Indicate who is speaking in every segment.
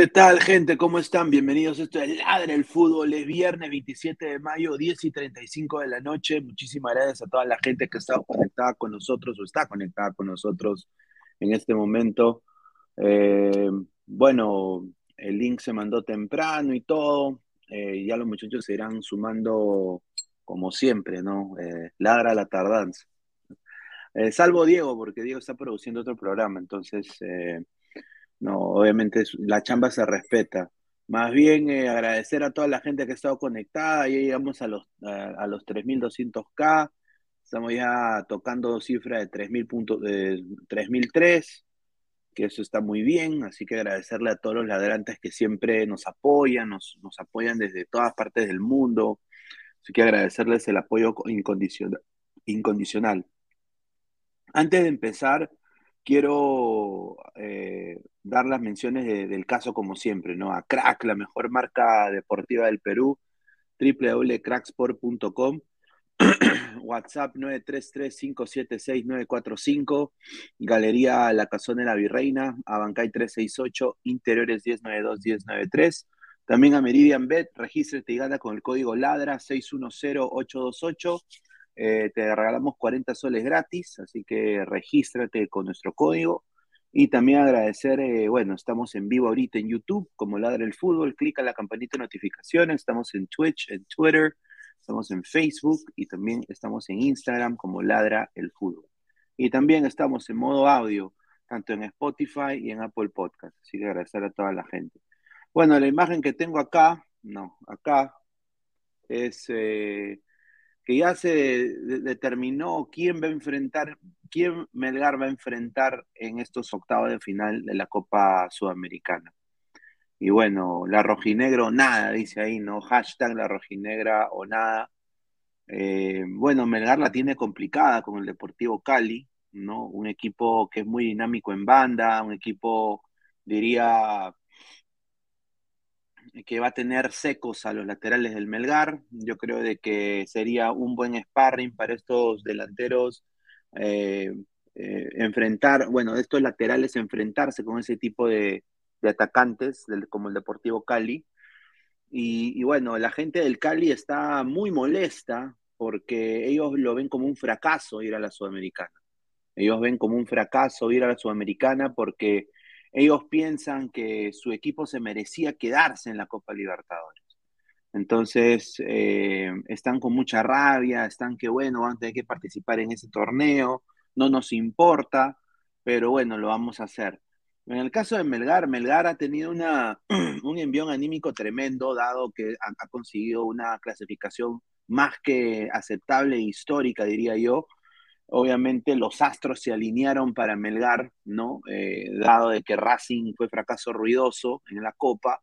Speaker 1: ¿Qué tal, gente? ¿Cómo están? Bienvenidos. Esto es Ladre el Fútbol. Es viernes 27 de mayo, 10 y 35 de la noche. Muchísimas gracias a toda la gente que está conectada con nosotros o está conectada con nosotros en este momento. Eh, bueno, el link se mandó temprano y todo. Eh, ya los muchachos se irán sumando como siempre, ¿no? Eh, ladra la tardanza. Eh, salvo Diego, porque Diego está produciendo otro programa, entonces eh, no, obviamente la chamba se respeta. Más bien eh, agradecer a toda la gente que ha estado conectada. Ya llegamos a los, a, a los 3.200K. Estamos ya tocando cifra de 3.000 puntos, de 3.003, que eso está muy bien. Así que agradecerle a todos los ladrantes que siempre nos apoyan, nos, nos apoyan desde todas partes del mundo. Así que agradecerles el apoyo incondicional. Antes de empezar, quiero eh, dar las menciones de, del caso como siempre, ¿no? A Crack, la mejor marca deportiva del Perú, www.cracksport.com, WhatsApp 933-576-945, Galería La Casona de la Virreina, Abancay 368, Interiores 1092-1093, también a Meridian Bet, regístrate y gana con el código LADRA 610828, eh, te regalamos 40 soles gratis, así que regístrate con nuestro código. Y también agradecer, eh, bueno, estamos en vivo ahorita en YouTube, como Ladra el Fútbol, clica la campanita de notificaciones, estamos en Twitch, en Twitter, estamos en Facebook y también estamos en Instagram como Ladra el Fútbol. Y también estamos en modo audio, tanto en Spotify y en Apple Podcast, así que agradecer a toda la gente. Bueno, la imagen que tengo acá, no, acá es... Eh, que ya se de determinó quién va a enfrentar, quién Melgar va a enfrentar en estos octavos de final de la Copa Sudamericana. Y bueno, la rojinegro, nada, dice ahí, ¿no? Hashtag la rojinegra o nada. Eh, bueno, Melgar la tiene complicada con el Deportivo Cali, ¿no? Un equipo que es muy dinámico en banda, un equipo, diría, que va a tener secos a los laterales del Melgar. Yo creo de que sería un buen sparring para estos delanteros eh, eh, enfrentar, bueno, estos laterales enfrentarse con ese tipo de, de atacantes del, como el Deportivo Cali. Y, y, bueno, la gente del Cali está muy molesta porque ellos lo ven como un fracaso ir a la Sudamericana. Ellos ven como un fracaso ir a la Sudamericana porque ellos piensan que su equipo se merecía quedarse en la Copa Libertadores. Entonces, eh, están con mucha rabia, están que, bueno, van a tener que participar en ese torneo, no nos importa, pero bueno, lo vamos a hacer. En el caso de Melgar, Melgar ha tenido un envión anímico tremendo, dado que ha, ha, conseguido una clasificación más que aceptable e histórica, diría yo, Obviamente los astros se alinearon para Melgar, ¿no? Eh, dado de que Racing fue fracaso ruidoso en la Copa,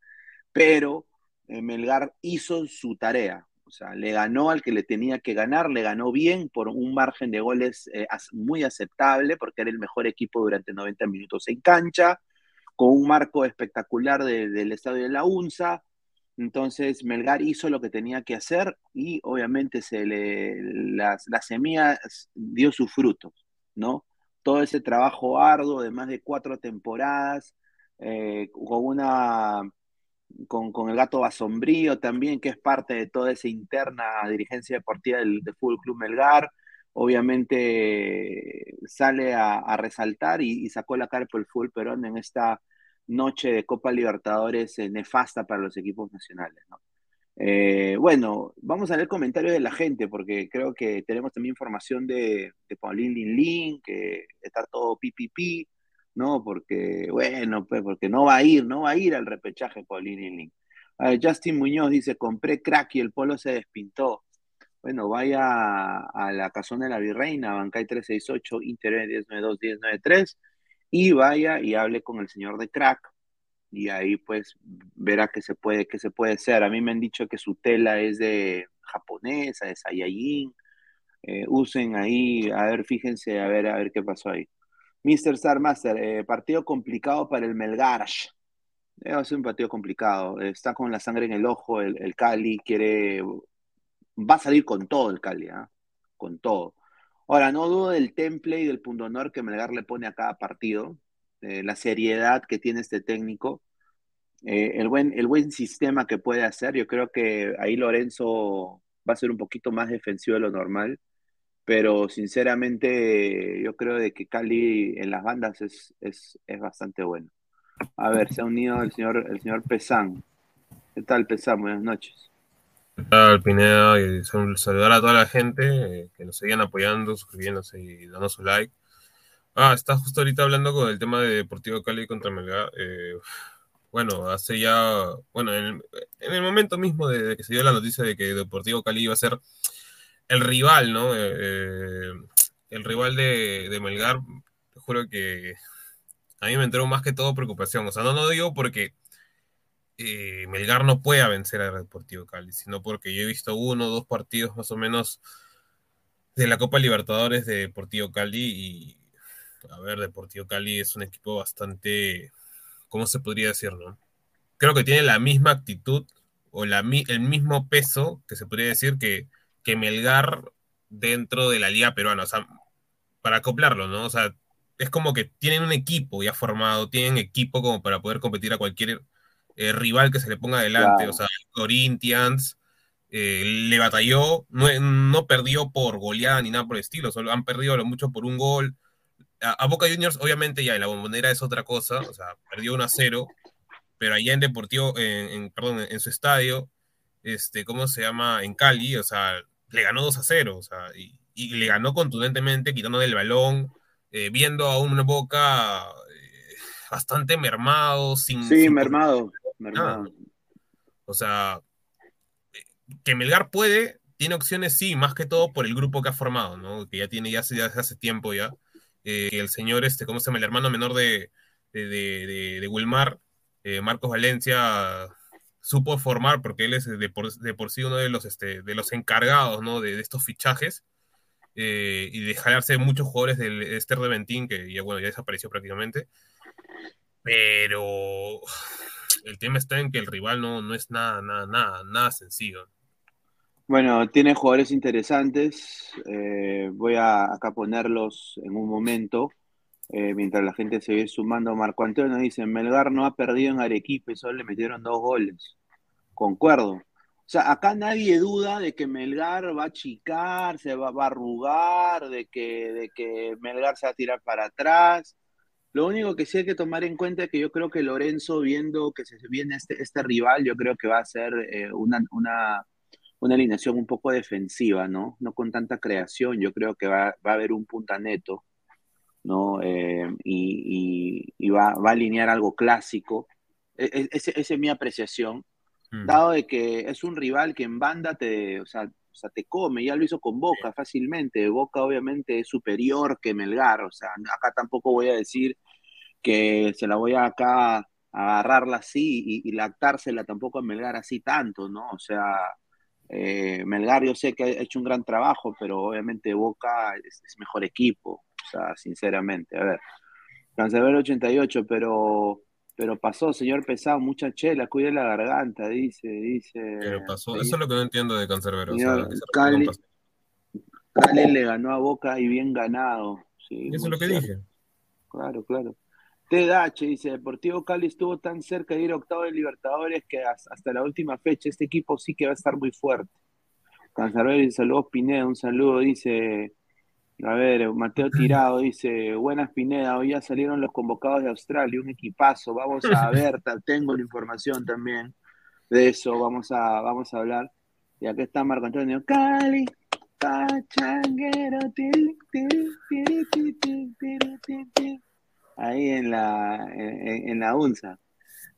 Speaker 1: pero eh, Melgar hizo su tarea, o sea, le ganó al que le tenía que ganar, le ganó bien por un margen de goles eh, muy aceptable, porque era el mejor equipo durante 90 minutos en cancha, con un marco espectacular del estadio de la UNSA, entonces Melgar hizo lo que tenía que hacer y obviamente se le, las, semillas dio sus frutos, ¿no? Todo ese trabajo arduo de más de cuatro temporadas, eh, con una con, el gato Basombrío también, que es parte de toda esa interna dirigencia deportiva del, Fútbol Club Melgar. Obviamente sale a, resaltar y, y, sacó la cara por el fútbol perón en esta noche de Copa Libertadores eh, nefasta para los equipos nacionales. Eh, bueno, vamos a leer comentarios de la gente porque creo que tenemos también información de, de Paulín Lin que está todo pipipi, ¿no? Porque, bueno, pues porque no va a ir, no va a ir al repechaje Paulín Lin Justin Muñoz dice, compré crack y el polo se despintó. Bueno, vaya a, la casona de la Virreina, Bancay 368, Inter 1092-1093 y vaya y hable con el señor de crack y ahí pues verá que se puede, que se puede hacer. A mí me han dicho que su tela es de japonesa, de Saiyajin. Eh, usen ahí, a ver, fíjense, a ver, a ver qué pasó ahí. Mr. Star Master, eh, partido complicado para el Melgarsh. Eh, va a ser un partido complicado. Está con la sangre en el ojo, el, Cali quiere. Va a salir con todo el Cali, ¿ah? con todo. Ahora, no dudo del temple y del punto honor que Melgar le pone a cada partido, eh, la seriedad que tiene este técnico, eh, el, buen, el buen sistema que puede hacer. Yo creo que ahí Lorenzo va a ser un poquito más defensivo de lo normal, pero sinceramente yo creo de que Cali en las bandas es, es, es bastante bueno. A ver, se ha unido el señor, el señor Pesán. ¿Qué tal, Pesán? Buenas noches.
Speaker 2: ¿Qué tal, Pineda? Y saludar a toda la gente eh, que nos sigan apoyando, suscribiéndose y dando su like. Ah, está justo ahorita hablando con el tema de Deportivo Cali contra Melgar. Eh, bueno, hace ya, bueno, en el, momento mismo de, que se dio la noticia de que Deportivo Cali iba a ser el rival, ¿no? Eh, el rival de, de, Melgar, te juro que a mí me entró más que todo preocupación. O sea, no lo digo porque eh, Melgar no pueda vencer al Deportivo Cali, sino porque yo he visto uno o dos partidos más o menos de la Copa Libertadores de Deportivo Cali y, a ver, Deportivo Cali es un equipo bastante, ¿cómo se podría decir, no? Creo que tiene la misma actitud o el mismo peso que se podría decir que, que Melgar dentro de la liga peruana, o sea, para acoplarlo, ¿no? O sea, es como que tienen un equipo ya formado, tienen equipo como para poder competir a cualquier eh, rival que se le ponga adelante. O sea, Corinthians eh, le batalló, no, perdió por goleada ni nada por el estilo, solo han perdido lo mucho por un gol. A, Boca Juniors, obviamente, ya en la bombonera es otra cosa, o sea, perdió 1 a 0, pero allá en Deportivo, en, perdón, en su estadio, este, ¿cómo se llama? En Cali, o sea, le ganó 2 a 0, o sea, y, le ganó contundentemente, quitando el balón, eh, viendo a un Boca bastante mermado, sin...
Speaker 1: Sí, mermado.
Speaker 2: O sea, que Melgar puede, tiene opciones, sí, más que todo por el grupo que ha formado, ¿no? Que ya tiene, ya hace, hace tiempo ya. Eh, el señor, este, ¿cómo se llama? El hermano menor de, de, Wilmar, eh, Marcos Valencia, supo formar, porque él es de por, sí uno de los, este, de los encargados, ¿no? De, estos fichajes. Eh, y de jalarse muchos jugadores del Ester de Ventín, que ya, bueno, ya desapareció prácticamente. Pero el tema está en que el rival no, no es nada, nada, nada, nada sencillo.
Speaker 1: Bueno, tiene jugadores interesantes. Eh, voy a acá ponerlos en un momento. Eh, mientras la gente se ve sumando, Marco Antonio dice, Melgar no ha perdido en Arequipa y solo le metieron dos goles. Concuerdo. O sea, acá nadie duda de que Melgar va a achicar, se va, va a arrugar, de que, de que Melgar se va a tirar para atrás. Lo único que sí hay que tomar en cuenta es que yo creo que Lorenzo, viendo que se viene este, este rival, yo creo que va a ser eh, una, una, alineación un poco defensiva, ¿no? No con tanta creación, yo creo que va, a haber un punta neto, ¿no? Eh, y, va, a alinear algo clásico. E, e, esa es mi apreciación, mm. dado de que es un rival que en banda te, o sea, o sea, te come, ya lo hizo con Boca fácilmente. Boca obviamente es superior que Melgar, o sea, acá tampoco voy a decir que se la voy a acá a agarrarla así y, lactársela tampoco a Melgar así tanto, ¿no? O sea, eh, Melgar yo sé que ha hecho un gran trabajo, pero obviamente Boca es, mejor equipo, o sea, sinceramente. A ver, Cancerbero 88, pero pero pasó, señor Pesado, mucha chela, cuide la garganta, dice, dice.
Speaker 2: Pero pasó, eso es lo que no entiendo de Cancerbero.
Speaker 1: Cali, le ganó a Boca y bien ganado.
Speaker 2: eso es lo que dije.
Speaker 1: Claro, claro. TDH dice, Deportivo Cali estuvo tan cerca de ir a octavo de Libertadores que hasta la última fecha este equipo sí que va a estar muy fuerte. Dice, saludos Pineda, un saludo, dice a ver, Mateo Tirado dice, buenas Pineda, hoy ya salieron los convocados de Australia, un equipazo, vamos a ver, tengo la información también de eso, vamos a, vamos a hablar. Y acá está Marco Antonio, Cali, pachanguero, ahí en la, en, la UNSA.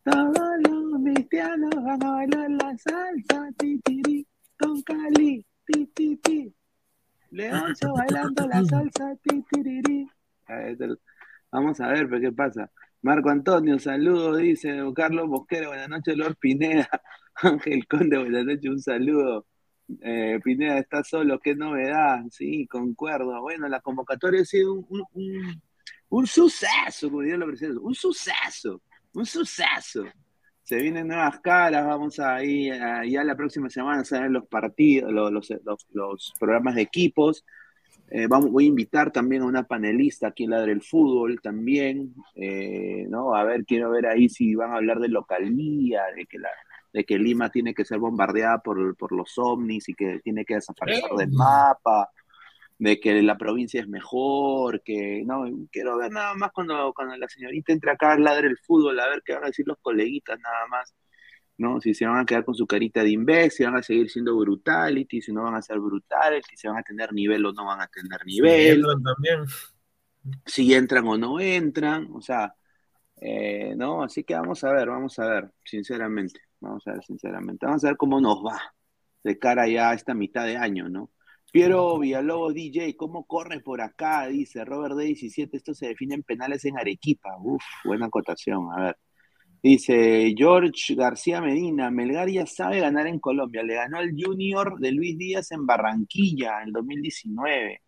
Speaker 1: Todos los cristianos van a bailar la salsa, con Cali, ti, ti, ti. Leoncio bailando la salsa. Vamos a ver, pero qué pasa. Marco Antonio, saludo, dice Carlos Mosquera, buenas noches, Lord Pineda. Ángel Conde, buenas noches, un saludo. Eh, Pineda está solo, qué novedad, sí, concuerdo. Bueno, la convocatoria ha sido un, suceso, como diría la presidenta, un suceso, un suceso se vienen nuevas caras, vamos a ir ya la próxima semana a ver los partidos, los, los, programas de equipos. Eh, vamos, voy a invitar también a una panelista aquí en la del fútbol también, eh, ¿no? A ver, quiero ver ahí si van a hablar de localía, de que la, de que Lima tiene que ser bombardeada por, por los ovnis y que tiene que desaparecer del mapa de que la provincia es mejor, que no, quiero ver nada más cuando, cuando la señorita entre acá a ladre el fútbol, a ver qué van a decir los coleguitas nada más, ¿no? Si se van a quedar con su carita de imbécil, si van a seguir siendo brutality, si no van a ser brutality, si van a tener nivel o no van a tener nivel. Si entran también. Si entran o no entran, o sea, eh, ¿no? Así que vamos a ver, vamos a ver, sinceramente, vamos a ver, sinceramente, vamos a ver cómo nos va de cara ya a esta mitad de año, ¿no? Piero Villalobos DJ, ¿cómo corre por acá? Dice Robert D17, esto se define en penales en Arequipa. Uf, buena acotación, a ver. Dice George García Medina, Melgar ya sabe ganar en Colombia. Le ganó al Junior de Luis Díaz en Barranquilla en 2019.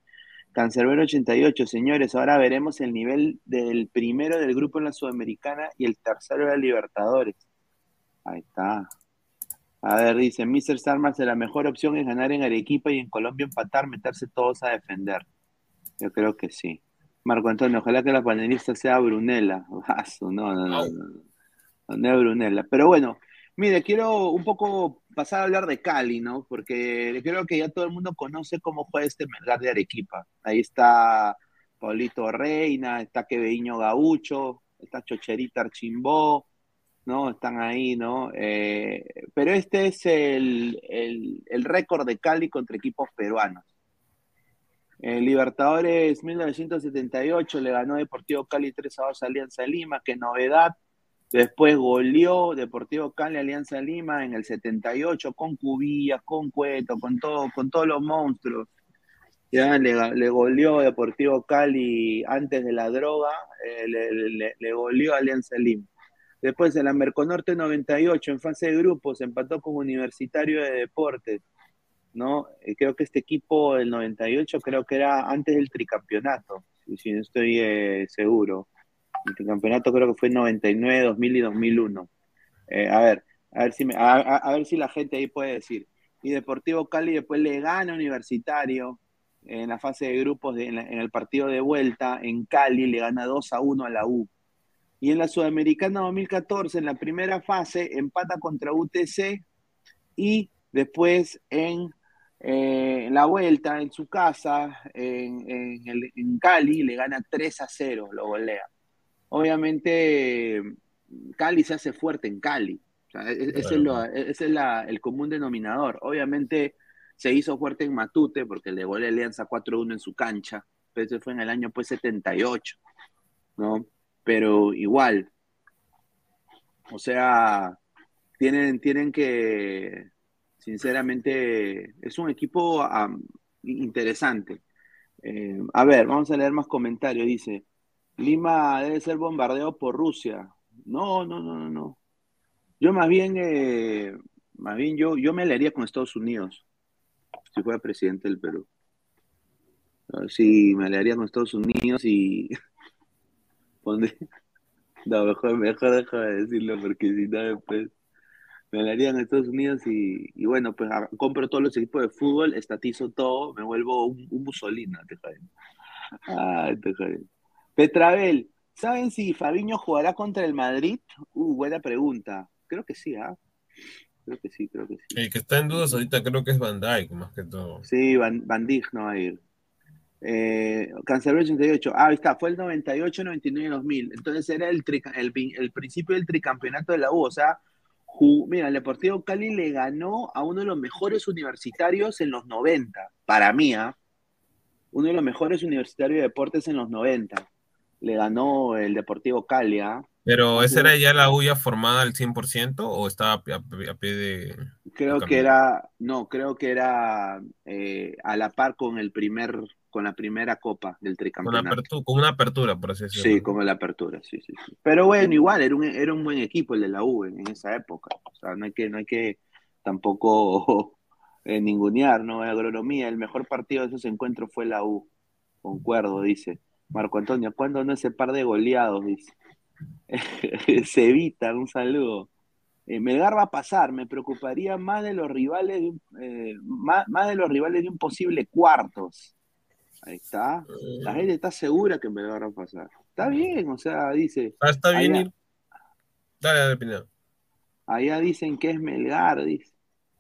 Speaker 1: Cancerbero 88, señores, ahora veremos el nivel del primero del grupo en la Sudamericana y el tercero de la Libertadores. Ahí está. A ver, dice, Mr. Sarmas, la mejor opción es ganar en Arequipa y en Colombia empatar, meterse todos a defender. Yo creo que sí. Marco Antonio, ojalá que la panelista sea Brunella. no, no, no, no, no, es Brunella. Pero bueno, mire, quiero un poco pasar a hablar de Cali, ¿no? Porque creo que ya todo el mundo conoce cómo fue este Melgar de Arequipa. Ahí está Paulito Reina, está Queveño Gaucho, está Chocherita Archimbó, ¿no? Están ahí, ¿no? Eh, pero este es el, récord de Cali contra equipos peruanos. El Libertadores 1978 le ganó Deportivo Cali 3 a 2 a Alianza Lima, qué novedad. Después goleó Deportivo Cali Alianza Lima en el 78 con Cubillas, con Cueto, con todo, con todos los monstruos. Ya le, le goleó Deportivo Cali antes de la droga, eh, le, le, le goleó Alianza Lima. Después en la Merconorte 98, en fase de grupos, empató con Universitario de Deportes. ¿no? Eh, creo que este equipo del 98 creo que era antes del tricampeonato, si no estoy eh, seguro. El tricampeonato creo que fue en 99, 2000 y 2001. Eh, a ver, a ver, si a, ver si la gente ahí puede decir. Y Deportivo Cali después le gana Universitario en la fase de grupos, en, en, el partido de vuelta en Cali, le gana 2 a 1 a la U. Y en la Sudamericana 2014, en la primera fase, empata contra UTC y después en eh, la vuelta en su casa, en, Cali, le gana 3 a 0, lo golea. Obviamente, Cali se hace fuerte en Cali. ese es, el común denominador. Obviamente, se hizo fuerte en Matute porque le golea Alianza 4-1 en su cancha. Pero eso fue en el año pues 78, ¿no? Pero igual, o sea, tienen, tienen que Sinceramente, es un equipo interesante. Eh, a ver, vamos a leer más comentarios. Dice, Lima debe ser bombardeado por Rusia. No, no, no, no, no. Yo más bien, eh, más bien yo, yo me leería con Estados Unidos si fuera presidente del Perú. Sí, me alearía con Estados Unidos y No, mejor, mejor deja de decirlo porque si no después me alearía en Estados Unidos y, y, bueno, pues compro todos los equipos de fútbol, estatizo todo, me vuelvo un, un te Ay, te Petravel, ¿saben si Fabiño jugará contra el Madrid? Uh, buena pregunta. Creo que sí, ¿ah? Creo que sí, creo que sí.
Speaker 2: El que está en dudas ahorita creo que es Van Dijk, más que todo.
Speaker 1: Sí, Van, Van Dijk no va a ir. Eh, 88, ah, ahí está, fue el 98, 99 2000. Entonces era el, el, principio del tricampeonato de la U. O sea, mira, el Deportivo Cali le ganó a uno de los mejores universitarios en los 90. Para mí, ¿ah? uno de los mejores universitarios de deportes en los 90. Le ganó el Deportivo Cali. ¿ah?
Speaker 2: Pero ¿esa era ya la U ya formada al 100% o estaba a, pie de...
Speaker 1: Creo que era, no, creo que era eh, a la par con el primer con la primera copa del tricampeonato.
Speaker 2: Con, una apertura, por así decirlo.
Speaker 1: Sí, con la apertura, sí, sí, Pero bueno, igual, era un, era un buen equipo el de la U en, esa época. O sea, no hay que, no hay que tampoco eh, ningunear, ¿no? Agronomía, el mejor partido de esos encuentros fue la U. Concuerdo, dice. Marco Antonio, ¿cuándo no ese par de goleados? Dice. Se evita, un saludo. Eh, Melgar va a pasar, me preocuparía más de los rivales eh, más, más, de los rivales de un posible cuartos. Ahí está. La gente está segura que me va a pasar. Está bien, o sea, dice.
Speaker 2: Ah, está bien ir. Dale, dale, Pineda.
Speaker 1: Allá dicen que es Melgar, dice.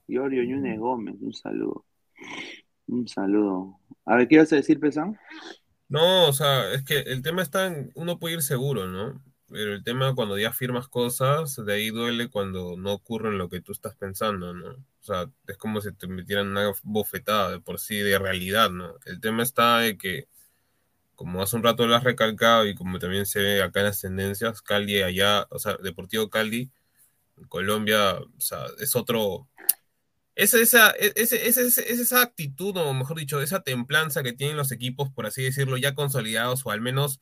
Speaker 1: Iorio Núñez Gómez, un saludo. Un saludo. A ver, ¿qué vas a decir, Pesán?
Speaker 2: No, o sea, es que el tema está en. Uno puede ir seguro, ¿no? Pero el tema cuando ya firmas cosas, de ahí duele cuando no ocurre lo que tú estás pensando, ¿no? O sea, es como si te metieran una bofetada de por sí de realidad, ¿no? El tema está de que, como hace un rato lo has recalcado y como también se ve acá en las tendencias, Cali allá, o sea, Deportivo Cali, en Colombia, o sea, es otro... Es esa, es, es, es, esa actitud, o mejor dicho, esa templanza que tienen los equipos, por así decirlo, ya consolidados o al menos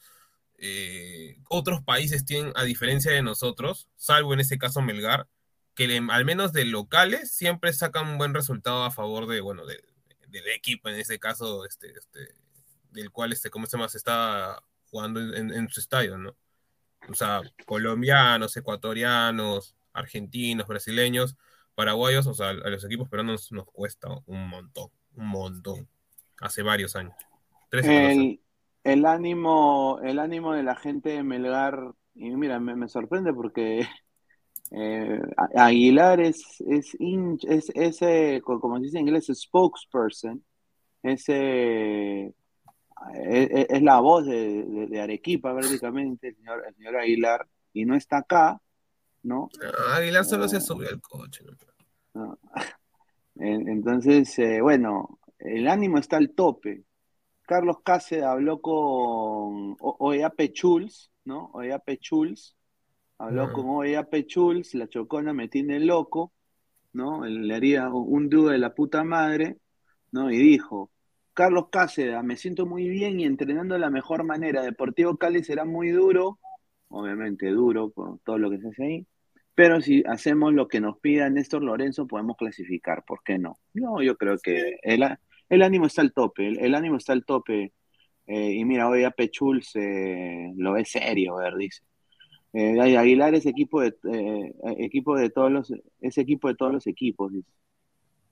Speaker 2: eh, otros países tienen, a diferencia de nosotros, salvo en este caso Melgar, que al menos de locales siempre sacan un buen resultado a favor de, bueno, del equipo, en este caso, este, este, del cual, este, ¿cómo se llama? Se está jugando en, su estadio, ¿no? O sea, colombianos, ecuatorianos, argentinos, brasileños, paraguayos, o sea, a los equipos peruanos nos cuesta un montón, un montón, hace varios años.
Speaker 1: Tres años el ánimo, el ánimo de la gente de Melgar, y mira, me, sorprende porque eh, Aguilar es, es, es, ese, como se dice en inglés, spokesperson, ese, es, e, es, la voz de, Arequipa prácticamente, el señor, el señor Aguilar, y no está acá, ¿no?
Speaker 2: Aguilar solo se subió al coche.
Speaker 1: Entonces, eh, bueno, el ánimo está al tope. Carlos Cáceres habló con Oeape Chuls, ¿no? Oeape Chuls, habló con Oeape Chuls, la chocona me tiene loco, ¿no? Le haría un dúo de la puta madre, ¿no? Y dijo, Carlos Cáceres, me siento muy bien y entrenando de la mejor manera. Deportivo Cali será muy duro, obviamente duro por todo lo que se hace ahí, pero si hacemos lo que nos pida Néstor Lorenzo, podemos clasificar, ¿por qué no? No, yo creo que él, el ánimo está al tope, el, ánimo está al tope. Eh, y mira, hoy a Pechul se lo ve serio, ver, dice. Eh, Aguilar es equipo de eh, equipo de todos los es equipo de todos los equipos, dice.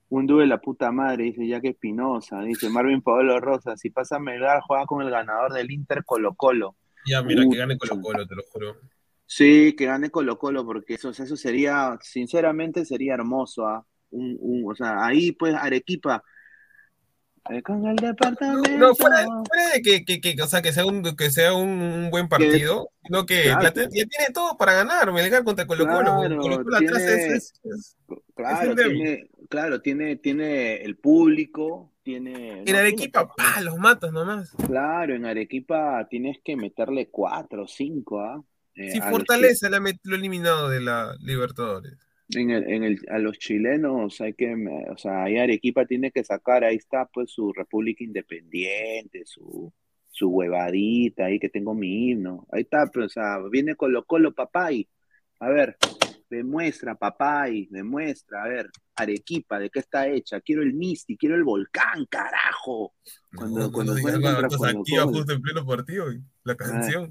Speaker 1: Un dúo de la puta madre, dice Jack Espinosa, dice Marvin Pablo Rosa, si pasa Melgar, juega con el ganador del Inter Colo Colo.
Speaker 2: Ya, mira, que gane Colo Colo, te lo juro.
Speaker 1: Sí, que gane Colo Colo, porque eso, eso sería, sinceramente, sería hermoso. ¿ah? Un, un, o sea, ahí pues Arequipa, con el departamento.
Speaker 2: No, fuera, de que, que, que, o sea, que sea un, que sea un, buen partido, sino que ya, tiene todo para ganar, Melgar contra Colo Colo. Claro, Colo Colo atrás es,
Speaker 1: claro, tiene, claro, tiene, tiene el público, tiene.
Speaker 2: En Arequipa, pa, los matas nomás.
Speaker 1: Claro, en Arequipa tienes que meterle cuatro o cinco, ¿ah?
Speaker 2: Eh, sí, Fortaleza lo eliminado de la Libertadores.
Speaker 1: En el, en el, a los chilenos hay que, o sea, ahí Arequipa tiene que sacar, ahí está pues su República Independiente, su, su huevadita, ahí que tengo mi himno, ahí está, pero, pues, o sea, viene Colo Colo Papay, a ver, demuestra Papay, demuestra, a ver, Arequipa, ¿de qué está hecha? Quiero el Misti, quiero el volcán, carajo.
Speaker 2: Cuando, no, cuando, cuando justo en pleno partido, la ah.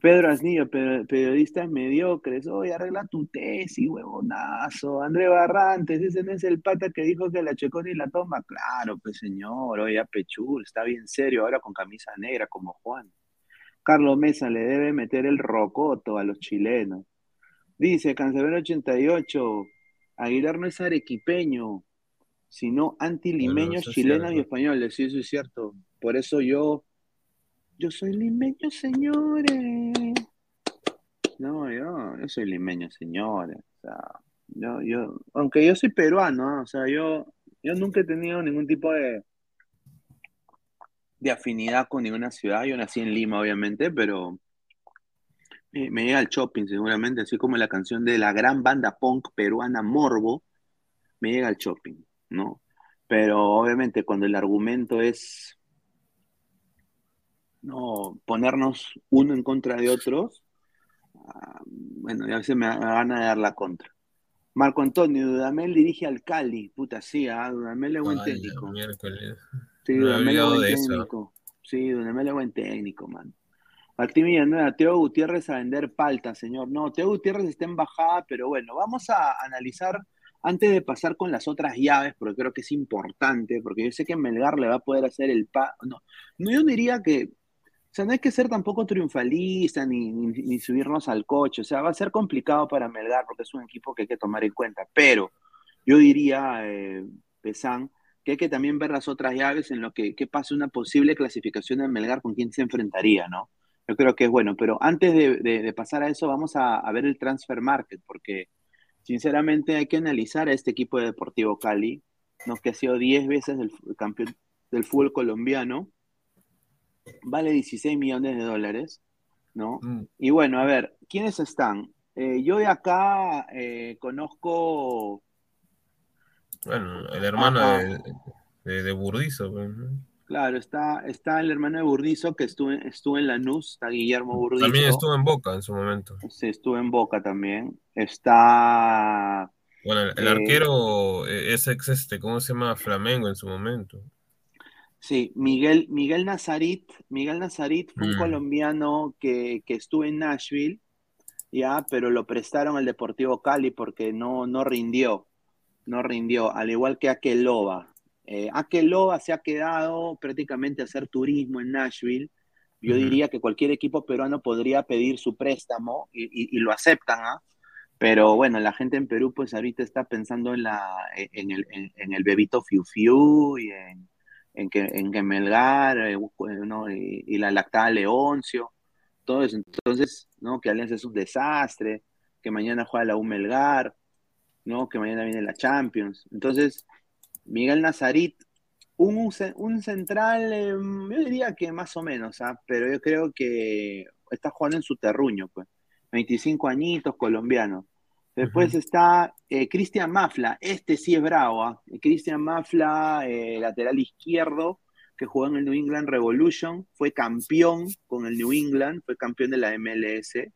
Speaker 1: Pedro Asnillo, periodistas mediocres, oye, arregla tu tesis, huevonazo. André Barrantes, ese no es el pata que dijo que la Checoni la toma. Claro, pues señor, oye, Pechul, está bien serio ahora con camisa negra como Juan. Carlos Mesa le debe meter el rocoto a los chilenos. Dice Cancelero 88, Aguilar no es arequipeño, sino antilimeños, chilenos y españoles. Sí, eso es cierto. Por eso yo yo soy limeño, señores. No, yo, yo soy limeño, señores. O sea, yo, yo, aunque yo soy peruano, o sea, yo, yo nunca he tenido ningún tipo de, de afinidad con ninguna ciudad. Yo nací en Lima, obviamente, pero me, llega al shopping seguramente, así como la canción de la gran banda punk peruana Morbo, me llega al shopping, ¿no? Pero obviamente cuando el argumento es no ponernos uno en contra de otros, ah, bueno, ya a veces me van a dar la contra. Marco Antonio, Dudamel dirige al Cali, puta, sí, ah, Dudamel es buen técnico. Sí, Dudamel es buen técnico. Sí, Dudamel es buen técnico, man. Martín Villanueva, Teo Gutiérrez a vender palta, señor. No, Teo Gutiérrez está en bajada, pero bueno, vamos a analizar antes de pasar con las otras llaves, porque creo que es importante, porque yo sé que Melgar le va a poder hacer el pa. No, no yo diría que sea, no hay que ser tampoco triunfalista ni, subirnos al coche. O sea, va a ser complicado para Melgar porque es un equipo que hay que tomar en cuenta. Pero yo diría, eh, que hay que también ver las otras llaves en lo que, que pase una posible clasificación de Melgar con quién se enfrentaría, ¿no? Yo creo que es bueno. Pero antes de, pasar a eso, vamos a, ver el transfer market, porque sinceramente hay que analizar a este equipo de Deportivo Cali, ¿no? que ha sido 10 veces el campeón del fútbol colombiano vale 16 millones de dólares, ¿no? Mm. Y bueno, a ver, ¿quiénes están? Eh, yo de acá eh, conozco...
Speaker 2: Bueno, el hermano de, de, Burdizo. Pues,
Speaker 1: claro, está, está el hermano de Burdizo que estuvo, estuvo en Lanús, está Guillermo Burdizo.
Speaker 2: También estuvo en Boca en su momento.
Speaker 1: Sí, estuvo en Boca también. Está...
Speaker 2: Bueno, el, eh, arquero es ex, este, ¿cómo se llama? Flamengo en su momento.
Speaker 1: Sí, Miguel, Miguel Nazarit, Miguel Nazarit fue un mm. colombiano que, estuvo en Nashville, ya, pero lo prestaron al Deportivo Cali porque no, no rindió, no rindió, al igual que Akeloba. Eh, Akeloba se ha quedado prácticamente a hacer turismo en Nashville. Yo diría que cualquier equipo peruano podría pedir su préstamo y, lo aceptan, ¿ah? Pero bueno, la gente en Perú pues ahorita está pensando en, la, en, el, en el bebito Fiu Fiu y en, en que, en que Melgar eh, y, la lactada Leoncio, todo eso. Entonces, ¿no? Que Alianza es un desastre, que mañana juega la U Melgar, ¿no? Que mañana viene la Champions. Entonces, Miguel Nazarit, un, un central, em, yo diría que más o menos, ¿ah? pero yo creo que está jugando en su terruño, pues. 25 añitos, colombiano. Después está eh, Cristian Mafla, este sí es bravo. ¿ah? Cristian Mafla, eh, lateral izquierdo, que jugó en el New England Revolution, fue campeón con el New England, fue campeón de la MLS,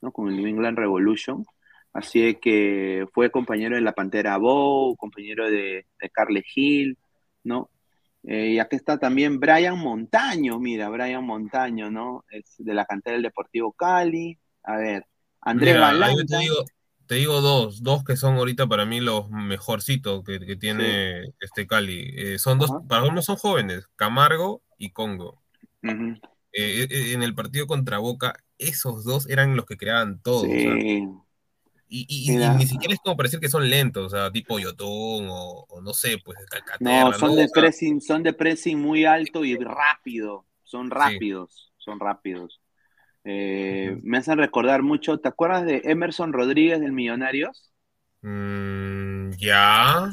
Speaker 1: ¿no? Con el New England Revolution. Así que fue compañero de la Pantera Bow, compañero de, de Carles Hill, ¿no? Eh, y aquí está también Brian Montaño, mira, Brian Montaño, ¿no? Es de la cantera del Deportivo Cali. A ver, Andrés Balanta
Speaker 2: te digo dos, dos que son ahorita para mí los mejorcitos que, tiene este Cali. Eh, son dos, para uno son jóvenes, Camargo y Congo. Eh, eh, en el partido contra Boca, esos dos eran los que creaban todo. y, ni siquiera es como parecer que son lentos, o sea, tipo Yotón o, no sé, pues
Speaker 1: No, son de pressing, son de pressing muy alto y rápido. Son rápidos, son rápidos. Eh, me hacen recordar mucho, ¿te acuerdas de Emerson Rodríguez del Millonarios?
Speaker 2: Mm, ya.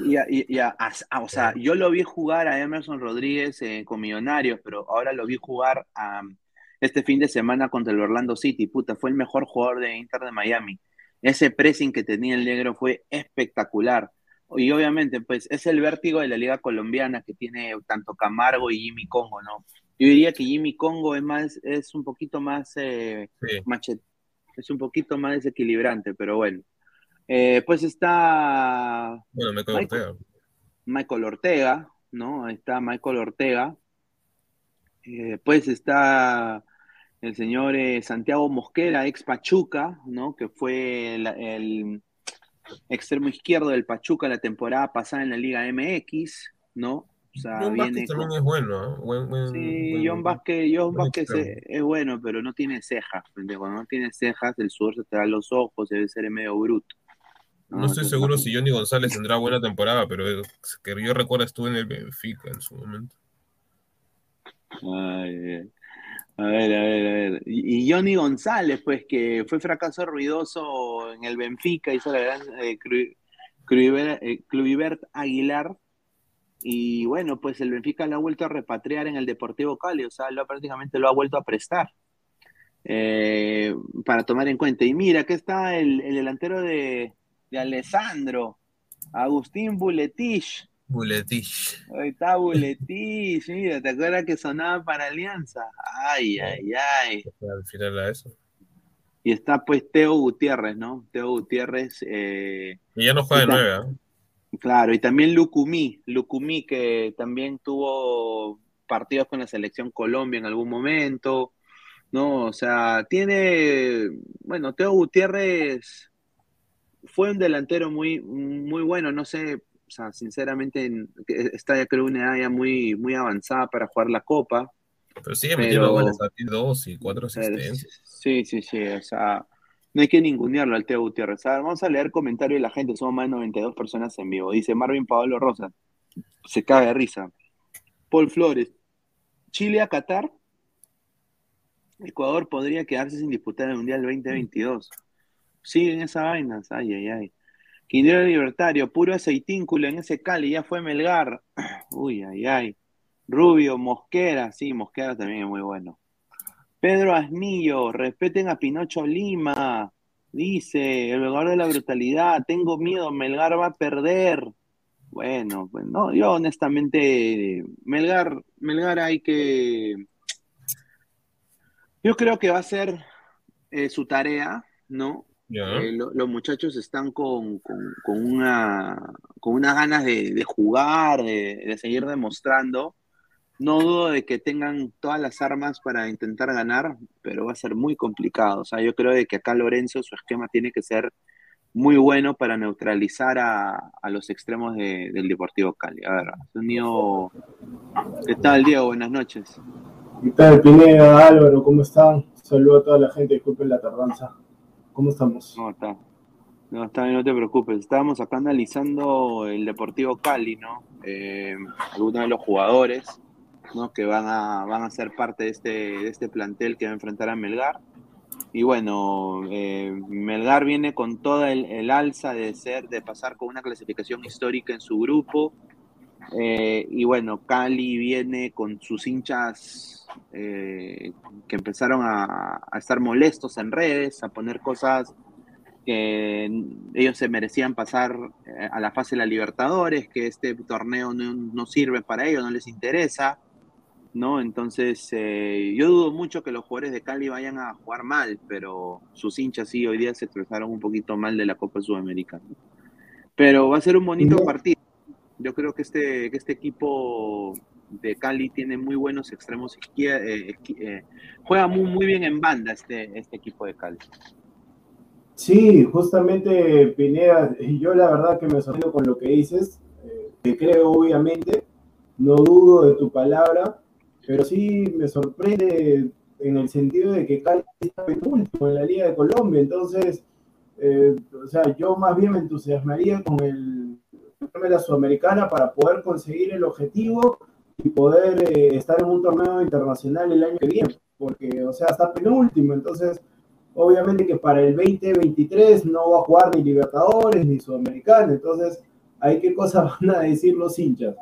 Speaker 1: Ya, ah, o sea, yo lo vi jugar a Emerson Rodríguez eh, con Millonarios, pero ahora lo vi jugar este fin de semana contra el Orlando City. Puta, fue el mejor jugador de Inter de Miami. ese pressing que tenía el negro fue espectacular. Y obviamente, pues es el vértigo de la liga colombiana que tiene tanto Camargo y Jimmy Congo, ¿no? Yo diría que Jimmy Congo es más, es un poquito más eh, es un poquito más desequilibrante, pero bueno. Eh, pues está
Speaker 2: bueno, Michael, Ortega.
Speaker 1: Michael Ortega, ¿no? Está Michael Ortega. Eh, pues está el señor Santiago Mosquera, ex Pachuca, ¿no? Que fue el, extremo izquierdo del Pachuca la temporada pasada en la Liga MX, ¿no?
Speaker 2: O sea, John viene también es bueno, ¿eh?
Speaker 1: sí, John Vázquez, John Vázquez es, bueno, pero no tiene cejas. Cuando no tiene cejas, el sudor se te da los ojos, debe ser medio bruto.
Speaker 2: No, estoy seguro si Johnny González tendrá buena temporada, pero que yo recuerdo estuvo en el Benfica en su momento.
Speaker 1: Ay, a ver, a ver, a ver. Y, Johnny González, pues, que fue fracaso ruidoso en el Benfica, hizo la gran eh, eh Aguilar. Y bueno, pues el Benfica lo ha vuelto a repatriar en el Deportivo Cali, o sea, lo, prácticamente lo ha vuelto a prestar. Eh, para tomar en cuenta. Y mira, aquí está el, delantero de, de Alessandro, Agustín Buletich,
Speaker 2: Buletich.
Speaker 1: Ahí está Buletich, mira, ¿te acuerdas que sonaba para Alianza? Ay, ay, ay.
Speaker 2: Al final a eso.
Speaker 1: Y está pues Teo Gutiérrez, ¿no? Teo Gutiérrez. Eh,
Speaker 2: y ya no juega de nueve, ¿eh?
Speaker 1: Claro, y también Lucumí, Lucumí que también tuvo partidos con la selección Colombia en algún momento, ¿no? O sea, tiene, bueno, Teo Gutiérrez fue un delantero muy, muy bueno, no sé, o sea, sinceramente está ya creo una edad ya muy, muy avanzada para jugar la Copa.
Speaker 2: Pero sigue metiendo goles a dos y cuatro asistencias.
Speaker 1: Sí, sí, sí, o sea, no hay que ningunearlo al Teo Gutiérrez. vamos a leer comentarios de la gente, somos más de 92 personas en vivo. Dice Marvin Pablo Rosa, se caga de risa. Paul Flores, Chile a Qatar. Ecuador podría quedarse sin disputar el Mundial 2022. Siguen esas vainas, ay, ay, ay. Quindero Libertario, puro aceitínculo en ese Cali, ya fue Melgar. Uy, ay, ay. Rubio, Mosquera, sí, Mosquera también es muy bueno. Pedro Asnillo, respeten a Pinocho Lima. Dice, el lugar de la brutalidad, tengo miedo, Melgar va a perder. Bueno, pues no, yo honestamente, Melgar, Melgar hay que. Yo creo que va a ser eh, su tarea, ¿no? Eh, los muchachos están con, una, con unas ganas de, jugar, de, seguir demostrando. No dudo de que tengan todas las armas para intentar ganar, pero va a ser muy complicado. O sea, yo creo de que acá Lorenzo, su esquema tiene que ser muy bueno para neutralizar a, los extremos del Deportivo Cali. A ver, unido... ¿Qué tal, Diego? Buenas noches.
Speaker 3: ¿Qué tal, Pineda, Álvaro? ¿Cómo están? Saludo a toda la gente, disculpen la tardanza. ¿Cómo estamos?
Speaker 1: No, está. No, está bien, no te preocupes. Estábamos acá analizando el Deportivo Cali, ¿no? Eh, algunos de los jugadores, ¿no? Que van a, van a ser parte de este, de este plantel que va a enfrentar a Melgar. Y bueno, eh, Melgar viene con toda el, alza de ser, de pasar con una clasificación histórica en su grupo. Eh, y bueno, Cali viene con sus hinchas eh, que empezaron a, estar molestos en redes, a poner cosas que ellos se merecían pasar a la fase de la Libertadores, que este torneo no, sirve para ellos, no les interesa, ¿no? Entonces, eh, yo dudo mucho que los jugadores de Cali vayan a jugar mal, pero sus hinchas sí hoy día se expresaron un poquito mal de la Copa Sudamericana. Pero va a ser un bonito partido. Yo creo que este, que este equipo de Cali tiene muy buenos extremos eh, eh, juega muy, muy bien en banda este, este equipo de Cali.
Speaker 3: Sí, justamente Pineda, yo la verdad que me sorprendo con lo que dices, te creo obviamente, no dudo de tu palabra, pero sí me sorprende en el sentido de que Cali está último en la Liga de Colombia, entonces, o sea, yo más bien me entusiasmaría con el de la Sudamericana para poder conseguir el objetivo y poder eh, estar en un torneo internacional el año que viene, porque, o sea, está penúltimo, entonces, obviamente que para el 2023 no va a jugar ni Libertadores ni Sudamericana, entonces, ¿hay qué cosas van a decir los hinchas?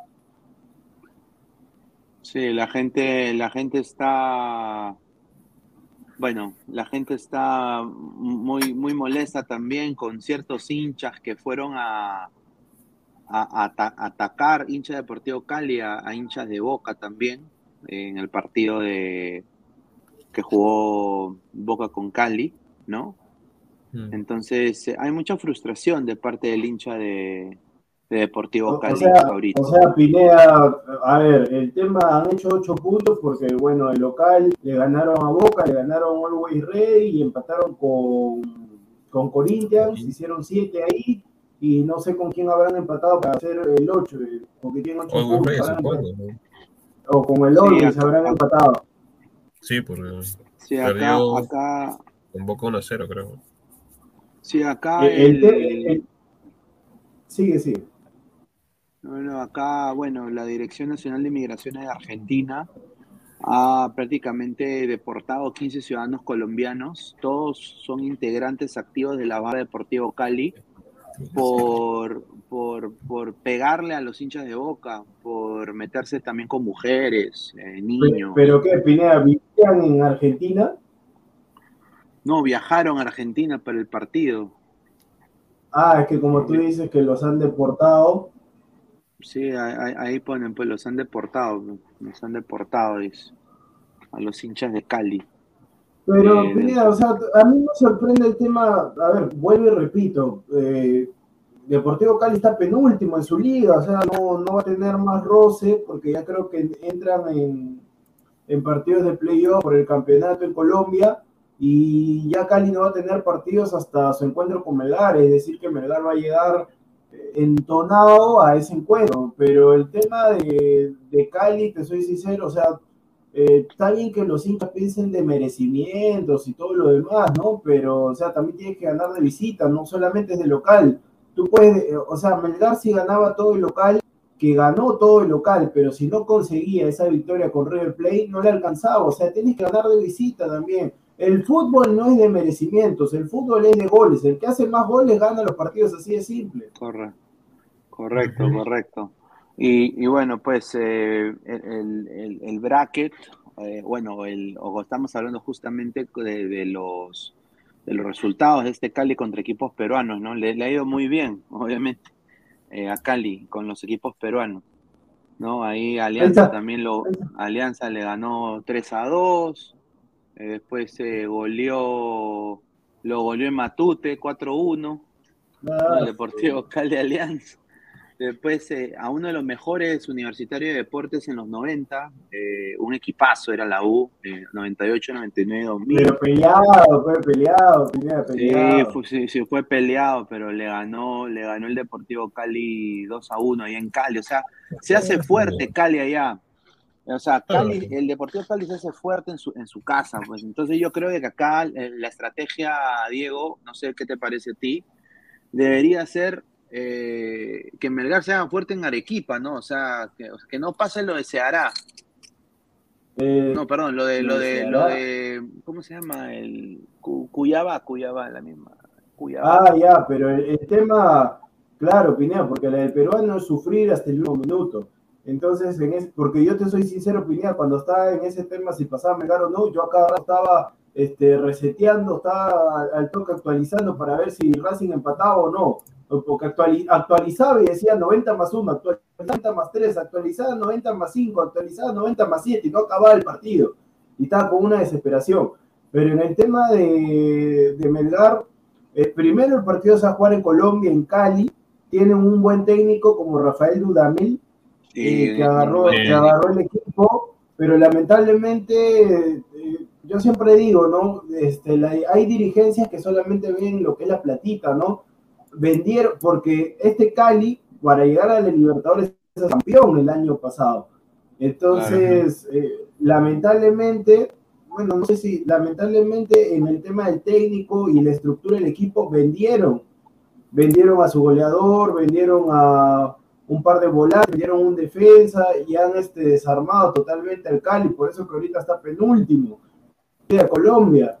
Speaker 1: Sí, la gente, la gente está, bueno, la gente está muy, muy molesta también con ciertos hinchas que fueron a, a, atacar hinchas de Deportivo Cali a, hinchas de Boca también en el partido de que jugó Boca con Cali, ¿no? Mm. Entonces hay mucha frustración de parte del hincha de, de Deportivo Cali
Speaker 3: ahorita. O sea, Pineda, a ver, el tema han hecho ocho puntos porque, bueno, el local le ganaron a Boca, le ganaron a Always Rey y empataron con, con Corinthians, hicieron siete ahí y no sé con quién habrán empatado para hacer el ocho, porque tienen ocho puntos. O con el Always se habrán empatado.
Speaker 2: Sí, porque
Speaker 1: sí, acá, acá...
Speaker 2: con Boca 1 a 0, creo.
Speaker 1: Sí, acá el...
Speaker 3: Sigue, sigue.
Speaker 1: Bueno, acá, bueno, la Dirección Nacional de Migraciones de Argentina ha prácticamente deportado 15 ciudadanos colombianos, todos son integrantes activos de la barra Deportivo Cali, por, por, pegarle a los hinchas de boca, por meterse también con mujeres, eh, niños.
Speaker 3: ¿Pero qué, Pineda, vivían en Argentina?
Speaker 1: No, viajaron a Argentina para el partido.
Speaker 3: Ah, es que como tú dices que los han deportado,
Speaker 1: Sí, ahí, ponen, pues los han deportado, los han deportado a los hinchas de Cali.
Speaker 3: Pero, eh, o sea, a mí me sorprende el tema, a ver, vuelvo y repito, eh, Deportivo Cali está penúltimo en su liga, o sea, no, no va a tener más roce porque ya creo que entran en, en partidos de playoff por el campeonato en Colombia y ya Cali no va a tener partidos hasta su encuentro con Melgar, es decir, que Melgar va a llegar entonado a ese encuentro, pero el tema de, de Cali, te soy sincero, o sea, eh, está bien que los hinchas piensen de merecimientos y todo lo demás, ¿no? Pero, o sea, también tienes que ganar de visita, no solamente es de local. Tú puedes, eh, o sea, Melgar si ganaba todo el local, que ganó todo el local, pero si no conseguía esa victoria con River Plate, no le alcanzaba, o sea, tienes que ganar de visita también. El fútbol no es de merecimientos, el fútbol es de goles. El que hace más goles gana los partidos, así de simple.
Speaker 1: Correcto, correcto, correcto. Y, bueno, pues eh, el, bracket, eh, bueno, el, o estamos hablando justamente de, los, de los resultados de este Cali contra equipos peruanos, ¿no? Le, ha ido muy bien, obviamente, eh, a Cali con los equipos peruanos. ¿no? Ahí Alianza también lo, Alianza le ganó 3 a 2, eh, después se goleó, lo goleó en Matute 4-1. Ah, el Deportivo Cal de Alianza. Después eh, a uno de los mejores universitarios de deportes en los 90, eh, un equipazo era la U, 98, 99, 2000.
Speaker 3: Pero peleado, fue peleado, peleado.
Speaker 1: Sí, sí, fue peleado, pero le ganó, le ganó el Deportivo Cali 2 a 1 ahí en Cali. O sea, se hace fuerte Cali allá. O sea, el Deportivo Cali se hace fuerte en su, en su casa, pues. Entonces yo creo que acá eh, la estrategia, Diego, no sé qué te parece a ti, debería ser eh, que Melgar sea fuerte en Arequipa, ¿no? O sea, que, no pase lo de Seara. Eh, no, perdón, lo de, lo de, lo de, ¿cómo se llama? El Cuyaba, Cuyaba, la misma.
Speaker 3: Ah, ya, pero el, tema, claro, Pineo, porque la del peruano es sufrir hasta el último minuto. Entonces, en porque yo te soy sincero, Pineda, cuando estaba en ese tema, si pasaba Melgar o no, yo acá estaba este, reseteando, estaba al toque actualizando para ver si Racing empataba o no. Porque actualizaba y decía 90 más 1, actualizaba 90 más 3, actualizaba 90 más 5, actualizaba 90 más 7 y no acababa el partido. Y estaba con una desesperación. Pero en el tema de, de Melgar, eh, primero el partido se va a en Colombia, en Cali. Tienen un buen técnico como Rafael Dudamel, que, agarró, agarró el equipo, pero lamentablemente, eh, yo siempre digo, ¿no? Este, hay dirigencias que solamente ven lo que es la platita, ¿no? Vendieron, porque este Cali, para llegar a la Libertadores, es campeón el año pasado. Entonces, eh, lamentablemente, bueno, no sé si lamentablemente en el tema del técnico y la estructura del equipo vendieron. Vendieron a su goleador, vendieron a, un par de volantes, dieron un defensa y han este, desarmado totalmente al Cali, por eso que ahorita está penúltimo, a Colombia.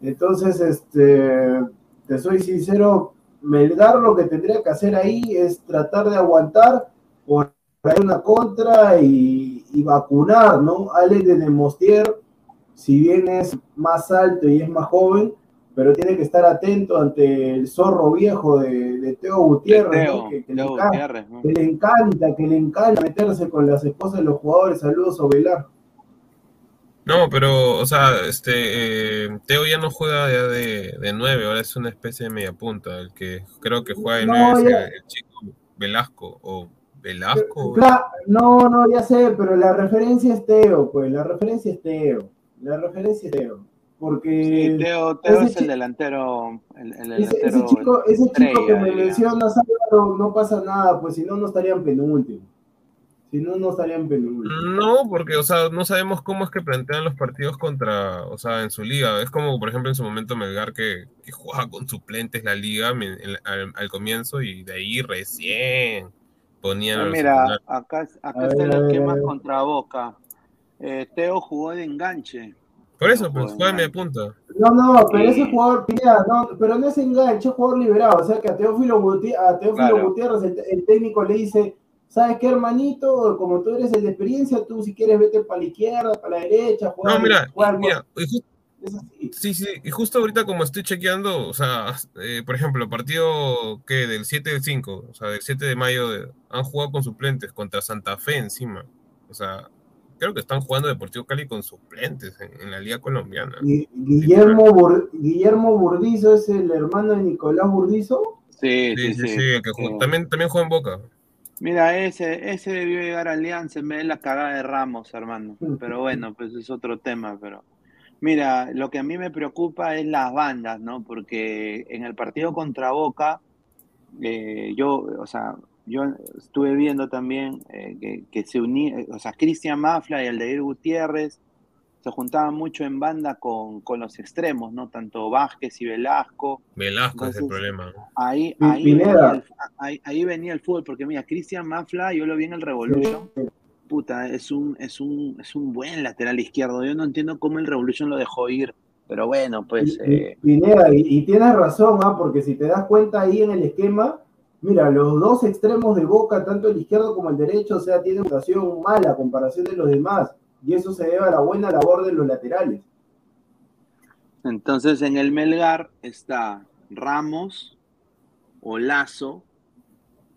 Speaker 3: Entonces, este, te soy sincero, Melgar lo que tendría que hacer ahí es tratar de aguantar por una contra y, vacunar, ¿no? Ale de Demostier si bien es más alto y es más joven, pero tiene que estar atento ante el zorro viejo de, Teo Gutiérrez, que, le encanta, que, le encanta, meterse con las esposas de los jugadores. Saludos a Velar.
Speaker 2: No, pero, o sea, este eh, Teo ya no juega ya de, de nueve, ahora es una especie de media punta. El que creo que juega de nueve es el, chico Velasco o Velasco.
Speaker 3: no, no, ya sé, pero la referencia es Teo, pues, la referencia es Teo. La referencia es Teo. Porque
Speaker 1: Teo, Teo es el delantero. El,
Speaker 3: ese, chico, ese chico que me menciona, no pasa nada, pues si no, no estarían penúltimos. Si no, no estarían penúltimos.
Speaker 2: No, porque, o sea, no sabemos cómo es que plantean los partidos contra, o sea, en su liga. Es como, por ejemplo, en su momento Melgar que, que juega con suplentes la liga al, comienzo y de ahí recién ponían.
Speaker 1: mira, acá, acá está el esquema contra Boca. Eh, Teo jugó de enganche
Speaker 2: por eso, pues, juega de punta.
Speaker 3: No, no, pero ese jugador, mira, no, pero no es enganche, es jugador liberado. O sea que a Teófilo, Gutiérrez, el, técnico le dice, ¿sabes qué, hermanito? Como tú eres el de experiencia, tú si quieres vete para la izquierda, para la derecha.
Speaker 2: no, mira, mira sí, sí, y justo ahorita como estoy chequeando, o sea, eh, por ejemplo, partido que del 7 del 5, o sea, del 7 de mayo, han jugado con suplentes contra Santa Fe encima. O sea, creo que están jugando Deportivo Cali con suplentes en, la Liga Colombiana.
Speaker 3: Guillermo, Guillermo Burdizo es el hermano de Nicolás Burdizo.
Speaker 2: Sí, sí, sí, que También, también juega en Boca.
Speaker 1: Mira, ese, ese debió llegar a Alianza en vez de la cagada de Ramos, hermano. Pero bueno, pues es otro tema, pero... Mira, lo que a mí me preocupa es las bandas, ¿no? Porque en el partido contra Boca, eh, yo, o sea, yo estuve viendo también eh, que, se unía, o sea, Cristian Mafla y Aldeir Gutiérrez se juntaban mucho en banda con, los extremos, ¿no? Tanto Vázquez y Velasco.
Speaker 2: Velasco es el problema.
Speaker 1: Ahí, ahí, venía el, ahí, venía el, fútbol, porque mira, Cristian Mafla, yo lo vi en el Revolution, puta, es un, es un, es un buen lateral izquierdo. Yo no entiendo cómo el Revolution lo dejó ir. Pero bueno, pues.
Speaker 3: Eh... y, y, tienes razón, ¿ah? porque si te das cuenta ahí en el esquema, Mira, los dos extremos de Boca, tanto el izquierdo como el derecho, o sea, tienen una situación mala a comparación de los demás. Y eso se debe a la buena labor de los laterales.
Speaker 1: Entonces, en el Melgar está Ramos, Olazo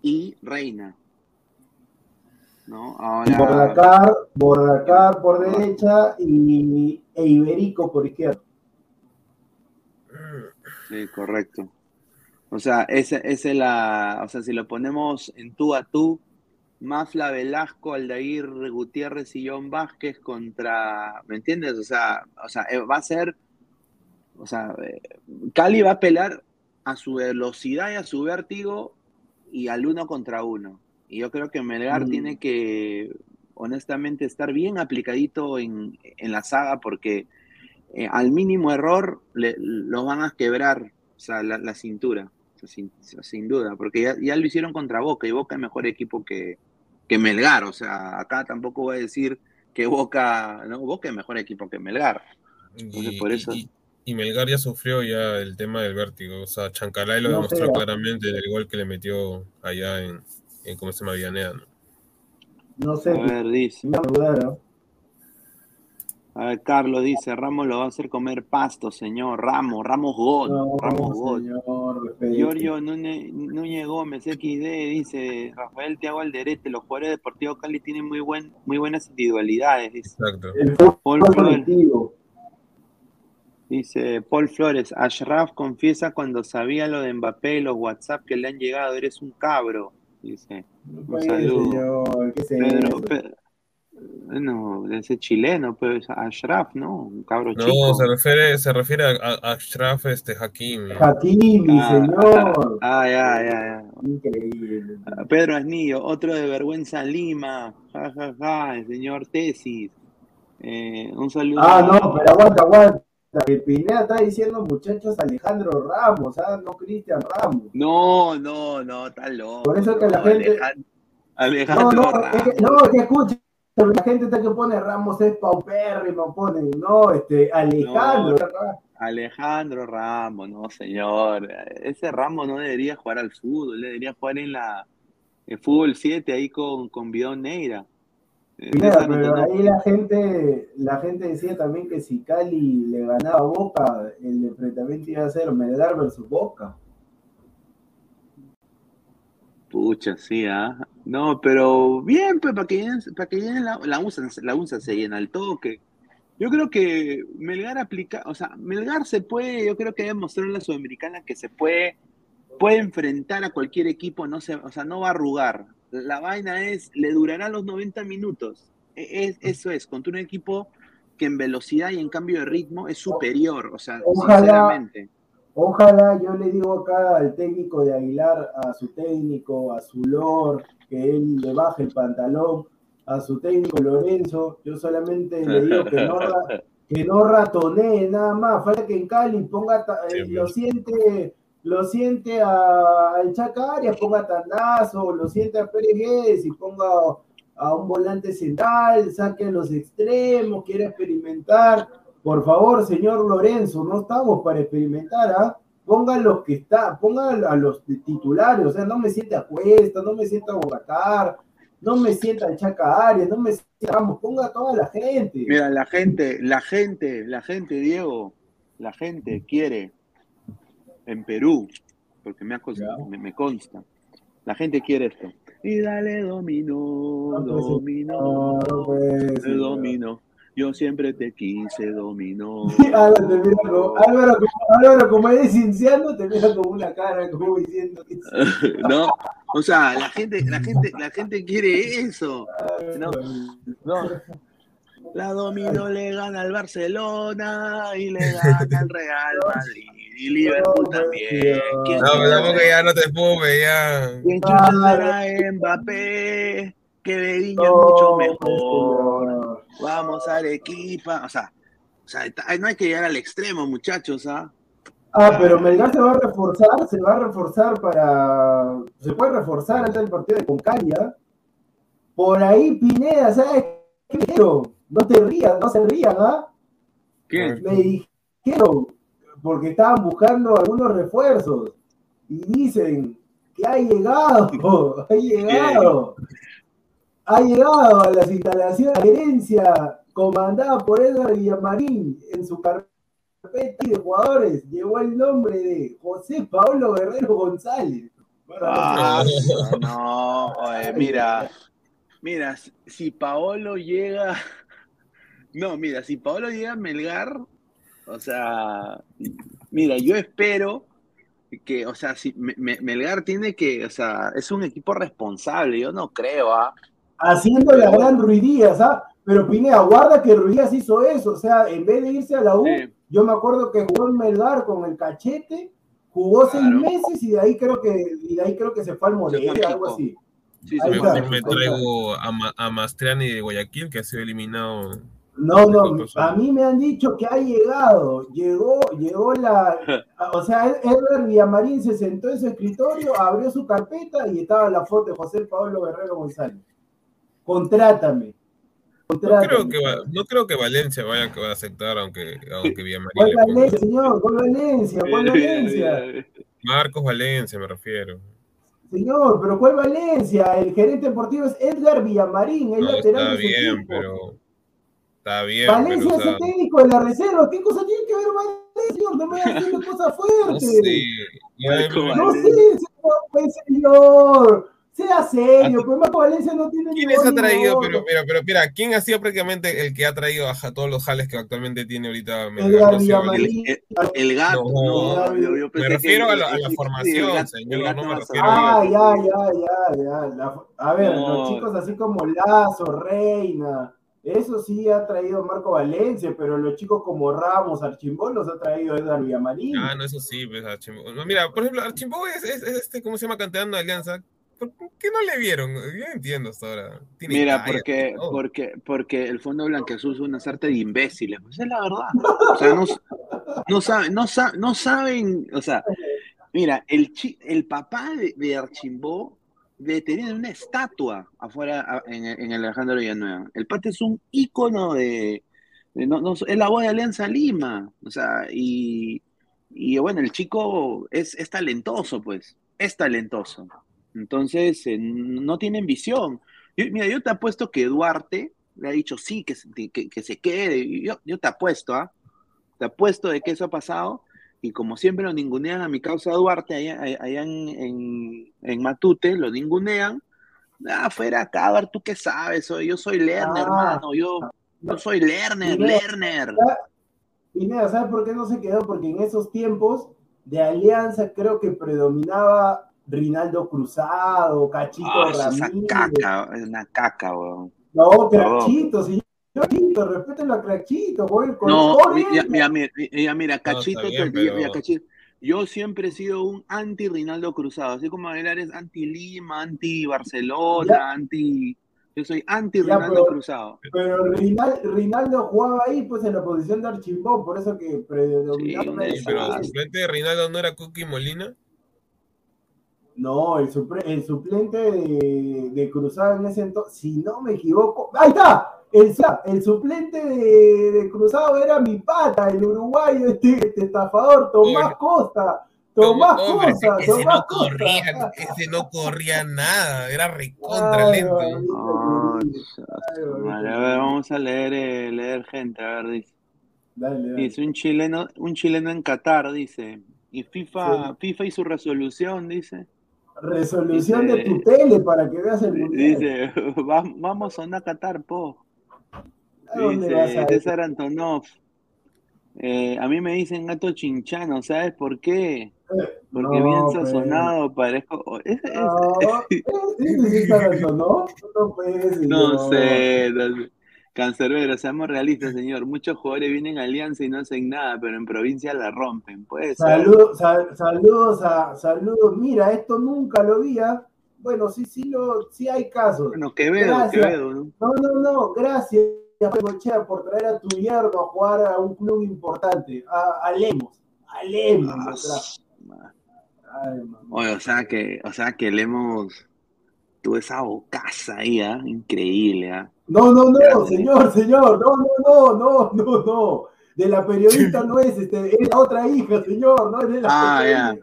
Speaker 1: y Reina.
Speaker 3: ¿No? Ahora... Bordacar, por derecha y e Iberico por izquierda.
Speaker 1: Sí, correcto. O sea, esa es la, o sea, si lo ponemos en tú a tú, Mafla Velasco, Aldair Gutiérrez y John Vázquez contra, ¿me entiendes? O sea, o sea, eh, va a ser, o sea, eh, Cali va a pelar a su velocidad y a su vértigo y al uno contra uno. Y yo creo que Melgar mm. tiene que, honestamente, estar bien aplicadito en, la saga porque eh, al mínimo error le, lo van a quebrar, o sea, la cintura sin, duda, porque ya, lo hicieron contra Boca y Boca es mejor equipo que, que Melgar, o sea, acá tampoco voy a decir que Boca, no, Boca es mejor equipo que Melgar.
Speaker 2: y, por eso... Y, Melgar ya sufrió ya el tema del vértigo, o sea, Chancalay lo demostró claramente en el gol que le metió allá en, en ¿cómo se llama? Villanea, ¿no?
Speaker 3: No sé. A
Speaker 1: ver, dice. A ver, Carlos dice, Ramos lo va a hacer comer pasto, señor. Ramos, Ramos God. Ramos God. Giorgio Núñez, Gómez, XD, dice, Rafael Tiago Alderete, los jugadores deportivos Cali tienen muy, buen, muy buenas individualidades. Exacto. Paul Flores, dice Paul Flores, Ashraf confiesa cuando sabía lo de Mbappé y los WhatsApp que le han llegado, eres un cabro. Dice, un saludo. Pedro, bueno, ese chileno, pues Ashraf, ¿no? Un cabro chico. No,
Speaker 2: se refiere, se refiere a, Ashraf este Hakimi.
Speaker 3: Hakimi, ah, señor.
Speaker 1: Ah, ya, ya, ya. Increíble. Ah, Pedro Asnillo, otro de vergüenza Lima. Ja, ja, ja, el señor Tesis. Eh, un saludo.
Speaker 3: Ah, no, pero aguanta, aguanta. Pineda está diciendo muchachos Alejandro Ramos, ¿ah? No Cristian Ramos.
Speaker 1: No, no, no, está loco.
Speaker 3: Por eso que la gente.
Speaker 1: Alejandro, no,
Speaker 3: no, Es que, no, que escuche la gente está que pone Ramos es paupérrimo, ponen, no, este, Alejandro.
Speaker 1: Alejandro Ramos, no, señor. Ese Ramos no debería jugar al fútbol, debería jugar en la fútbol 7 ahí con, con Bidón Neira.
Speaker 3: Mira, pero ahí la gente, la gente decía también que si Cali le ganaba a Boca, el enfrentamiento iba a ser Melgar versus Boca.
Speaker 1: Pucha, sí, ¿ah? No, pero bien, pues para que lleguen, para que lleguen la, la USA, la USA se llena al toque. Yo creo que Melgar aplica, o sea, Melgar se puede, yo creo que debe mostrar en la Sudamericana que se puede, puede enfrentar a cualquier equipo, no se, o sea, no va a arrugar. La vaina es, le durará los 90 minutos. E, Es, eso es, contra un equipo que en velocidad y en cambio de ritmo es superior, o sea,
Speaker 3: Ojalá.
Speaker 1: sinceramente.
Speaker 3: Ojalá yo le digo acá al técnico de Aguilar, a su técnico, a su Lord, que él le baje el pantalón, a su técnico Lorenzo, yo solamente le digo que no, que no ratonee nada más, falta que en Cali ponga, eh, lo siente, lo siente a- al Chaca Arias, ponga Tandazo, lo siente a Pérez Guedes y ponga a un volante central, saque a los extremos, quiere experimentar. Por favor, señor Lorenzo, no estamos para experimentar, ¿ah? Ponga los que está, ponga a los titulares, o sea, no me siente a Cuesta, no me sienta a Bogatar, no me sienta al Chaca Arias, no me sienta, vamos, ponga a toda la gente.
Speaker 1: Mira, la gente, la gente, la gente, Diego, la gente quiere en Perú, porque me, ha cons-
Speaker 3: Ya.
Speaker 1: me, me consta, la gente quiere esto. Y dale dominó,
Speaker 3: No, pues,
Speaker 1: dominó,
Speaker 3: No,
Speaker 1: dominó. Yo siempre te quise, dominó.
Speaker 3: Álvaro, te mira como, Álvaro, como, Álvaro, como eres te mira como una cara, como diciendo que
Speaker 1: ¿No? O sea, la gente, la gente, la gente quiere eso. No, no. La dominó le gana al Barcelona y le gana al Real Madrid. Y Liverpool también. ¿Quién
Speaker 2: No, pero tampoco ya no te espume, ya.
Speaker 1: ¿Quién chucha será Mbappé? Que Bediño es mucho mejor. Vamos a Arequipa. O sea, o sea, no hay que llegar al extremo, muchachos, ¿ah?
Speaker 3: Ah, pero Melgar se va a reforzar, se va a reforzar para. Se puede reforzar antes del partido de Concaria. Por ahí Pineda, ¿sabes qué dijeron? No te rías, no se rían, ¿ah?
Speaker 1: ¿Quién?
Speaker 3: Me dijeron, porque estaban buscando algunos refuerzos. Y dicen que ha llegado, ha llegado. Ha llegado a las instalaciones de gerencia comandada por Edgar Villamarín en su carpeta de jugadores. Llegó el nombre de José Pablo Guerrero González.
Speaker 1: Ah, no, oye, mira, mira, si- Paolo llega, no, mira, si Paolo llega a Melgar, o sea, mira, yo espero que, o sea, si Me- Me- Melgar tiene que, o sea, es un equipo responsable, yo no creo, ¿ah?
Speaker 3: Haciendo la gran Ruidías, ¿ah? Pero Pineda, guarda que Ruidías hizo eso, o sea, en vez de irse a la U,
Speaker 1: Sí.
Speaker 3: yo me acuerdo que jugó en Melgar con el cachete, jugó seis
Speaker 1: Claro.
Speaker 3: meses y de ahí creo que, y de ahí creo que se fue al Morelia,
Speaker 1: al
Speaker 3: algo así.
Speaker 1: Sí,
Speaker 3: está.
Speaker 2: Me traigo a, Ma- a Mastriani de Guayaquil, que ha sido eliminado.
Speaker 3: No, no, a mí me han dicho que ha llegado, llegó, llegó la, o sea, Edgar Villamarín se sentó en su escritorio, abrió su carpeta y estaba la foto de José Pablo Guerrero González. Contrátame.
Speaker 2: No creo que, va- no creo que Valencia vaya a aceptar, aunque, aunque Villamarín
Speaker 3: ¿Cuál. Valencia, señor? ¿Cuál Valencia? ¿Cuál Valencia?
Speaker 2: Marcos Valencia, me refiero.
Speaker 3: Señor, pero ¿cuál Valencia? El gerente deportivo es Edgar Villamarín, el
Speaker 2: No,
Speaker 3: lateral
Speaker 2: está
Speaker 3: de su
Speaker 2: bien,
Speaker 3: equipo.
Speaker 2: pero. Está bien,
Speaker 3: Valencia
Speaker 2: pero.
Speaker 3: es el técnico de la reserva. ¿Qué cosa tiene que ver Valencia, señor? No me haciendo cosas
Speaker 2: no
Speaker 3: fuertes.
Speaker 2: sé.
Speaker 1: Marco
Speaker 2: pero-
Speaker 3: No sé, señor, pues, señor. Sea serio, pues Marco Valencia no tiene
Speaker 2: ¿Quién les ha traído? Pero, pero, pero, mira, ¿quién ha sido prácticamente el que ha traído a todos los jales que actualmente tiene ahorita.
Speaker 1: El, el- el gato,
Speaker 2: No,
Speaker 1: no, yo, yo
Speaker 2: Me
Speaker 1: pensé
Speaker 2: refiero
Speaker 1: que-
Speaker 2: a la, a formación,
Speaker 1: el gato- el
Speaker 2: señor, no me refiero
Speaker 3: Ah,
Speaker 2: a
Speaker 3: ya, ya, ya, ya. La- a ver,
Speaker 1: No.
Speaker 3: los chicos así como Lazo, Reina, eso sí ha traído Marco Valencia, pero los chicos como Ramos, Archimbol los ha traído Edgar Villamarín.
Speaker 2: Ah, no, eso sí, pues, Archimbo. No, mira, por ejemplo, Archimbo es, es- es este, ¿cómo se llama? Canteando de Alianza. ¿Por qué no le vieron? Yo entiendo hasta ahora. Tiene
Speaker 1: Mira, porque,
Speaker 2: todo.
Speaker 1: porque, porque el Fondo Blanqueazul es una sarta de imbéciles, pues es la verdad. O sea, no, no saben, no, sa- no saben, o sea, mira, el, chi- el papá de, de Archimbó de tener una estatua afuera a- en, en el Alejandro Villanueva. El pata es un ícono de, de- no, no, es la voz de Alianza Lima, o sea, y, y bueno, el chico es, es talentoso, pues, es talentoso. Entonces, eh, no tienen visión. Yo- mira, yo te apuesto que Duarte le ha dicho sí, que, se- que, que se quede. Yo, yo te apuesto, ¿ah? Te apuesto de que eso ha pasado. Y como siempre lo ningunean a mi causa Duarte allá, allá en, en, en Matute, lo ningunean. Ah, fuera acá, Duarte, ¿tú qué sabes? Soy, yo soy Lerner,
Speaker 3: Ah.
Speaker 1: hermano. Yo, yo soy Lerner,
Speaker 3: Mira.
Speaker 1: Lerner.
Speaker 3: Pineda, ¿sabes por qué no se quedó? Porque en esos tiempos de alianza creo que predominaba Rinaldo Cruzado, Cachito
Speaker 1: Ah, eso es una
Speaker 3: Ramírez.
Speaker 1: caca, es una caca, weón.
Speaker 3: No, Crachito, señor Crachito, respétenlo a Crachito, güey. con
Speaker 1: No, mira, mira, mira, mira, Cachito,
Speaker 2: está bien,
Speaker 1: mira, Cachito, yo siempre he sido un anti Rinaldo Cruzado, así como Aguilar es anti Lima, anti Barcelona,
Speaker 3: Ya.
Speaker 1: anti, yo soy anti Rinaldo
Speaker 3: pero-
Speaker 1: Cruzado.
Speaker 3: Pero Rinal- Rinaldo jugaba ahí, pues en la posición de Archimbó, por eso que predominaba.
Speaker 1: Sí,
Speaker 2: pero el suplente de Reinaldo no era Cookie Molina.
Speaker 3: No, el, supre- el suplente de, de Cruzado en ese entonces, si no me equivoco, ¡ahí está! El, el suplente de, de Cruzado era mi pata, el uruguayo, este, este estafador, Tomás. Costa. Tomás Costa,
Speaker 2: ese, ese
Speaker 3: Tomás
Speaker 2: no
Speaker 3: Costa.
Speaker 2: corría, ese no corría nada, era recontra
Speaker 3: Ay,
Speaker 2: lento.
Speaker 1: Vale, a ver, vamos a leer, eh, leer gente, a ver, dice.
Speaker 3: Dale, dale.
Speaker 1: Dice un chileno, un chileno en Qatar, dice. Y FIFA, FIFA y su resolución, dice.
Speaker 3: Resolución de tu tele para que veas el mundial.
Speaker 1: Dice, "Va- vamos a una Qatar, po.
Speaker 3: ¿A dónde vas a?
Speaker 1: César Antonov. eh, a mí me dicen gato chinchano, ¿sabes por qué? Porque
Speaker 3: No,
Speaker 1: bien
Speaker 3: pues.
Speaker 1: sazonado, parezco. o- es- es-
Speaker 3: No, ¿ese es no? No puede ser.
Speaker 1: no sé, no. Cancerbero, seamos realistas, señor. Muchos jugadores vienen a Alianza y no hacen nada, pero en provincia la rompen. Puede.
Speaker 3: Salud- sal- saludos a saludos. Mira, esto nunca lo vi. ¿ah? Bueno, sí, sí, lo, sí hay casos.
Speaker 1: Bueno, Quevedo,
Speaker 3: Gracias.
Speaker 1: Quevedo, ¿no?
Speaker 3: No, no, no, gracias, Gochea, por traer a tu yerno a jugar a un club importante, a, a Lemos. A Lemos.
Speaker 1: Ah.
Speaker 3: Ay.
Speaker 1: Oye, o sea que, o sea que le hemos tuvo esa bocaza ahí, ¿ah? Increíble, ¿ah?
Speaker 3: No, no, no, señor, señor, no, no, no, no, no, no. De la periodista no es, este, es la otra hija, señor, no es de la
Speaker 1: Ah.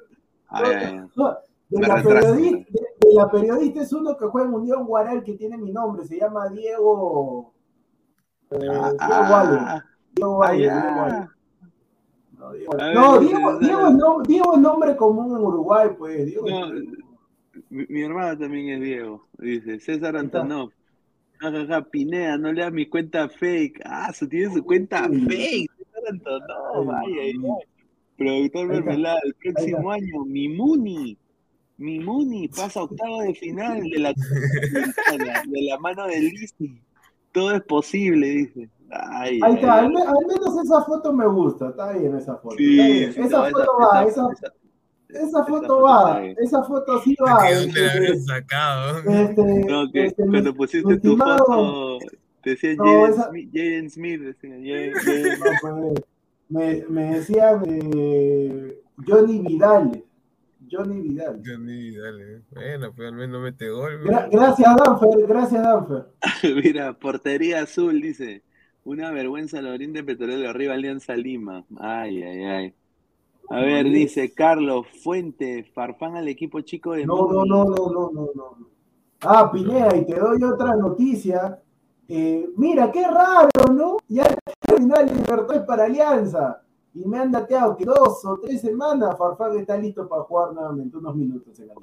Speaker 1: Ah.
Speaker 3: No, de, la periodista, de, de la periodista es uno que juega en Unión Guaral que tiene mi nombre, se llama Diego. eh,
Speaker 1: Ah,
Speaker 3: Diego
Speaker 1: ah,
Speaker 3: Diego
Speaker 1: ya.
Speaker 3: Diego. No, Diego,
Speaker 1: ver,
Speaker 3: no, Diego, es nom- Diego es nombre común en Uruguay, pues. Diego
Speaker 1: mi, mi hermano también es Diego. Dice César Antonov. Jajaja, Pineda, no lea mi cuenta fake. Ah, su tiene su cuenta fake.
Speaker 3: Ay,
Speaker 1: vaya. Productor. Mermelada, el próximo año, mi Muni. Mi Muni pasa octavo de final de la, de la mano de Lizzy. Todo es posible, dice. Ay,
Speaker 3: Ahí está, al, menos esa foto me gusta, está bien esa foto.
Speaker 1: Sí,
Speaker 3: esa
Speaker 1: no,
Speaker 3: foto va, esa,
Speaker 1: esa-
Speaker 3: esa foto va, esa foto sí va.
Speaker 2: ¿De dónde la
Speaker 3: este,
Speaker 2: sacado?
Speaker 3: este,
Speaker 1: No, que
Speaker 3: este,
Speaker 1: cuando pusiste tu
Speaker 3: estimado-
Speaker 1: foto, te decía
Speaker 3: No,
Speaker 1: Jaden,
Speaker 3: esa-
Speaker 1: Smith, Jaden Smith, decía, Jaden- Jaden-
Speaker 3: No, pues, me, me decía eh, Johnny Vidal. Johnny Vidal.
Speaker 2: Johnny, dale. Bueno, pues al menos mete gol.
Speaker 3: Gra- gracias, Danfer, gracias, Danfer.
Speaker 1: Mira, portería azul, dice. Una vergüenza el Oriente Petrolero, arriba Alianza Lima. Ay, ay, ay. A ver, dice Carlos Fuente, Farfán al equipo chico de
Speaker 3: No, no, no, no, no, no, no. Ah, Pineda, y te doy otra noticia. Eh, mira, qué raro, ¿no? Ya terminó el Libertad para Alianza. Y me han dateado que dos o tres semanas Farfán está listo para jugar nuevamente unos minutos en la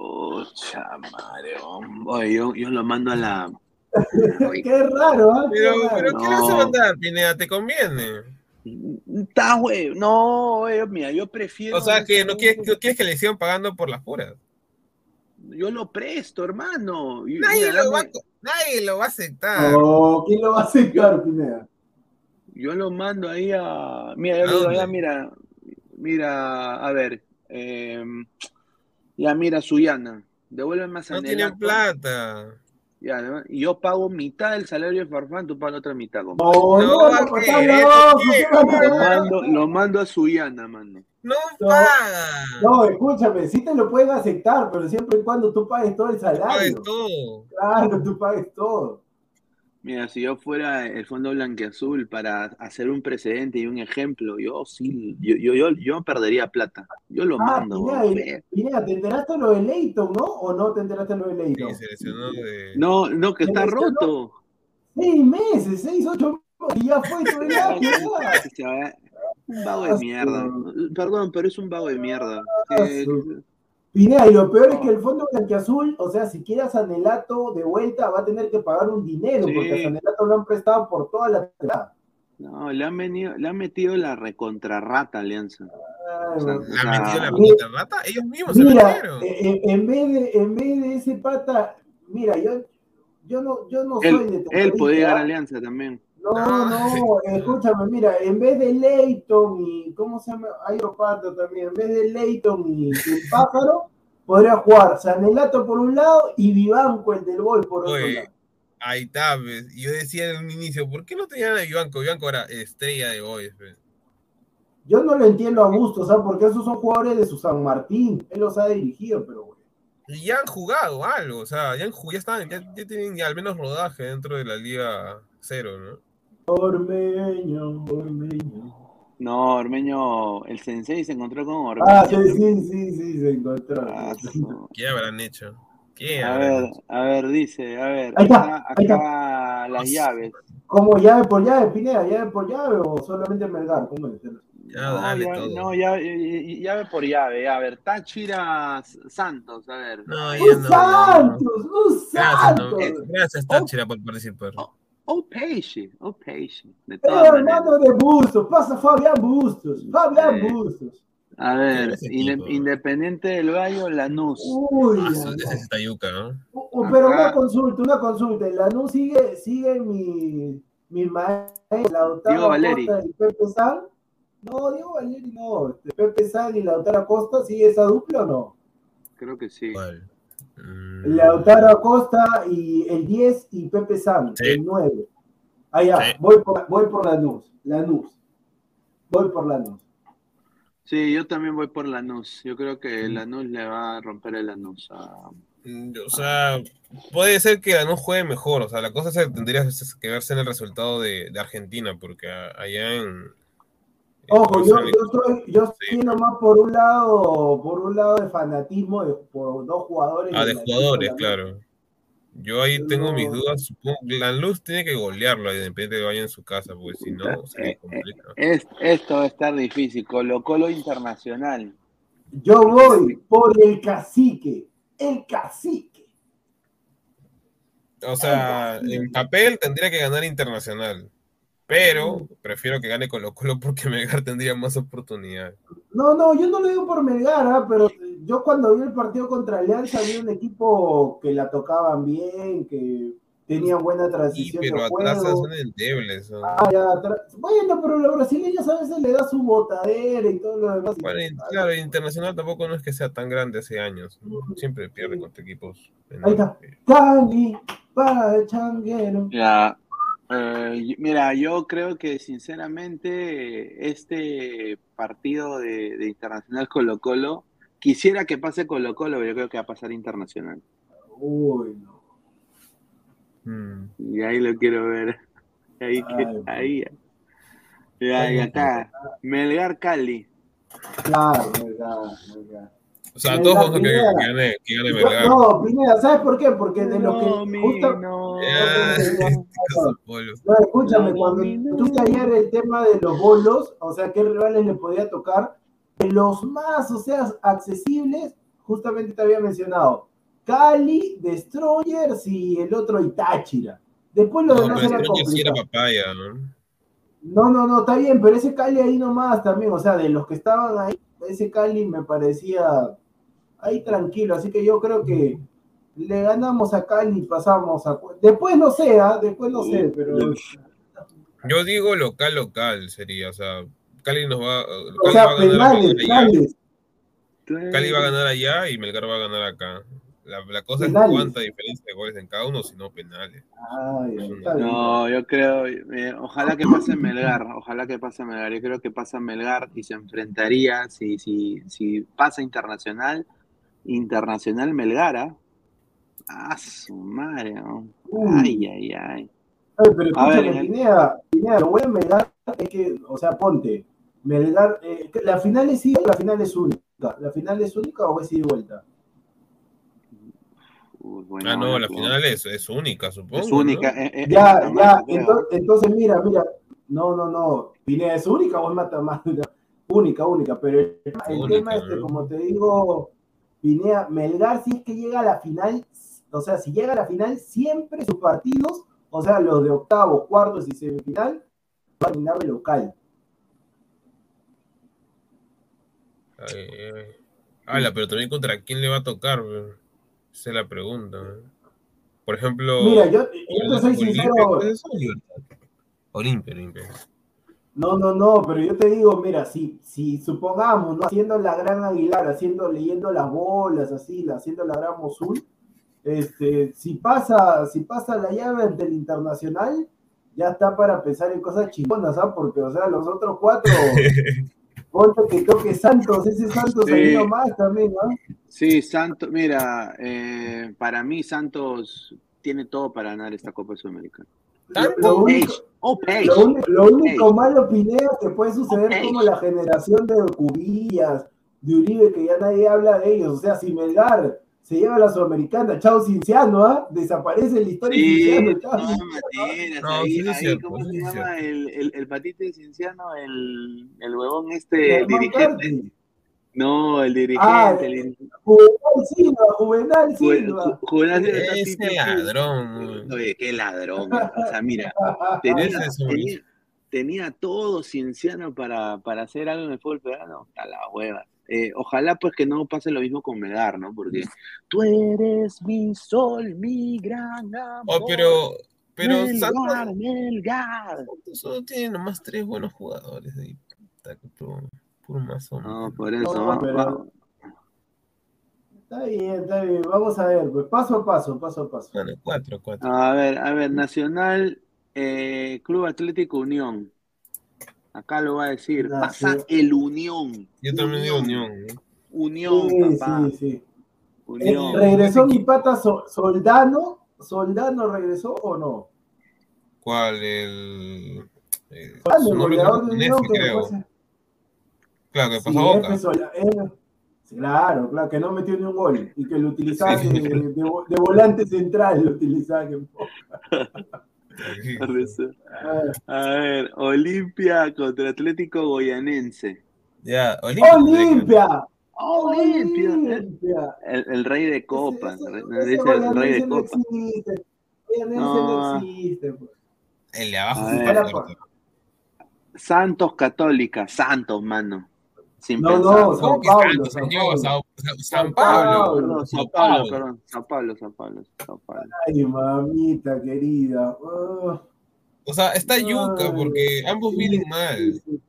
Speaker 1: chamadre, hombre. Oye, yo, yo lo mando a la.
Speaker 3: Qué raro, ¿ah? Qué
Speaker 2: Pero, pero ¿qué le vas a mandar, Pineda? ¿Te conviene?
Speaker 1: Está, güey. No, güey, mira, yo prefiero.
Speaker 2: O sea, que no quieres, no quieres que le sigan pagando por las puras.
Speaker 1: Yo lo presto, hermano.
Speaker 2: Nadie
Speaker 1: mira,
Speaker 2: lo, va,
Speaker 1: dame-
Speaker 2: nadie lo va a aceptar.
Speaker 3: No, ¿quién lo va a aceptar, Pineda?
Speaker 1: Yo lo mando ahí a. Mira, yo
Speaker 2: ¿A
Speaker 1: le digo, ya, mira. Mira, a ver. em, ya, mira, Suyana. Devuélveme a
Speaker 2: No
Speaker 1: Sanelato.
Speaker 2: tienen plata.
Speaker 1: Además, y yo pago mitad del salario de Farfán, tú pagas la otra mitad.
Speaker 3: No,
Speaker 2: No,
Speaker 3: no,
Speaker 2: ¿a
Speaker 3: no,
Speaker 2: qué?
Speaker 3: está
Speaker 2: ¿Qué?
Speaker 3: loco, ¿qué va a
Speaker 1: Lo mando, lo mando a Suyana, mano.
Speaker 2: No
Speaker 3: No.
Speaker 2: paga.
Speaker 3: No, escúchame, sí te lo pueden aceptar, pero siempre y cuando tú pagues todo el
Speaker 2: Pagues
Speaker 3: salario.
Speaker 2: todo.
Speaker 3: Claro, tú pagues todo.
Speaker 1: Mira, si yo fuera el Fondo Blanqueazul para hacer un precedente y un ejemplo, yo sí, yo, yo, yo, yo perdería plata. Yo lo
Speaker 3: Ah,
Speaker 1: mando.
Speaker 3: Pineda, ¿te enteraste de lo de Leighton, no? ¿O no te enteraste de lo de
Speaker 2: Sí,
Speaker 3: Leighton?
Speaker 2: de.
Speaker 1: No, no, que está roto.
Speaker 3: Seis meses, seis, ocho meses, y ya fue.
Speaker 1: Se va- Un vago de mierda. Perdón, pero es un vago de mierda.
Speaker 3: Su- Pineda, y lo peor es que el Fondo Blanquiazul, o sea, si quiere a Sanelato de vuelta, va a tener que pagar un dinero,
Speaker 1: Sí.
Speaker 3: porque a Sanelato lo han prestado por toda la temporada.
Speaker 1: No, le han, venido, le han metido la recontrarrata Alianza.
Speaker 3: Ay,
Speaker 1: O sea.
Speaker 2: ¿Le han metido la
Speaker 3: Mira,
Speaker 2: puta rata? Ellos mismos se
Speaker 3: Mira,
Speaker 2: metieron.
Speaker 3: eh, eh, en vez de, en vez de ese pata, mira, yo, yo no, yo no soy de
Speaker 1: Él, él podía llegar a. Alianza también.
Speaker 3: No,
Speaker 2: No.
Speaker 3: no, escúchame, mira, en vez de Leighton y, ¿cómo se llama? Hay también, en vez de Leighton y, el pájaro, podría jugar Sanelato por un lado y Vivanco, el del gol, por otro
Speaker 2: Oye,
Speaker 3: lado.
Speaker 2: ahí está, pues. Yo decía en un inicio, ¿por qué no tenían a Vivanco? Vivanco era estrella de Boys, pues.
Speaker 3: Yo no lo entiendo a gusto, ¿sabes? Porque esos son jugadores de su San Martín, él los ha dirigido, pero bueno.
Speaker 2: Y ya han jugado algo, o sea, ya, han jugado, ya están, ya, ya tienen ya al menos rodaje dentro de la Liga Cero, ¿no?
Speaker 3: Ormeño, Ormeño.
Speaker 1: No, Ormeño, el sensei se encontró con Ormeño.
Speaker 3: Ah, sí, sí, sí, sí, se encontró.
Speaker 1: Ah,
Speaker 2: ¿Qué habrán hecho? ¿Qué
Speaker 1: A
Speaker 2: habrán
Speaker 1: ver,
Speaker 2: hecho?
Speaker 1: a ver, dice, a ver,
Speaker 3: Ahí está,
Speaker 1: acá,
Speaker 3: ahí está.
Speaker 1: acá las llaves.
Speaker 3: ¿Cómo llave por llave, Pineda? ¿Llave por llave o solamente Melgar? ¿Cómo es?
Speaker 2: Ya,
Speaker 1: No,
Speaker 2: dale todo.
Speaker 1: llave por llave. A ver, Táchira Santos, a ver.
Speaker 2: No, ya
Speaker 3: ¡Un
Speaker 2: no,
Speaker 3: Santos! ¡Un
Speaker 2: Gracias, no,
Speaker 3: Santos!
Speaker 2: gracias Táchira por participar.
Speaker 1: Oh, Oh, Peixe, oh, Peixe. De
Speaker 3: Eh,
Speaker 1: todas maneras.
Speaker 3: hermano de Bustos, pasa Fabián Bustos, Fabián
Speaker 1: Eh.
Speaker 3: Bustos.
Speaker 1: A ver? Independiente del Valle, Lanús.
Speaker 3: Uy,
Speaker 2: Ah,
Speaker 3: ya
Speaker 2: eso-
Speaker 3: no. pero una consulta, una consulta. Lanús sigue, sigue mi, mi maestro, Lautaro
Speaker 1: Diego Valeri.
Speaker 3: Costa y Pepe San. No, Diego Valeri no. Este, Pepe San y Lautaro Costa, ¿sigue esa dupla o no?
Speaker 1: Creo que sí.
Speaker 2: ¿Cuál? Mm,
Speaker 3: Lautaro Acosta y el 10 y Pepe San,
Speaker 2: Sí.
Speaker 3: el 9. Allá,
Speaker 2: Sí.
Speaker 3: voy por, voy por Lanús, Lanús. Voy por Lanús.
Speaker 1: Sí, yo también voy por Lanús. Yo creo que
Speaker 3: Mm.
Speaker 1: Lanús le va a romper el Lanús. a-
Speaker 2: Mm, O sea, puede ser que no juegue mejor. O sea, la cosa se tendría que verse en el resultado de, de Argentina, porque allá en.
Speaker 3: Ojo, yo, yo estoy, yo
Speaker 2: Sí.
Speaker 3: estoy nomás por un lado, por un lado de fanatismo de, por dos jugadores.
Speaker 2: Ah, de jugadores,
Speaker 3: la-
Speaker 2: claro. Yo ahí tengo mis dudas. Supongo la luz tiene que golearlo a Independiente que vaya en su casa, porque si no, se
Speaker 1: Eh,
Speaker 2: complica.
Speaker 1: Es, esto va a estar difícil. Colo Colo Internacional.
Speaker 3: Yo voy por el cacique, el cacique.
Speaker 2: O sea, en papel tendría que ganar Internacional. Pero prefiero que gane Colo Colo porque Melgar tendría más oportunidades.
Speaker 3: No, no, yo no lo digo por Melgar, ¿ah? pero yo cuando vi el partido contra Alianza vi un equipo que la tocaban bien, que tenía buena transición
Speaker 2: pero
Speaker 3: de
Speaker 2: atrás
Speaker 3: juego.
Speaker 2: son endebles. ¿no?
Speaker 3: Ah, ya, Bueno, pero los brasileños a veces le da su botadera y todo lo demás.
Speaker 2: Bueno, y claro, Internacional tampoco no es que sea tan grande hace años. ¿no? Siempre pierde contra equipos.
Speaker 3: Ahí está. Cali, para el changuero.
Speaker 1: Ya, eh, mira, yo creo que sinceramente este partido de, de Internacional Colo Colo, quisiera que pase Colo Colo, pero yo creo que va a pasar Internacional.
Speaker 3: Uy, no.
Speaker 2: Mm.
Speaker 1: Y ahí lo quiero ver. Ahí, que-
Speaker 3: Ay,
Speaker 1: ahí. Ya, y acá, Melgar Cali.
Speaker 3: Claro, Melgar, Melgar.
Speaker 2: O sea, todos que, que gane, que gane
Speaker 3: Yo-
Speaker 2: Melgar.
Speaker 3: No, Pineda, ¿sabes por qué? Porque de lo
Speaker 1: No,
Speaker 3: que.
Speaker 1: mi,
Speaker 3: justa-
Speaker 1: no.
Speaker 2: Ya,
Speaker 3: no, escúchame, cuando tú ayer el tema de los bolos, o sea, qué rivales le podía tocar, de los más, o sea, accesibles, justamente te había mencionado, Cali, Destroyers y el otro Itáchira. Después lo
Speaker 2: No,
Speaker 3: demás era complicado.
Speaker 2: papaya, ¿no?
Speaker 3: No, no, no, está bien, pero ese Cali ahí nomás también, o sea, de los que estaban ahí, ese Cali me parecía ahí tranquilo, así que yo creo que le ganamos a Cali y pasamos a... Después no sé, ¿ah? después no sé, pero...
Speaker 2: Yo digo local, local sería, o sea, Cali nos va,
Speaker 3: O
Speaker 2: Cali
Speaker 3: sea,
Speaker 2: va a ganar
Speaker 3: penales,
Speaker 2: allá,
Speaker 3: penales.
Speaker 2: Cali va a ganar allá y Melgar va a ganar acá. La, la cosa
Speaker 3: Penales.
Speaker 2: es cuánta diferencia de goles en cada uno, si no penales.
Speaker 3: Ay.
Speaker 1: No, yo creo, eh, ojalá que pase Melgar, ojalá que pase Melgar. Yo creo que pasa Melgar y se enfrentaría, si, si, si pasa Internacional, Internacional Melgara. Ah, su madre, ¿no? Ay, ay, ay.
Speaker 3: Oye, pero
Speaker 1: A ver,
Speaker 3: escúchame, Pineda, Pineda, lo bueno de Melgar es que, o sea, ponte, Melgar, eh, la final es ida o la final es única. ¿La final es única o es ida y vuelta?
Speaker 1: Uy, bueno,
Speaker 2: Ah, no, la
Speaker 1: pues,
Speaker 2: final es, es única, supongo.
Speaker 1: Es
Speaker 2: ¿no?
Speaker 1: única. eh, eh,
Speaker 3: Ya,
Speaker 1: es
Speaker 3: ya,
Speaker 1: creo.
Speaker 3: entonces, entonces mira, mira, no, no, no, Pineda es única o es mata mata, única, única, pero el, el
Speaker 2: Única,
Speaker 3: tema este,
Speaker 2: ¿no?
Speaker 3: como te digo, Pineda, Melgar si es que llega a la final, o sea, si llega a la final, siempre sus partidos, o sea, los de octavos, cuartos y semifinal, van a terminar de local.
Speaker 2: Ay, ay. Ala, pero también contra quién le va a tocar, weón? esa es la pregunta. Por ejemplo,
Speaker 3: Mira, yo, yo te soy sincero.
Speaker 2: Olimpia, Olimpia.
Speaker 3: no, no, no, pero yo te digo, mira, si, si supongamos, ¿no? haciendo la gran Aguilar, haciendo, leyendo las bolas, así, haciendo la gran Mosul, este, si pasa, si pasa la llave ante el internacional, ya está para pensar en cosas chingonas, ¿sabes? Porque, o sea, los otros cuatro, ponte que toque Santos, ese Santos
Speaker 1: Sí.
Speaker 3: ahí nomás también, ¿no?
Speaker 1: Sí, Santos, mira, eh, para mí Santos tiene todo para ganar esta Copa Sudamericana.
Speaker 3: Lo, lo único,
Speaker 1: Page, oh, Page.
Speaker 3: Lo, uni- lo único
Speaker 1: Ey.
Speaker 3: malo, Pineda, que puede suceder
Speaker 1: Ey.
Speaker 3: como la generación de Cubillas, de Uribe, que ya nadie habla de ellos. O sea, si Melgar se lleva a la Sudamericana, chao Cinciano, ¿ah? Desaparece la historia de
Speaker 1: Sí,
Speaker 3: Cinciano, chao.
Speaker 1: todas maneras,
Speaker 2: No,
Speaker 1: ahí,
Speaker 2: sí es
Speaker 1: ahí,
Speaker 2: cierto,
Speaker 1: ¿cómo
Speaker 2: sí
Speaker 1: se llama el, el, el patito de Cienciano? El, el huevón este, el dirigente. No, el dirigente.
Speaker 3: Ah,
Speaker 1: el,
Speaker 3: Juvenal Silva, Juvenal
Speaker 1: Ju-
Speaker 3: Silva.
Speaker 1: Ju- Juvenal Silva está
Speaker 2: Ese
Speaker 1: tipo-
Speaker 2: ladrón.
Speaker 1: Oye, qué ladrón. O sea, mira, tenía,
Speaker 2: es
Speaker 1: tenía todo Cienciano para, para hacer algo en el fútbol peruano. A la hueva. Eh, ojalá pues que no pase lo mismo con Melgar, ¿no? Porque tú eres mi sol, mi gran amor.
Speaker 2: Oh, pero, pero
Speaker 1: Melgar,
Speaker 2: Santos,
Speaker 1: Melgar.
Speaker 2: Santos solo tiene nomás tres buenos jugadores que puro.
Speaker 1: No, por eso.
Speaker 3: No,
Speaker 1: va-
Speaker 3: pero-
Speaker 1: va-
Speaker 3: Está bien, está bien. Vamos a ver, pues paso a paso, paso a paso.
Speaker 2: Bueno, cuatro, cuatro.
Speaker 1: A ver, a ver, Nacional, eh, Club Atlético Unión. Acá lo va a decir. Pasa el Unión.
Speaker 2: Yo también digo Unión.
Speaker 1: Unión,
Speaker 3: Sí,
Speaker 1: papá.
Speaker 3: sí, sí. Eh,
Speaker 1: Unión.
Speaker 3: ¿Regresó mi pata So- Soldano? ¿Soldano regresó o no?
Speaker 2: ¿Cuál? El. eh,
Speaker 3: el
Speaker 2: nombre
Speaker 3: goleador de Unión que
Speaker 2: creo. Claro, que pasó Boca.
Speaker 3: Claro, claro, que no metió ni un gol y que lo utilizaban
Speaker 2: Sí.
Speaker 3: de, de- de volante central, lo utilizaban en
Speaker 1: eso. A ver, Olimpia contra Atlético Goyanense.
Speaker 2: Ya, Olimpia.
Speaker 3: ¡Olimpia!
Speaker 1: Olimpia.
Speaker 3: ¡Olimpia!
Speaker 1: El, el rey de copas.
Speaker 3: Ese-
Speaker 1: el-
Speaker 3: ese
Speaker 1: el rey de
Speaker 3: Goyanense no
Speaker 1: copas.
Speaker 3: existe.
Speaker 1: No.
Speaker 3: pues.
Speaker 2: El de abajo.
Speaker 1: Santos Católica. Santos, mano. Sin
Speaker 3: No,
Speaker 1: pensar.
Speaker 3: no,
Speaker 2: San Pablo.
Speaker 3: Paulo.
Speaker 1: Perdón,
Speaker 2: Sao
Speaker 1: Sao Paulo,
Speaker 2: Paulo.
Speaker 1: perdón. Sao Paulo, Sao Paulo, Sao Paulo.
Speaker 3: Ay, mamita querida. Ah,
Speaker 2: O sea, está yuca porque ambos vienen mal.
Speaker 3: sí.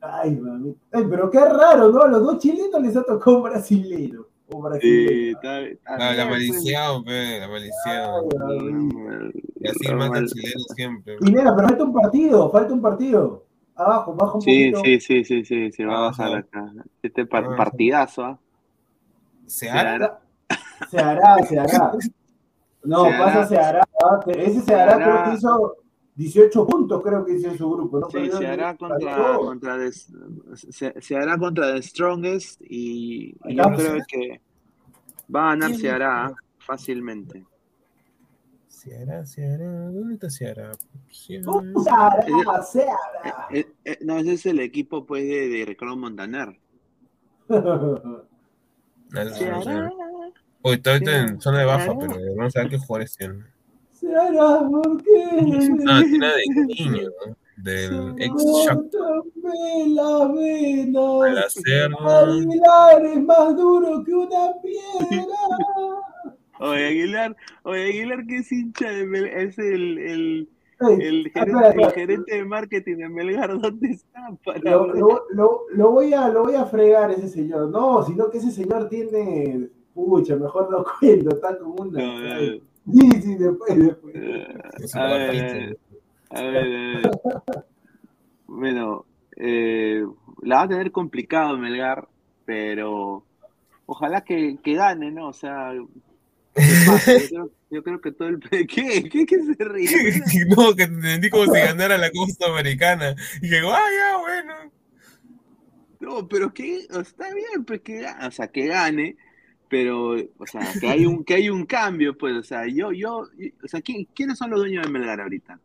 Speaker 3: Ay, mamita. Ay, pero qué raro, ¿no? A los dos chilenos les ha tocado un brasilero. Un
Speaker 1: Sí, está, está
Speaker 2: Ah, la
Speaker 1: bien, pues.
Speaker 2: maldición, pe, la.
Speaker 3: Ay.
Speaker 2: Y así
Speaker 1: Normal.
Speaker 2: mata chileno siempre.
Speaker 3: Pineda, pero falta un partido, falta un partido. Abajo, baja un
Speaker 1: Sí,
Speaker 3: poquito.
Speaker 1: sí, sí, sí, sí, se va a
Speaker 2: Ah,
Speaker 1: bajar
Speaker 2: sí.
Speaker 1: acá. Este par-
Speaker 2: Ah, sí.
Speaker 1: partidazo, ¿ah?
Speaker 2: ¿Se
Speaker 1: Se
Speaker 2: hará?
Speaker 3: Se hará, se hará. No,
Speaker 1: Se
Speaker 3: pasa,
Speaker 1: hará.
Speaker 3: se hará. Ese se
Speaker 1: Se
Speaker 3: hará,
Speaker 1: hará.
Speaker 3: creo que hizo 18 puntos, creo que hizo en su grupo. ¿no?
Speaker 1: Sí,
Speaker 3: Pero
Speaker 1: se hará contra, contra the- se, se hará contra The Strongest y, y yo creo que va a ganar se hará fácilmente.
Speaker 2: ¿Se hará? ¿Dónde está? Sí,
Speaker 3: ¿Cómo se hará? Se hará.
Speaker 1: Eh, eh, eh, no, ese es el equipo pues de, de Ricardo Montaner.
Speaker 2: Hoy está ahorita en zona de baja, pero vamos a ver qué jugadores tienen.
Speaker 3: Se hará, ¿por qué?
Speaker 2: Ah, tiene nada de niño, ¿no? Del ex Shakhtar.
Speaker 3: Córtame la vena.
Speaker 2: Al hacerlo.
Speaker 3: Aguilar es más duro que una piedra.
Speaker 1: Oye, Aguilar, oye, Aguilar que es hincha de Mel- es el, el, el, gerente, el
Speaker 3: espera.
Speaker 1: gerente de marketing de Melgar, ¿dónde está? Para
Speaker 3: Lo, lo- lo- lo voy a, lo voy a fregar ese señor. No, sino que ese señor tiene. Pucha, mejor no cuento, está como una.
Speaker 1: No.
Speaker 3: Sí, sí, después, después.
Speaker 2: Es
Speaker 1: A ver, a ver, a ver. Bueno, eh, la va a tener complicado Melgar, pero ojalá que, que gane, ¿no? O sea. Yo creo, Yo creo que todo el. ¿Qué? ¿Qué, qué se ríe?
Speaker 2: no, que te entendí como si ganara la Costa Americana. Y digo, ah, ya, bueno.
Speaker 1: No, pero que está bien, pues que o sea, que gane, pero, o sea, que hay un, que hay un cambio, pues, o sea, yo, yo, o sea, ¿quiénes son los dueños de Melgar ahorita?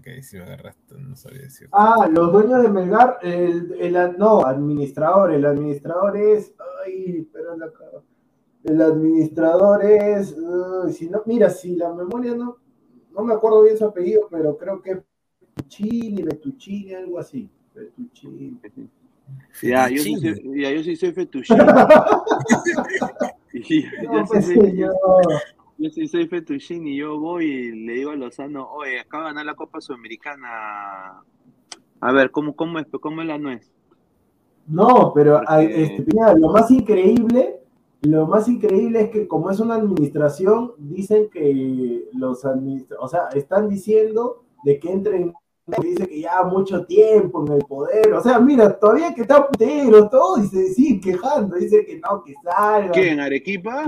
Speaker 2: que si me agarraste, no sabía decir.
Speaker 3: Ah, los dueños de Melgar, el, el, no, administrador, el administrador es, ay, pero la el administrador es, si no, mira, si la memoria no, no me acuerdo bien su apellido, pero creo que Fettuccini, Fettuccini, algo así. Fettuccini.
Speaker 1: Ya, yo sí, ya, yo sí soy Fettuccini. no, pues, yo, yo sí soy Fettuccini, yo voy y le digo a Lozano, oye, acaba de ganar la Copa Sudamericana. A ver, ¿cómo, cómo, es, cómo es la nuez?
Speaker 3: No, pero este, lo más increíble lo más increíble es que como es una administración, dicen que los administradores, o sea, están diciendo de que entren, dice que ya mucho tiempo en el poder, o sea, mira, todavía que está putero, todo, y se siguen quejando, dice que no, que salgan.
Speaker 1: ¿Qué, en Arequipa?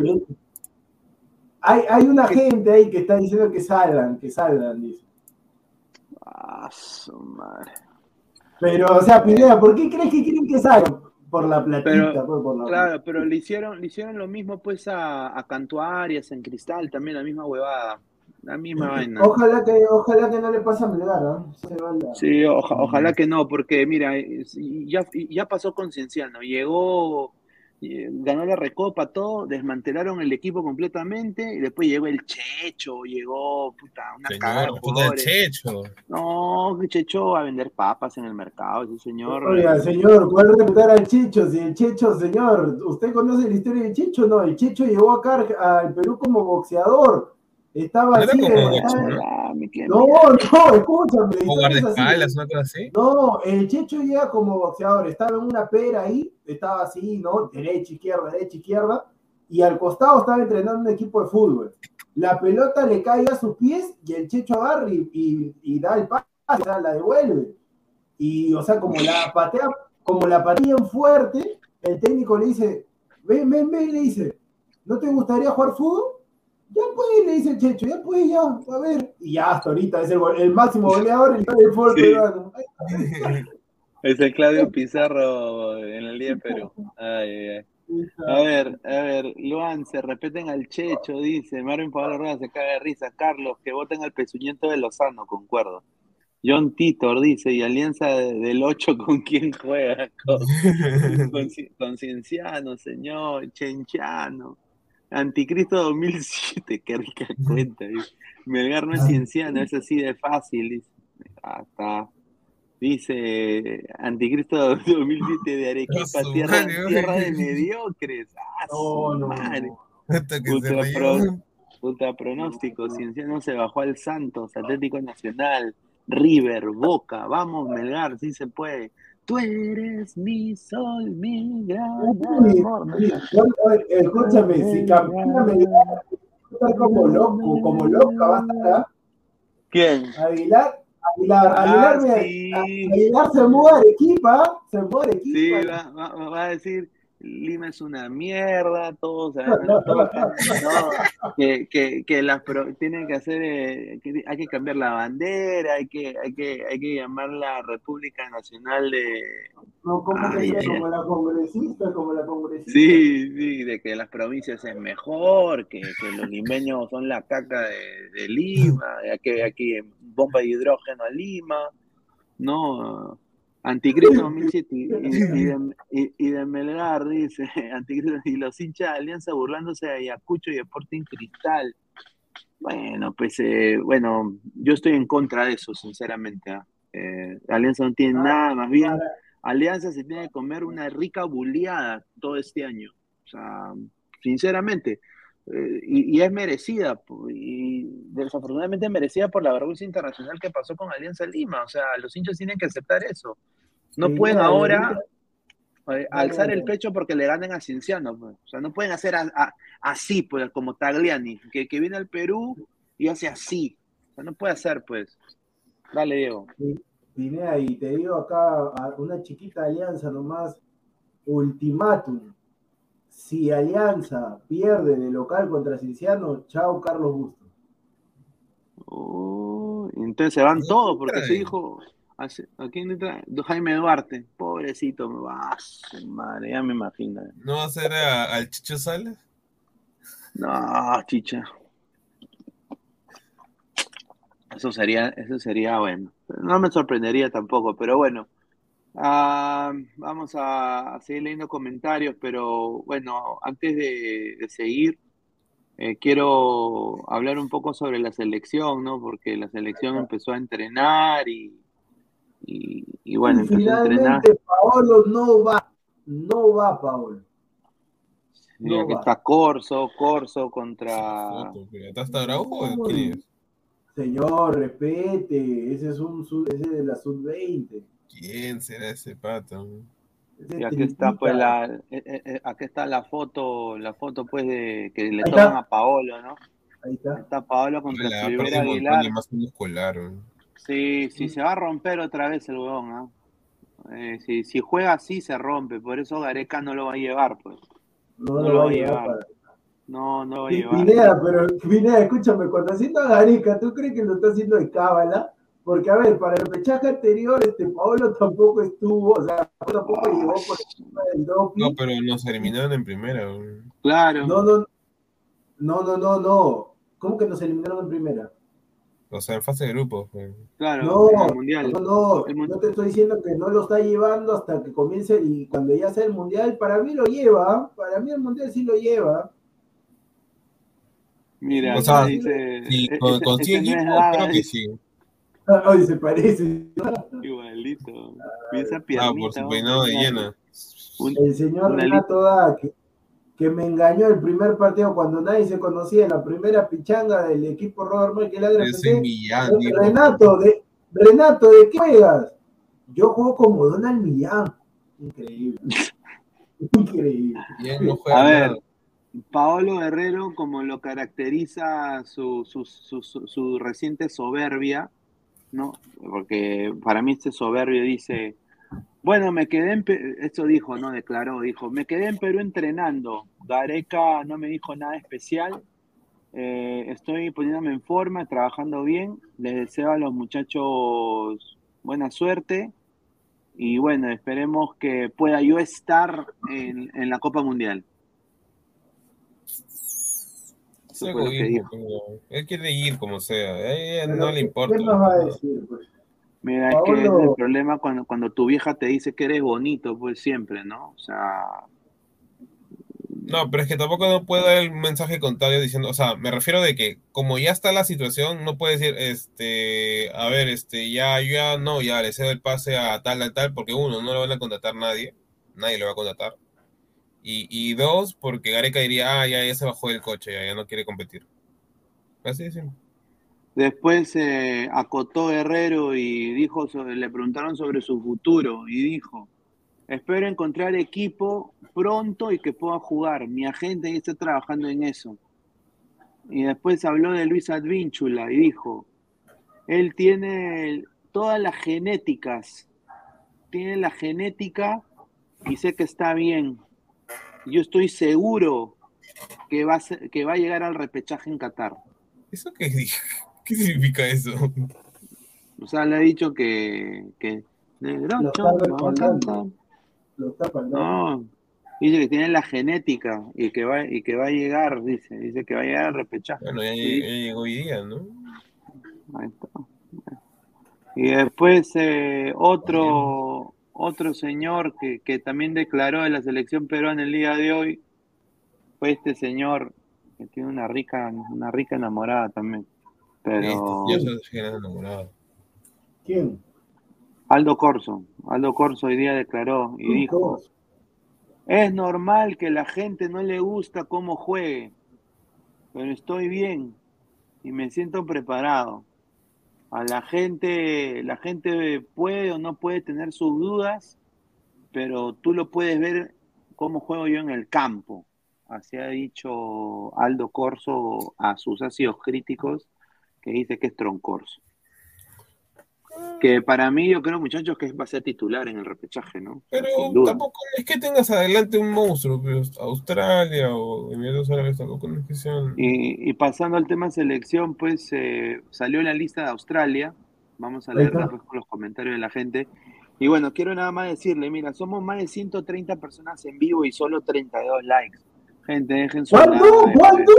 Speaker 3: Hay, hay una gente ahí que está diciendo que salgan, que salgan, dice.
Speaker 1: Ah, su madre.
Speaker 3: Pero, o sea, Pineda, ¿por qué crees que quieren que salgan? Por la platita,
Speaker 1: pues,
Speaker 3: por la
Speaker 1: Claro, pero le hicieron, le hicieron lo mismo pues a, a Cantuarias en Cristal, también la misma huevada. La misma vaina.
Speaker 3: Ojalá que, ojalá que no le pase a Melgar, ¿no?
Speaker 1: Sí, ojalá que no, porque mira, ya, ya pasó con Cienciano, llegó ganó la recopa, todo, desmantelaron el equipo completamente y después llegó el Checho, llegó puta, una
Speaker 2: señor, el Checho.
Speaker 1: No, Checho va a vender papas en el mercado, ese señor.
Speaker 3: Oiga, señor, ¿cuál respetar al Checho? Si el Checho, señor, ¿usted conoce la historia del Checho? No, el Checho llegó acá al Perú como boxeador estaba así. no, no, escúchame.
Speaker 2: así?
Speaker 3: No, el Checho llega como boxeador, estaba en una pera ahí, estaba así, ¿no? Derecha, izquierda, derecha, izquierda, y al costado estaba entrenando un equipo de fútbol. La pelota le cae a sus pies y el Checho agarra y, da el pase, la devuelve. Y, o sea, como la patea, como la patean fuerte, el técnico le dice, ven, ven, ven, le dice, ¿no te gustaría jugar fútbol? Ya pues, le dice el Checho, ya pues, ya, a ver. Y ya hasta ahorita es el, máximo goleador y el fútbol peruano.
Speaker 1: Es el Claudio Pizarro en el día de Perú. Ay, ay. A ver, a ver, Luan, se repiten al Checho, dice. Marvin Pablo Rueda se caga de risa. Carlos, que voten al pezuñento de Lozano, concuerdo. John Titor dice, ¿y Alianza del 8 con quién juega? Con, con Cienciano, señor, Chenchano. Anticristo 2007, qué rica cuenta. Melgar no es cienciano, es así de fácil. Dice. Hasta dice Anticristo 2007 de Arequipa, tierra, tierra de mediocres. Ah, no, no, Puta, pronóstico, Cienciano se bajó al Santos, Atlético Nacional, River, Boca, vamos Melgar, sí se puede. Tú eres mi sol, mi gran amor.
Speaker 3: Escúchame, si campeona me estar como loco, como loca va a estar.
Speaker 1: ¿Quién?
Speaker 3: Aguilar. Aguilar, Aguilar, ah, sí. Aguilar se muere equipa, se muere equipa.
Speaker 1: Sí, va, va, va a decir, Lima es una mierda, todos todo, que, que, que las tienen que hacer, eh, que hay que cambiar la bandera, hay que, hay que, hay que llamar la República Nacional de...
Speaker 3: No, como la congresista, como la congresista.
Speaker 1: Sí, sí, de que las provincias es mejor, que, que los limeños son la caca de, de Lima, que aquí bomba de hidrógeno a Lima, no Anticristo 2007 y, y, de, Melgar, dice, Anticristo, y los hinchas de Alianza burlándose de Ayacucho y Sporting Cristal. Bueno, pues, eh, bueno, yo estoy en contra de eso, sinceramente. ¿ah? Eh, Alianza no tiene nada, más bien, Alianza se tiene que comer una rica buleada todo este año. O sea, sinceramente, eh, y, es merecida, y desafortunadamente merecida por la vergüenza internacional que pasó con Alianza Lima. O sea, los hinchas tienen que aceptar eso. No pueden ahora eh, alzar el pecho porque le ganen a Cienciano. Pues. O sea, no pueden hacer así, pues, como Tagliani, que, que, viene al Perú y hace así. O sea, no puede hacer, pues. Dale, Diego.
Speaker 3: y te digo acá, una chiquita alianza nomás, ultimátum si Alianza pierde de local contra Cienciano, chao Carlos Busto.
Speaker 1: Oh, entonces se van todos, porque se
Speaker 2: trae.
Speaker 1: dijo. ¿A quién entra? Jaime Duarte. Pobrecito, me va madre, ya me imagino.
Speaker 2: ¿No va a ser a- al Chicho Salas?
Speaker 1: No, chicha. Eso sería, eso sería bueno. No me sorprendería tampoco, pero bueno. Ah, vamos a, a seguir leyendo comentarios, pero bueno, antes de, de seguir, eh, quiero hablar un poco sobre la selección, ¿no? Porque la selección empezó a entrenar y, y, y bueno,
Speaker 3: Y
Speaker 1: empezó a entrenar.
Speaker 3: finalmente Paolo no va, no va Paolo.
Speaker 1: Mira
Speaker 3: no
Speaker 1: que
Speaker 3: va.
Speaker 1: está Corso, Corso contra...
Speaker 2: ¿Está hasta Araujo o quién es?
Speaker 3: Señor, respete, ese es un ese es de la sub-20.
Speaker 2: ¿Quién será ese pato?
Speaker 1: Y aquí está pues la, eh, eh, eh, aquí está la foto, la foto pues de que le
Speaker 3: Ahí
Speaker 1: toman
Speaker 3: está.
Speaker 1: a Paolo, ¿no?
Speaker 3: Ahí está.
Speaker 1: Está Paolo contra
Speaker 2: La
Speaker 1: Silvera Aguilar.
Speaker 2: más muscular. ¿no?
Speaker 1: Sí, sí, se va a romper otra vez el huevón, ¿ah? Eh, si, si juega así se rompe, por eso Gareca no lo va a llevar, pues.
Speaker 3: No,
Speaker 1: No
Speaker 3: lo va a llevar. para-
Speaker 1: No, no lo va a llevar.
Speaker 3: Pineda, pero Pineda, escúchame, cuando haciendo a Gareca, ¿tú crees que lo está haciendo de cábala? Porque, a ver, para el pechaje anterior, este Paolo tampoco estuvo, o sea, tampoco llegó por encima del doping.
Speaker 2: No, pero nos eliminaron en primera. ¿no?
Speaker 1: Claro.
Speaker 3: No, no, no, no, no, no. ¿Cómo que nos eliminaron en primera?
Speaker 2: O sea, en fase de grupos.
Speaker 1: Claro,
Speaker 3: No,
Speaker 1: en el mundial.
Speaker 3: no, no,
Speaker 1: El
Speaker 3: yo te estoy diciendo que no lo está llevando hasta que comience y cuando ya sea el mundial, para mí lo lleva, para mí el mundial sí lo lleva.
Speaker 1: Mira,
Speaker 2: O sea,
Speaker 1: dice,
Speaker 2: Sí,
Speaker 1: e-
Speaker 2: con,
Speaker 1: ese-
Speaker 2: con
Speaker 1: ese
Speaker 2: sí
Speaker 1: no es
Speaker 2: equipo,
Speaker 1: Dava,
Speaker 2: creo que sí.
Speaker 3: Ay, se parece.
Speaker 1: Igualito. Y esa
Speaker 2: Ah,
Speaker 1: piernita,
Speaker 2: por su peinado de llena.
Speaker 3: El señor Renato Da, que, que me engañó el primer partido cuando nadie se conocía, la primera pichanga del equipo Robert.
Speaker 2: Millán, dijo.
Speaker 3: Renato, de, Renato, ¿de qué juegas? Yo juego como Donald Millán. Increíble. Increíble.
Speaker 2: Millán no juega
Speaker 1: A ver,
Speaker 2: nada.
Speaker 1: Paolo Guerrero, como lo caracteriza su, su, su- su reciente soberbia, ¿no? Porque para mí este soberbio dice, bueno, me quedé en, Pe- esto dijo, ¿no? Declaró, dijo, me quedé en Perú entrenando, Gareca no me dijo nada especial, eh, estoy poniéndome en forma, trabajando bien, les deseo a los muchachos buena suerte y bueno, esperemos que pueda yo estar en la Copa Mundial.
Speaker 2: Ese
Speaker 1: fue lo que dijo.
Speaker 2: él quiere ir como sea. No le importa.
Speaker 3: ¿Qué nos va a decir? Pues?
Speaker 1: Mira, es que es el problema cuando, cuando tu vieja te dice que eres bonito, pues siempre, ¿no? O sea,
Speaker 2: No, pero es que tampoco no puede dar el mensaje contrario diciendo, o sea, me refiero de que como ya está la situación, no puede decir, este, a ver, este, ya, yo ya no, ya le cedo el pase a tal, a tal, porque uno, no lo van a contratar nadie, nadie lo va a contratar. Y, y dos, porque Gareca diría, ah, ya, ya se bajó del coche, ya, no quiere competir. Así simple.
Speaker 1: después eh, acotó Guerrero y dijo, le preguntaron sobre su futuro y dijo, espero encontrar equipo pronto y que pueda jugar. Mi agente está trabajando en eso. Y después habló de Luis Advínchula y dijo, él tiene todas las genéticas, tiene la genética y sé que está bien. Yo estoy seguro que va a, ser- que va a llegar al repechaje en Qatar.
Speaker 2: ¿Eso qué, qué significa eso?
Speaker 1: O sea, le ha dicho que, que negro,
Speaker 3: Lo está
Speaker 1: vamos a
Speaker 3: respaldando.
Speaker 1: cantar.
Speaker 3: Lo está faltando.
Speaker 1: No, dice que tiene la genética y que va, y que va a llegar, dice, dice que va a llegar al repechaje.
Speaker 2: Bueno, ya,
Speaker 1: Sí.
Speaker 2: ya llegó hoy día, ¿no?
Speaker 1: Ahí está. Y después eh, otro, otro señor que, que también declaró de la selección peruana el día de hoy fue este señor que tiene una rica, una rica enamorada también. Pero
Speaker 2: Yo soy enamorado.
Speaker 3: ¿Quién?
Speaker 1: Aldo Corso, Aldo Corso hoy día declaró y dijo, es normal que la gente no le gusta cómo juegue, pero estoy bien y me siento preparado. A la gente, la gente puede o no puede tener sus dudas, pero tú lo puedes ver cómo juego yo en el campo. Así ha dicho Aldo Corso a sus ácidos críticos, que dice que es troncorso. Que para mí, yo creo, muchachos, que va a ser titular en el repechaje, ¿no?
Speaker 2: Pero tampoco es que tengas adelante un monstruo, pero Australia o Emiratos Árabes tampoco no es que sean.
Speaker 1: Y, y pasando al tema selección, pues eh, salió la lista de Australia. Vamos a leer después con los comentarios de la gente. Y bueno, quiero nada más decirle, mira, somos más de 130 personas en vivo y solo 32 likes. Gente, dejen su
Speaker 3: ¿Cuánto?
Speaker 1: like.
Speaker 3: ¿Cuánto?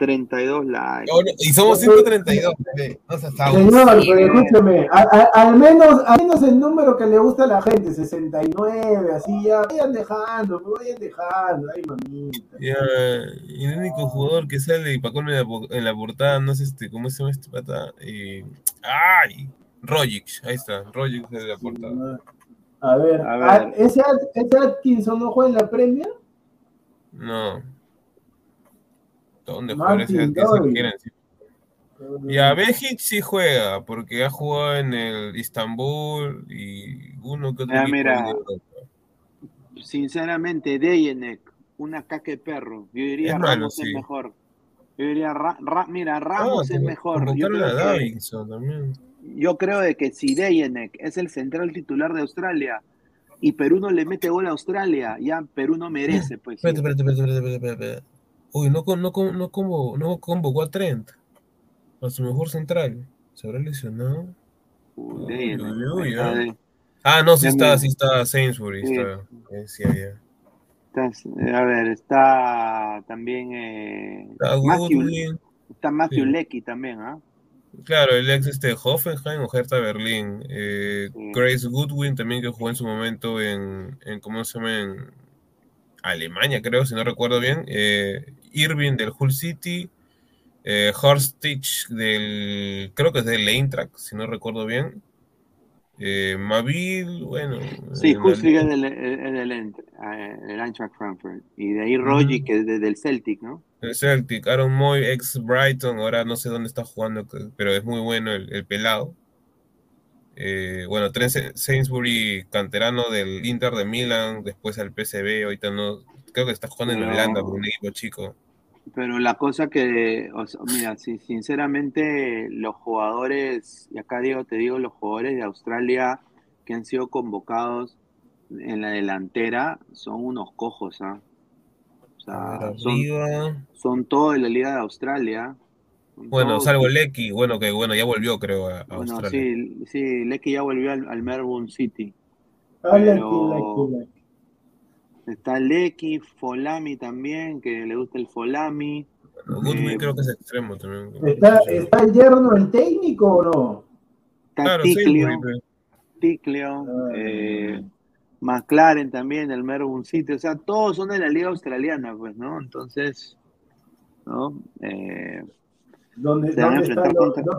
Speaker 1: 32 likes.
Speaker 2: Y somos 132, bebé. No seas
Speaker 3: Señor, pero escúcheme, a- a- al, menos, al menos el número que le gusta a la gente, 69, así ya, vayan dejando, pues, vayan dejando, ay mamita.
Speaker 2: Ya, y el único jugador que sale y Pacón en la, en la portada, no sé este, ¿cómo se llama este pata? Eh, ¡Ay! Rogic, ahí está, Rogic de la portada.
Speaker 3: A ver,
Speaker 1: A ver.
Speaker 3: ¿a- ¿ese, ese Atkinson no juega en la Premier?
Speaker 2: No. Y a Bejic sí juega, porque ha jugado en el Istanbul y uno que otro
Speaker 1: Ah, mira. Sinceramente, Deyenek, una caca de perro. Yo diría
Speaker 2: Es malo,
Speaker 1: Ramos es
Speaker 2: sí.
Speaker 1: mejor. Yo diría, Ra- Ra- mira, Ramos
Speaker 2: Ah,
Speaker 1: es mejor. Yo
Speaker 2: a
Speaker 1: creo, que,
Speaker 2: Davinson también.
Speaker 1: yo creo de que si Deyenek es el central titular de Australia y Perú no le mete gol a Australia, ya Perú no merece, pues.
Speaker 2: espérate, espérate, espérate, espérate, espérate. Uy, no, con- no, no, convo- no convocó a Trent, a su mejor central. ¿Se habrá lesionado?
Speaker 1: Uy,
Speaker 2: ah. Ah, no, sí está, sí está Sainsbury.
Speaker 1: Sí.
Speaker 2: Está, eh, sí,
Speaker 1: estás- eh, a ver, está también eh,
Speaker 2: Está
Speaker 1: Matthew,
Speaker 2: Goodwin.
Speaker 1: está Matthew
Speaker 2: Sí.
Speaker 1: Lecky también, ¿ah?
Speaker 2: Claro, el ex este Hoffenheim o Hertha Berlín. Eh,
Speaker 1: Sí.
Speaker 2: Grace Goodwin también que jugó en su momento en, en ¿cómo se llama? En Alemania, creo, si no recuerdo bien. Eh, Irving del Hull City. Eh, Horst Stitch del, creo que es del Eintracht, si no recuerdo bien. Eh, Mavil, bueno.
Speaker 1: Sí, Husvik es del, Eintracht Frankfurt. Y de ahí Rogic, que es de- del Celtic, ¿no?
Speaker 2: El Celtic, Aaron Moy, ex Brighton, ahora no sé dónde está jugando, pero es muy bueno el, el pelado. Eh, bueno, Trent Sa- Sainsbury, canterano del Inter de Milán, después al PSV, ahorita no, creo que está jugando en
Speaker 1: Pero-
Speaker 2: Holanda por un equipo chico.
Speaker 1: Pero la cosa que, o sea, mira, sinceramente, los jugadores, y acá digo, te digo, los jugadores de Australia que han sido convocados en la delantera son unos cojos, ¿ah? O sea, son, todos de la Liga de Australia.
Speaker 2: Bueno,
Speaker 1: todos-
Speaker 2: salvo Lecky, bueno, que bueno, ya volvió, creo, a, a
Speaker 1: Bueno,
Speaker 2: Australia.
Speaker 1: sí, sí, Lecky ya volvió al, al Melbourne City.
Speaker 3: Ay,
Speaker 1: Pero-
Speaker 3: aquí, aquí, aquí.
Speaker 1: Está Lecky, Folami también, que le gusta el Folami.
Speaker 2: Bueno, Goodwin
Speaker 1: eh,
Speaker 2: creo que es extremo también.
Speaker 3: ¿Está, ¿Está el yerno el técnico o no?
Speaker 1: Está
Speaker 2: Claro,
Speaker 1: Ticlio,
Speaker 2: pero-
Speaker 1: Ticlio,
Speaker 3: Ah.
Speaker 1: eh, McLaren también del Melbourne City. O sea, todos son de la liga australiana, pues, ¿no? Entonces, ¿no? Eh,
Speaker 3: ¿Dónde,
Speaker 1: Se van a enfrentar
Speaker 3: los,
Speaker 1: contra-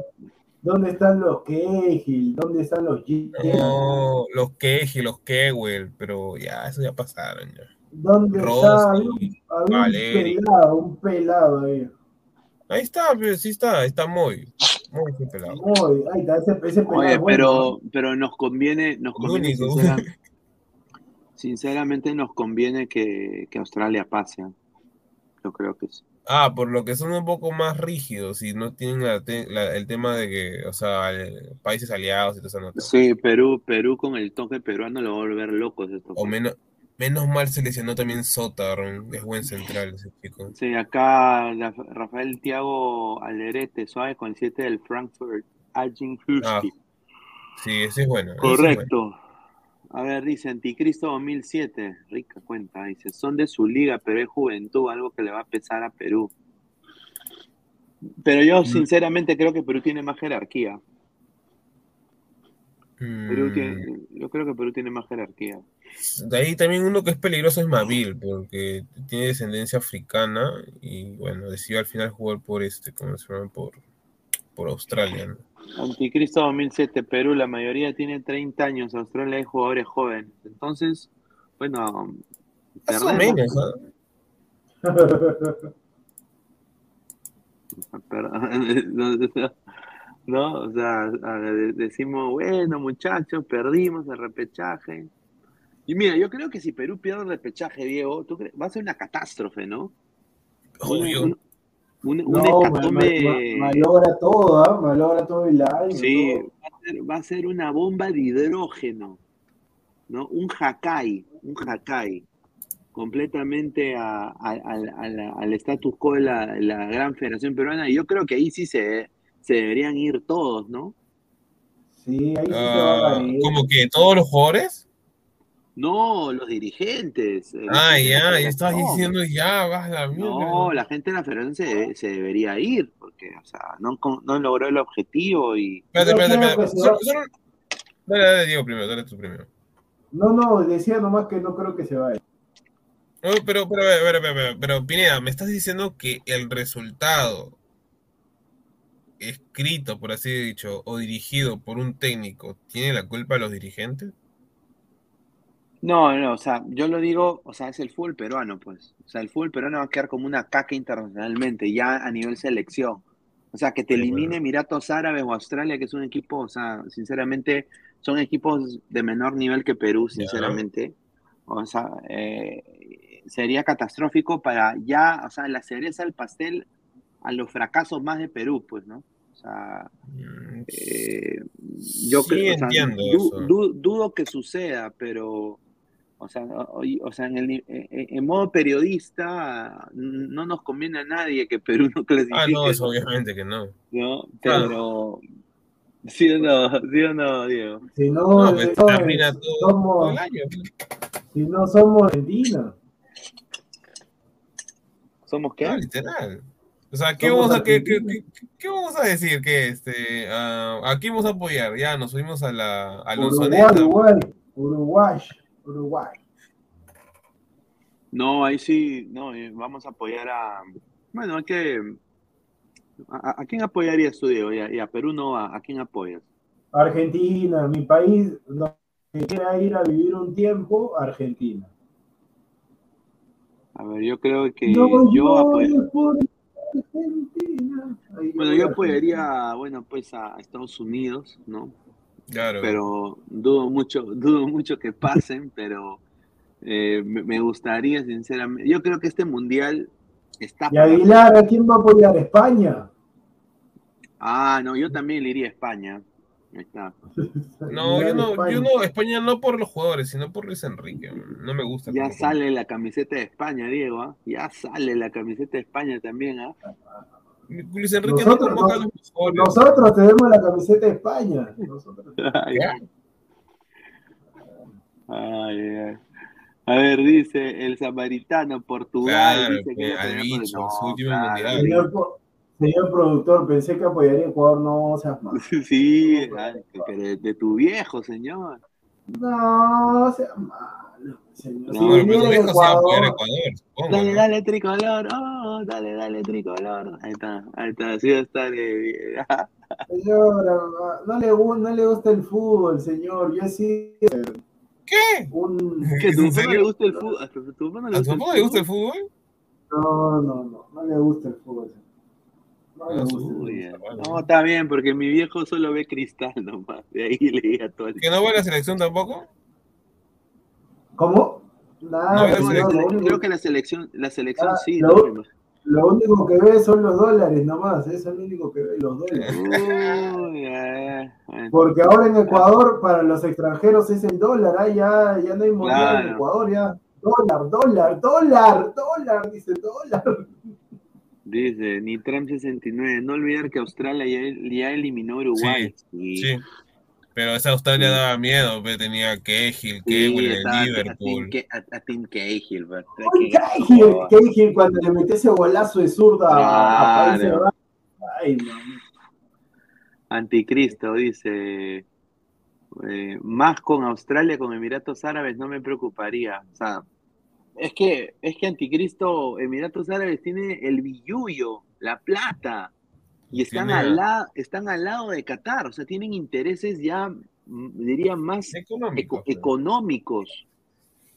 Speaker 3: ¿Dónde están los Cahill? ¿Dónde están los G?
Speaker 2: No, los Keji, los Kewell, pero ya, eso ya pasaron ya.
Speaker 3: ¿Dónde está? Había un, pelado, un pelado ahí.
Speaker 2: Ahí está, pues, sí está, está muy, muy pelado.
Speaker 3: Muy, ahí está, ese, ese pelado.
Speaker 1: oye,
Speaker 3: bueno,
Speaker 1: pero, pero nos conviene, nos conviene
Speaker 2: único.
Speaker 1: sincera- sinceramente nos conviene que, que Australia pase. ¿eh? Yo creo que sí.
Speaker 2: Ah, por lo que son un poco más rígidos y no tienen la te- la- el tema de que, o sea, el- países aliados y todo eso. no-
Speaker 1: Sí, Perú, Perú con el toque peruano lo va a volver locos esto.
Speaker 2: O menos, menos mal se lesionó también Sota, es buen central ese chico.
Speaker 1: Sí, acá Rafael Tiago Alderete, suave con el 7 del Frankfurt, Ajin
Speaker 2: Ah. Sí, ese es bueno.
Speaker 1: Correcto. A ver, dice Anticristo 2007, rica cuenta, dice, son de su liga, pero es juventud, algo que le va a pesar a Perú. Pero
Speaker 2: Mm.
Speaker 1: yo sinceramente creo que Perú tiene más jerarquía. Perú
Speaker 2: Mm,
Speaker 1: tiene- yo creo que Perú tiene más jerarquía.
Speaker 2: De ahí también uno que es peligroso es Mavil, porque tiene descendencia africana y bueno, decidió al final jugar por este, ¿cómo se llama? Por, por Australia, ¿no?
Speaker 1: Anticristo 2007, Perú, la mayoría tiene 30 años, Australia hay jugadores jóvenes. Entonces, bueno,
Speaker 2: Más o menos.
Speaker 1: Perdón. ¿no? O sea, decimos, bueno, muchachos, perdimos el repechaje. Y mira, yo creo que si Perú pierde el repechaje, Diego, va a ser una catástrofe, ¿no?
Speaker 2: Obvio.
Speaker 1: una- Un, un
Speaker 3: No,
Speaker 1: hecatombe-
Speaker 3: ma- ma- malogra todo, ¿ah? Malogra todo el año.
Speaker 1: Sí,
Speaker 3: todo.
Speaker 1: va a, ser, va a ser una bomba de hidrógeno, ¿no? Un Hakai, un Hakai, completamente a- a- al- al- al status quo de la, la Gran Federación Peruana. Y yo creo que ahí sí se, se deberían ir todos, ¿no?
Speaker 3: Sí, ahí sí te va a
Speaker 2: Ah,
Speaker 3: valer.
Speaker 2: como que todos los jugadores.
Speaker 1: No, los dirigentes. eh,
Speaker 2: Ah,
Speaker 1: de
Speaker 2: ya, ya estabas
Speaker 1: federación.
Speaker 2: diciendo ya, vas a la mierda.
Speaker 1: No, la gente de la federación se, se debería ir, porque, o sea, no, logró el objetivo y...
Speaker 2: Espérate, espérate, espérate. Solo- Dale, dale, Diego primero, dale tú primero.
Speaker 3: No, no, decía nomás que no creo que se vaya.
Speaker 2: No, pero, pero, pero, pero, pero, pero, pero, Pineda, me estás diciendo que el resultado escrito, por así dicho, o dirigido por un técnico, ¿tiene la culpa los dirigentes?
Speaker 1: No, no, o sea, yo lo digo, o sea, es el fútbol peruano, pues. O sea, el fútbol peruano va a quedar como una caca internacionalmente, ya a nivel selección. O sea, que te elimine. Emiratos Árabes o Australia, que es un equipo, o sea, sinceramente, son equipos de menor nivel que Perú, sinceramente. O sea, eh, sería catastrófico para ya, o sea, la cereza del pastel a los fracasos más de Perú, pues, ¿no? O sea,
Speaker 2: Mm,
Speaker 1: eh, yo
Speaker 2: Sí,
Speaker 1: creo, o sea,
Speaker 2: entiendo
Speaker 1: du-
Speaker 2: eso.
Speaker 1: du- dudo que suceda, pero, o sea, o, o sea en, el, ni- en, en modo periodista, no nos conviene a nadie que Perú no clasifique,
Speaker 2: Ah, no, eso obviamente que no.
Speaker 1: ¿no? Pero, ¿sí o no? ¿Sí o no, Diego?
Speaker 3: Si no,
Speaker 2: No, pues
Speaker 3: eso
Speaker 2: te
Speaker 3: es-
Speaker 2: arruina todo, el año.
Speaker 3: si no somos Argentina.
Speaker 1: ¿Somos qué?
Speaker 2: No, literal. O sea, ¿qué vamos a, qué, qué- qué- qué vamos a decir? Que este, ah, ¿A quién vamos a apoyar? Ya, nos subimos a la a
Speaker 3: Uruguay. Uruguay, Uruguay, Uruguay.
Speaker 1: No, ahí sí, no, eh, vamos a apoyar a, bueno, hay que, ¿a, a quién apoyarías tú, Diego? Y a, y a Perú no, ¿a, a quién apoyas?
Speaker 3: Argentina, mi país, donde quiera ir a vivir un tiempo, Argentina.
Speaker 1: A ver, yo creo que
Speaker 3: No
Speaker 1: yo.
Speaker 3: Ahí
Speaker 1: Bueno, yo apoyaría, bueno, pues a Estados Unidos, ¿no?
Speaker 2: Claro.
Speaker 1: Pero dudo mucho, dudo mucho que pasen, pero eh, me, gustaría, sinceramente. Yo creo que este mundial está
Speaker 3: Y Aguilar, ¿a quién va a apoyar? ¿España?
Speaker 1: Ah, no, yo también le iría a España. Ahí está.
Speaker 2: No, yo no,
Speaker 3: España.
Speaker 2: yo no, España no por los jugadores, sino por Luis Enrique. No me gusta.
Speaker 1: Ya sale la camiseta de España, Diego, ¿ah? Ya sale la camiseta de España también, ¿ah?
Speaker 2: Luis Enrique
Speaker 3: Nosotros-
Speaker 2: no convoca a los mejores.
Speaker 3: Nosotros tenemos la camiseta de España. Nosotros.
Speaker 1: Ay, ay, ay. A ver, dice el samaritano, Portugal.
Speaker 2: Claro,
Speaker 1: dice que
Speaker 2: al bicho,
Speaker 1: no,
Speaker 2: su último
Speaker 1: claro.
Speaker 2: mundial.
Speaker 3: Señor, señor productor, pensé que apoyaría a Ecuador, no seas malo.
Speaker 1: Sí, ah, pero de, de tu viejo, señor.
Speaker 3: No seas malo, señor.
Speaker 1: No,
Speaker 3: si
Speaker 2: pero se va a
Speaker 3: Ecuador,
Speaker 2: supongo.
Speaker 1: Dale,
Speaker 2: ¿no?
Speaker 1: dale, tricolor. Oh, dale, dale, tricolor. Ahí está, ahí está. Así va a estar. eh,
Speaker 3: señora, no le, no le gusta el fútbol, señor. Yo sí,
Speaker 2: ¿Qué?
Speaker 3: un...
Speaker 1: ¿Que a
Speaker 2: ¿Es
Speaker 1: tu
Speaker 2: en
Speaker 1: papá no le gusta el fútbol? ¿A tu papá no le
Speaker 2: ¿A
Speaker 1: gusta el
Speaker 2: papá le gusta el
Speaker 1: fútbol?
Speaker 3: No, no, no, no le gusta el fútbol. No le
Speaker 2: Ah,
Speaker 3: gusta. el fútbol.
Speaker 1: No, está bien, porque mi viejo solo ve cristal nomás. De ahí leía todo el
Speaker 2: ¿Que no va a la selección tampoco?
Speaker 3: ¿Cómo?
Speaker 2: No, yo
Speaker 1: Creo que la
Speaker 3: señor, lo
Speaker 1: sele-
Speaker 3: único-
Speaker 1: creo que la selección, la selección
Speaker 3: Ah,
Speaker 1: sí,
Speaker 3: lo-
Speaker 1: ¿no?
Speaker 3: Lo único que ve son los dólares nomás, eso es lo único que ve, los dólares.
Speaker 1: Uy, eh, eh.
Speaker 3: Porque ahora en Ecuador, para los extranjeros es el dólar, ah, ya, ya no hay moneda en. Ecuador, ya. Dólar, dólar, dólar, dólar, dice dólar.
Speaker 1: Dice Nitram 69, no olvidar que Australia ya, ya eliminó a Uruguay. Sí,
Speaker 2: Sí. Pero esa Australia
Speaker 1: Sí.
Speaker 2: daba miedo, pe, tenía Cahill,
Speaker 1: Sí, a Tim,
Speaker 2: Liverpool.
Speaker 1: A, Tim Cahill.
Speaker 3: Uy, Cahill, Cahill cuando le metió ese golazo de zurda a, a Países
Speaker 1: Claro.
Speaker 3: Bajos. Ay.
Speaker 1: Anticristo dice, eh, más con Australia, con Emiratos Árabes no me preocuparía. O sea, es que, es que Anticristo, Emiratos Árabes tiene el billuyo, la plata, y están,
Speaker 2: Tiene-
Speaker 1: al lado, están al lado de Qatar, o sea, tienen intereses ya, mm, diría, más
Speaker 2: Económico.
Speaker 1: eco-
Speaker 2: pe.
Speaker 1: económicos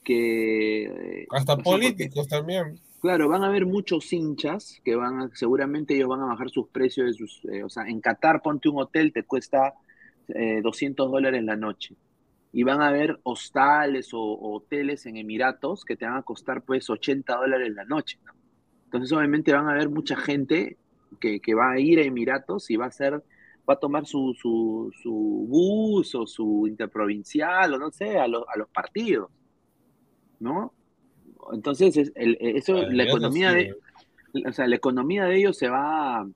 Speaker 1: que...
Speaker 2: Hasta políticos también.
Speaker 1: Claro, van a haber muchos hinchas que van a, seguramente ellos van a bajar sus precios de sus, eh, o sea, en Qatar ponte un hotel te cuesta eh, 200 dólares la noche y van a haber hostales o, o hoteles en Emiratos que te van a costar pues 80 dólares la noche, ¿no? Entonces, obviamente, van a haber mucha gente que, que va a ir a Emiratos y va a hacer, va a tomar su, su, su bus o su interprovincial o no sé, a, los- a los partidos, ¿no? Entonces, es- el- eso, la economía de, o sea, la economía de ellos se va,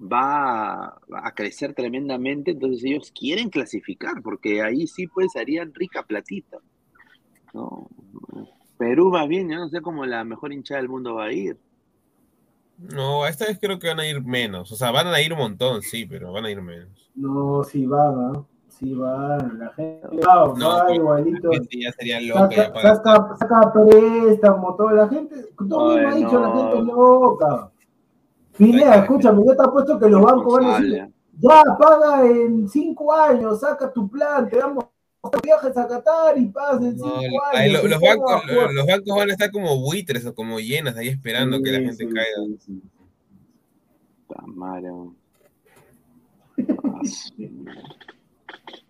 Speaker 1: va a, a crecer tremendamente, entonces ellos quieren clasificar, porque ahí sí pues harían rica platita. ¿no? Perú va bien, yo no sé cómo la mejor hinchada del mundo va a ir.
Speaker 2: No, esta vez creo que van a ir menos. O sea, van a ir un montón, sí, pero van a ir menos.
Speaker 3: No, sí van, ¿ah? Sí van. La gente va,
Speaker 2: No,
Speaker 3: va igualito.
Speaker 2: La gente ya sería loca. ya
Speaker 3: Saca,
Speaker 2: para-
Speaker 3: saca, saca préstamo, toda la gente. Todo el mundo ha
Speaker 1: Ay,
Speaker 3: dicho, la
Speaker 1: no.
Speaker 3: gente es loca. Pineda,
Speaker 2: Ay,
Speaker 3: escúchame, yo te apuesto que los bancos van a decir, ya paga en cinco años, saca tu plan, te damos viajes a Qatar y pagas en
Speaker 2: No,
Speaker 3: cinco
Speaker 2: ahí
Speaker 3: años.
Speaker 2: lo- los, bancos, los van a estar como buitres o como llenas ahí esperando que la gente
Speaker 3: sí,
Speaker 2: caiga.
Speaker 3: sí.
Speaker 1: Ah, madre.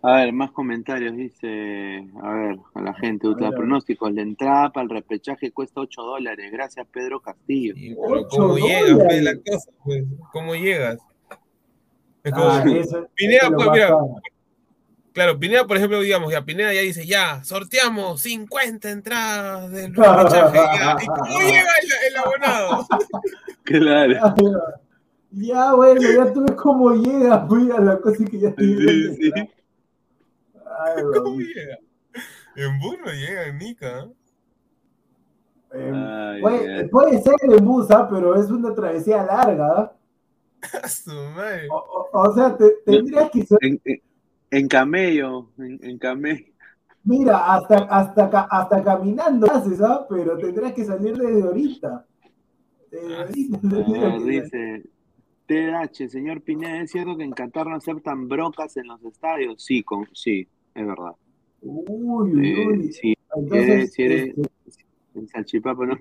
Speaker 1: A ver, más comentarios, dice, a ver, a la gente,
Speaker 3: A
Speaker 1: ultra
Speaker 3: ver, a ver.
Speaker 1: pronósticos, la entrada para el repechaje cuesta 8 dólares, gracias Pedro Castillo.
Speaker 2: Sí, pero
Speaker 3: Ocho
Speaker 2: ¿cómo llegas? pues, la cosa, pues? ¿Cómo llegas? Es como,
Speaker 3: Ah, eso-
Speaker 2: Pineda,
Speaker 3: eso
Speaker 2: pues, mira. Claro, Pineda, por ejemplo, digamos, ya Pineda ya dice, ya, sorteamos 50 entradas del. ¿Y cómo llega el, el abonado?
Speaker 1: Claro.
Speaker 3: Ya, bueno, ya tú ves cómo llega, cuida la cosa que ya te
Speaker 1: Sí, sí.
Speaker 3: Ay,
Speaker 2: ¿Cómo llega? En bus no llega, en Nica. ¿eh?
Speaker 1: Ay,
Speaker 3: puede, ser en bus, ¿ah? pero es una travesía larga. ¿ah?
Speaker 2: A su madre.
Speaker 3: O, o- o sea, te- tendrías que ser,
Speaker 1: En, en- en camello, en, en camello.
Speaker 3: mira, hasta, hasta, hasta caminando haces, ¿ah? pero tendrías que salir desde ahorita. Desde
Speaker 2: Ah,
Speaker 3: ahorita
Speaker 1: A
Speaker 3: tendrías
Speaker 1: ver,
Speaker 3: que salir.
Speaker 1: dice, TH, señor Pineda, ¿es cierto que en Qatar no aceptan brocas en los estadios? Sí, con, sí, es verdad.
Speaker 3: Uy, uy,
Speaker 1: Eh,
Speaker 3: uy.
Speaker 1: sí,
Speaker 3: Entonces,
Speaker 1: si eres-
Speaker 3: este,
Speaker 1: en Salchipapa no.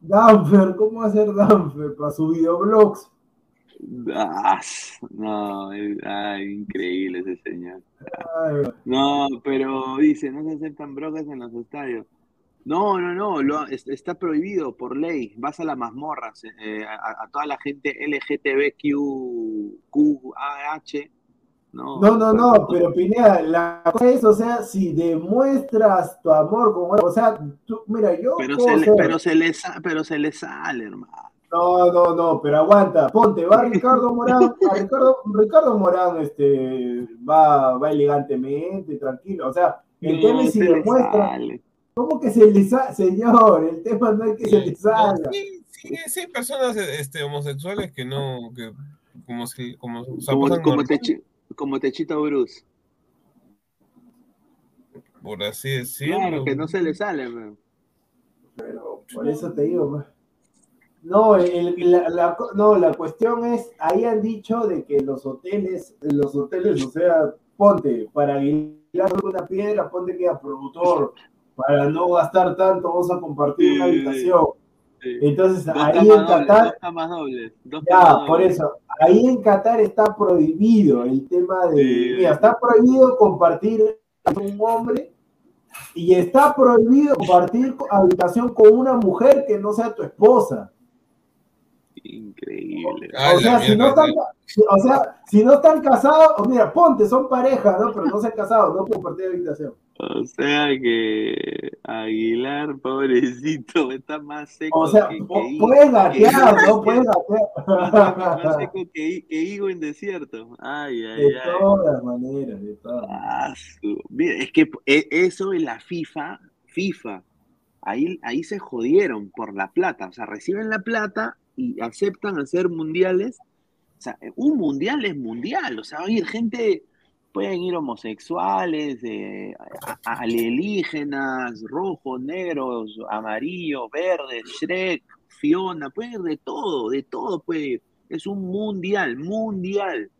Speaker 3: Danfer, ¿cómo hacer Danfer para sus videoblogs?
Speaker 1: Ah, no, es- ay, increíble ese señor. No, pero dice, no se aceptan brocas en los estadios. No, no, no, lo- es- está prohibido por ley. Vas a las mazmorras, eh, a, a toda la gente LGTBQQAH. No,
Speaker 3: No, no, no, pero Pineda, la cosa es, o sea, si demuestras tu amor con o sea, tú, mira, yo
Speaker 1: Pero se, le, pero, se le, pero se le sale, hermano.
Speaker 3: No, no, no, pero aguanta, ponte, va Ricardo Morán, a Ricardo, Ricardo Morán este, va, va elegantemente, tranquilo, o sea, el
Speaker 1: No,
Speaker 3: tema es si demuestra. ¿cómo que se le sale? Señor, el tema no es que se le
Speaker 2: No,
Speaker 3: salga.
Speaker 2: sí, sí, sí hay personas este, homosexuales que no, que como si, como, o sea,
Speaker 1: Como, como, Techi- como Techito Bruce.
Speaker 2: por así decirlo.
Speaker 1: Claro, que no se le sale, man.
Speaker 3: Pero por eso te digo. No, el- la, la- no, la cuestión es, ahí han dicho de que los hoteles, los hoteles, o sea, ponte, para aguilar una piedra, ponte que a productor, para no gastar tanto, vamos a compartir una habitación.
Speaker 1: Sí.
Speaker 3: Entonces,
Speaker 1: Dos
Speaker 3: ahí en
Speaker 1: dobles,
Speaker 3: Qatar,
Speaker 1: dos camas dobles. Dos
Speaker 3: ya, por eso, ahí en Qatar está prohibido el tema de,
Speaker 1: Sí.
Speaker 3: mira, está prohibido compartir con un hombre y está prohibido compartir habitación con una mujer que no sea tu esposa.
Speaker 1: Increíble.
Speaker 3: O sea, si no están, o sea, si no están casados, mira, ponte, son pareja, ¿no? Pero no se han casado, no pueden compartir habitación.
Speaker 1: O sea que Aguilar, pobrecito, está más seco
Speaker 3: O sea,
Speaker 1: que, que
Speaker 3: po-
Speaker 1: higo.
Speaker 3: puedes gatear, ¿no? Puedes
Speaker 1: Más, más
Speaker 3: gatear.
Speaker 1: seco que, hi- que higo en desierto. Ay, ay,
Speaker 3: De
Speaker 1: ay.
Speaker 3: todas maneras, de todas maneras.
Speaker 1: Mira, es que e- eso en la FIFA, FIFA, ahí, ahí se jodieron por la plata. O sea, reciben la plata y aceptan hacer mundiales. O sea, un mundial es mundial. O sea, va a ir gente, pueden ir homosexuales, eh, rojos, negros, amarillos, verdes, Shrek, Fiona, puede ir de todo, de todo puede ir. Es un mundial, mundial.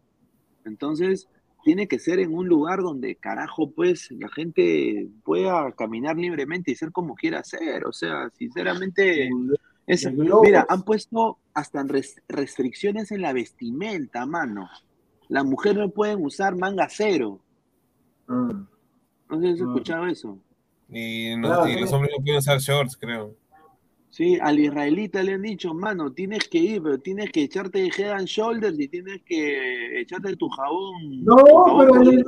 Speaker 1: Entonces, tiene que ser en un lugar donde, carajo, pues, la gente pueda caminar libremente y ser como quiera ser. O sea, sinceramente, es- mira, han puesto hasta res- restricciones en la vestimenta, mano. Las mujeres no pueden usar manga cero.
Speaker 3: Mm.
Speaker 1: No sé si has
Speaker 3: Mm.
Speaker 1: escuchado eso.
Speaker 2: Y, no-
Speaker 3: Claro,
Speaker 2: y
Speaker 3: sí.
Speaker 2: los hombres no pueden usar shorts, creo.
Speaker 1: Sí, al israelita le han dicho, mano, tienes que ir, pero tienes que echarte head and shoulders y tienes que echarte tu jabón.
Speaker 3: No,
Speaker 1: tu jabón
Speaker 3: pero el,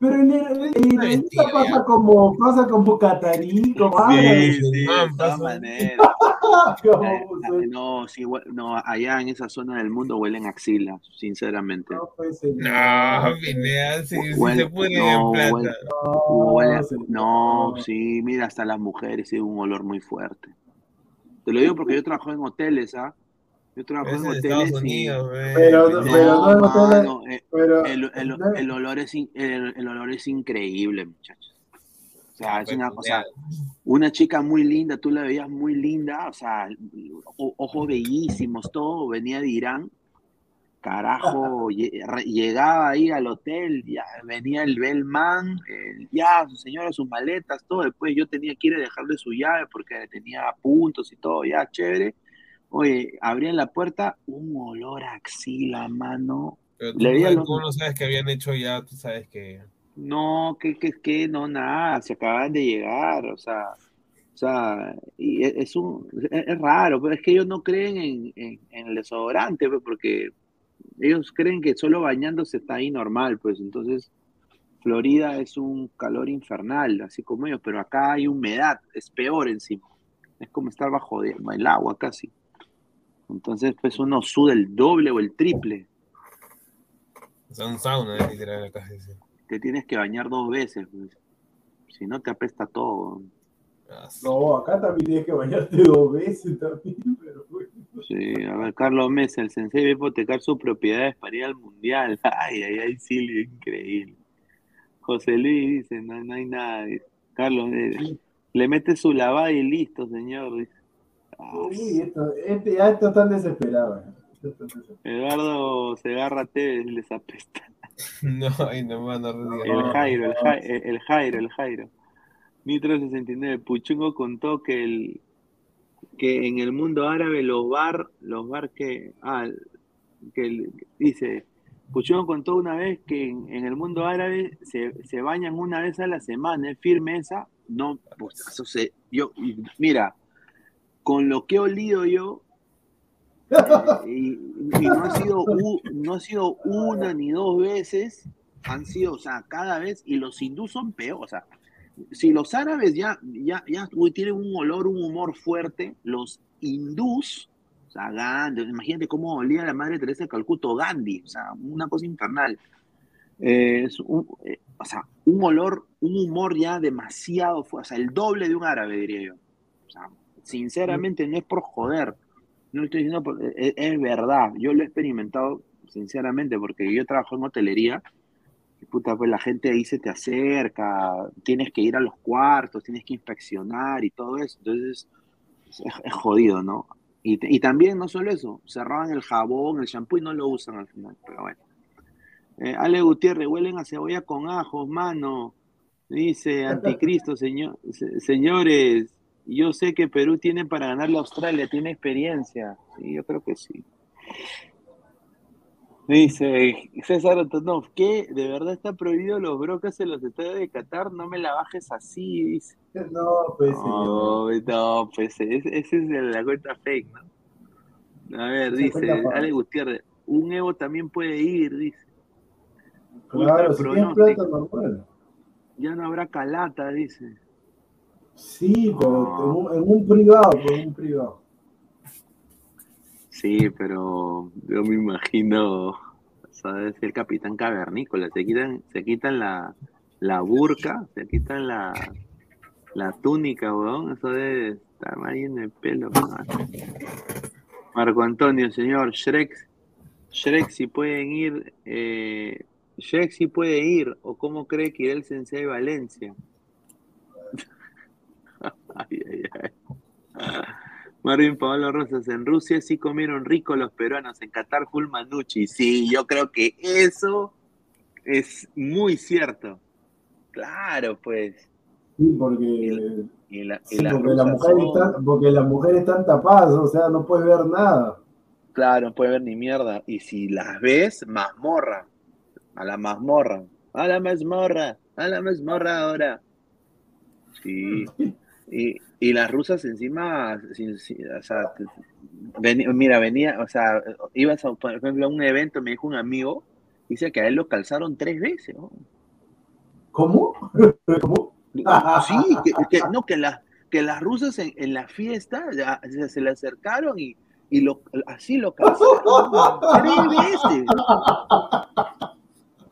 Speaker 3: pero el, el, el israelita pasa como, pasa como catarí, como
Speaker 1: Sí, sí,
Speaker 2: man,
Speaker 1: de todas
Speaker 2: pasa.
Speaker 1: maneras.
Speaker 3: como
Speaker 1: Eh, no, sí, no, allá en esa zona del mundo huelen axila, sinceramente.
Speaker 3: No, pues.
Speaker 2: No, Pineda, sí, se
Speaker 1: no,
Speaker 2: en plata.
Speaker 3: no,
Speaker 1: sí, mira, hasta las mujeres tienen un olor muy fuerte. Te lo digo porque yo trabajo en hoteles, ¿ah? Yo trabajo en hoteles y...
Speaker 3: Pero-
Speaker 1: No, el, olor es, in- el, el olor es increíble, muchachos. O sea, es una, o sea, una chica muy linda, tú la veías muy linda, o sea, o- ojos bellísimos, todo, venía de Irán. Carajo, llegaba ahí al hotel, ya venía el bellman, el- ya, su señora, sus maletas, todo. Después yo tenía que ir a dejarle su llave porque tenía puntos y todo, ya, chévere. Oye, abrían la puerta, un olor a axila, mano.
Speaker 2: Pero tú,
Speaker 1: le
Speaker 2: no-
Speaker 1: los-
Speaker 2: tú no sabes que habían hecho ya, tú sabes que.
Speaker 1: No, que, que, que, no, nada, se acaban de llegar, o sea, o sea, y es, es un, es, es raro, pero es que ellos no creen en, en, en el desodorante, pues, porque ellos creen que solo bañándose está ahí normal, pues, entonces Florida es un calor infernal, así como ellos, pero acá hay humedad, es peor encima, es como estar bajo de- el agua casi, entonces pues uno suda el doble o el triple,
Speaker 2: O sea, un sauna, eh, literal, acá. sí, sí.
Speaker 1: te tienes que bañar dos veces, pues, si no te apesta todo.
Speaker 2: Ah, sí.
Speaker 3: no, acá también tienes que bañarte dos veces también, pero bueno.
Speaker 1: Sí, a ver, Carlos Mesa, el sensei va a hipotecar sus propiedades para ir al mundial. Ay, ay, ay, Silvio, increíble. José Luis dice, no, no hay nada. Carlos, eh, le mete su lavada y listo, señor. dice.
Speaker 3: Sí, esto, este, ya estos están desesperados. ya. Estos están desesperados.
Speaker 1: Eduardo Segarra Tevez les apesta.
Speaker 2: No, ay, no, mano, no
Speaker 1: El. Jairo, el, Ja- el, el Jairo, el Jairo. Nitro 69, Puchungo contó que el que en el mundo árabe los bar, los bar que, ah, que dice, Puchungo contó una vez que en, en el mundo árabe se, se bañan una vez a la semana, es firme esa, no, pues, eso se, yo, mira, con lo que he olido yo, eh, y, y no ha sido no ha sido una ni dos veces, han sido, o sea, cada vez, y los hindús son peor, o sea, si los árabes ya, ya, ya tienen un olor, un humor fuerte, los hindús, o sea, Gandhi, imagínate cómo olía la madre Teresa de Calcuta, o Gandhi, o sea, una cosa infernal. Eh, es un, eh, o sea, un olor, un humor ya demasiado fuerte, o sea, el doble de un árabe, diría yo. O sea, sinceramente no es por joder, no lo estoy diciendo, por- es, es verdad, yo lo he experimentado sinceramente, porque yo trabajo en hotelería, y puta, pues la gente ahí se te acerca, tienes que ir a los cuartos, tienes que inspeccionar y todo eso, entonces es, es jodido, ¿no? Y, y también no solo eso, cerraban el jabón, el shampoo y no lo usan al final, pero bueno. Eh, Ale Gutiérrez, huelen a cebolla con ajos, mano. Dice Anticristo, señor, se- señores, yo sé que Perú tiene para ganarle a Australia, tiene experiencia. Sí, yo creo que sí. Dice César Antonov, ¿qué? ¿De verdad está prohibido los brocas en los estadios de Qatar? No me la bajes así, dice.
Speaker 3: No, pues.
Speaker 1: No, no, pues ese, ese es la cuenta fake, ¿no? A ver,
Speaker 3: Esa
Speaker 1: dice. Ale Gutiérrez, un Evo también puede ir, dice.
Speaker 3: Claro, si.
Speaker 1: Ya no habrá calata, dice.
Speaker 3: Sí, pero en un, privado, pues, en un privado.
Speaker 1: Sí, pero yo me imagino, ¿sabes? El capitán cavernícola, se quitan, se quitan la, la burka, se quitan la, la túnica, weón, eso debe estar ahí en el pelo. Marco Antonio, señor, Shrek, Shrek si pueden ir, eh, Shrek si puede ir, o cómo cree que irá el Sensei Valencia. Ay, ay, ay. Marvin Pablo Rosas, en Rusia sí comieron rico los peruanos, en Qatar full manucci. Sí, yo creo que eso es muy cierto. Claro, pues.
Speaker 3: Sí, porque,
Speaker 1: Y la,
Speaker 3: sí,
Speaker 1: las
Speaker 3: porque, las mujeres
Speaker 1: son-
Speaker 3: están, porque las mujeres están tapadas, o sea, no puedes ver nada.
Speaker 1: Claro, no puede ver ni mierda. Y si las ves, mazmorra. A la mazmorra. A la mazmorra. A la mazmorra ahora. Sí. Y, y las rusas encima, sin- sin- o sea, veni- mira, venía, o sea, ibas a, por ejemplo, a un evento, me dijo un amigo, dice que a él lo calzaron tres veces, ¿no?
Speaker 3: ¿Cómo? ¿Cómo?
Speaker 1: Sí, que, que- no, que, las que las rusas en, en la fiesta ya se, se le acercaron y, y lo, así lo calzaron tres veces.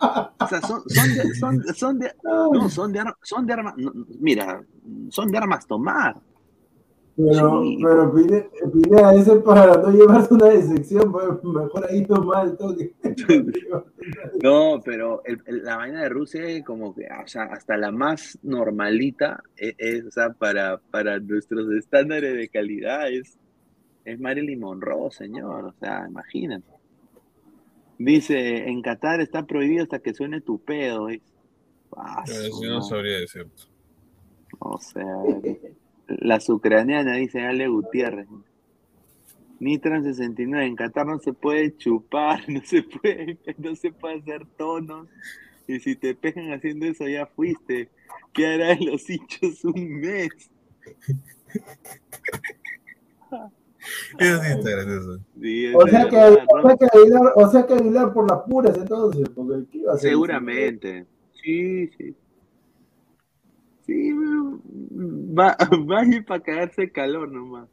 Speaker 1: O sea, son, son de, son, son de, no, son de, son de armas, no, mira, son de armas tomar.
Speaker 3: Pero,
Speaker 1: Sí.
Speaker 3: pero Pine- Pineda, ese es para no llevarse una decepción, pues, mejor ahí toma el toque.
Speaker 1: No, pero el- el- la vaina de Rusia es como que, o sea, hasta la más normalita es, es, o sea, para, para nuestros estándares de calidad es, es Marilyn Monroe, señor, o sea, imagínate. Dice, en Qatar está prohibido hasta que suene tu pedo. dice. Ah,
Speaker 2: Yo no sabría decirte.
Speaker 1: O sea, las ucranianas, dice Ale Gutiérrez. Nitran 69, en Qatar no se puede chupar, no se puede, no se puede hacer tonos. Y si te pegan haciendo eso, ya fuiste. ¿Qué hará en los hinchos un mes?
Speaker 2: Eso sí está gracioso.
Speaker 1: Sí,
Speaker 3: O sea, que, o, que Aguilar, o sea que Aguilar por las puras entonces, porque ¿qué iba a hacer?
Speaker 1: Seguramente. Sí, sí. Sí, va, va a ir para cagarse de calor nomás.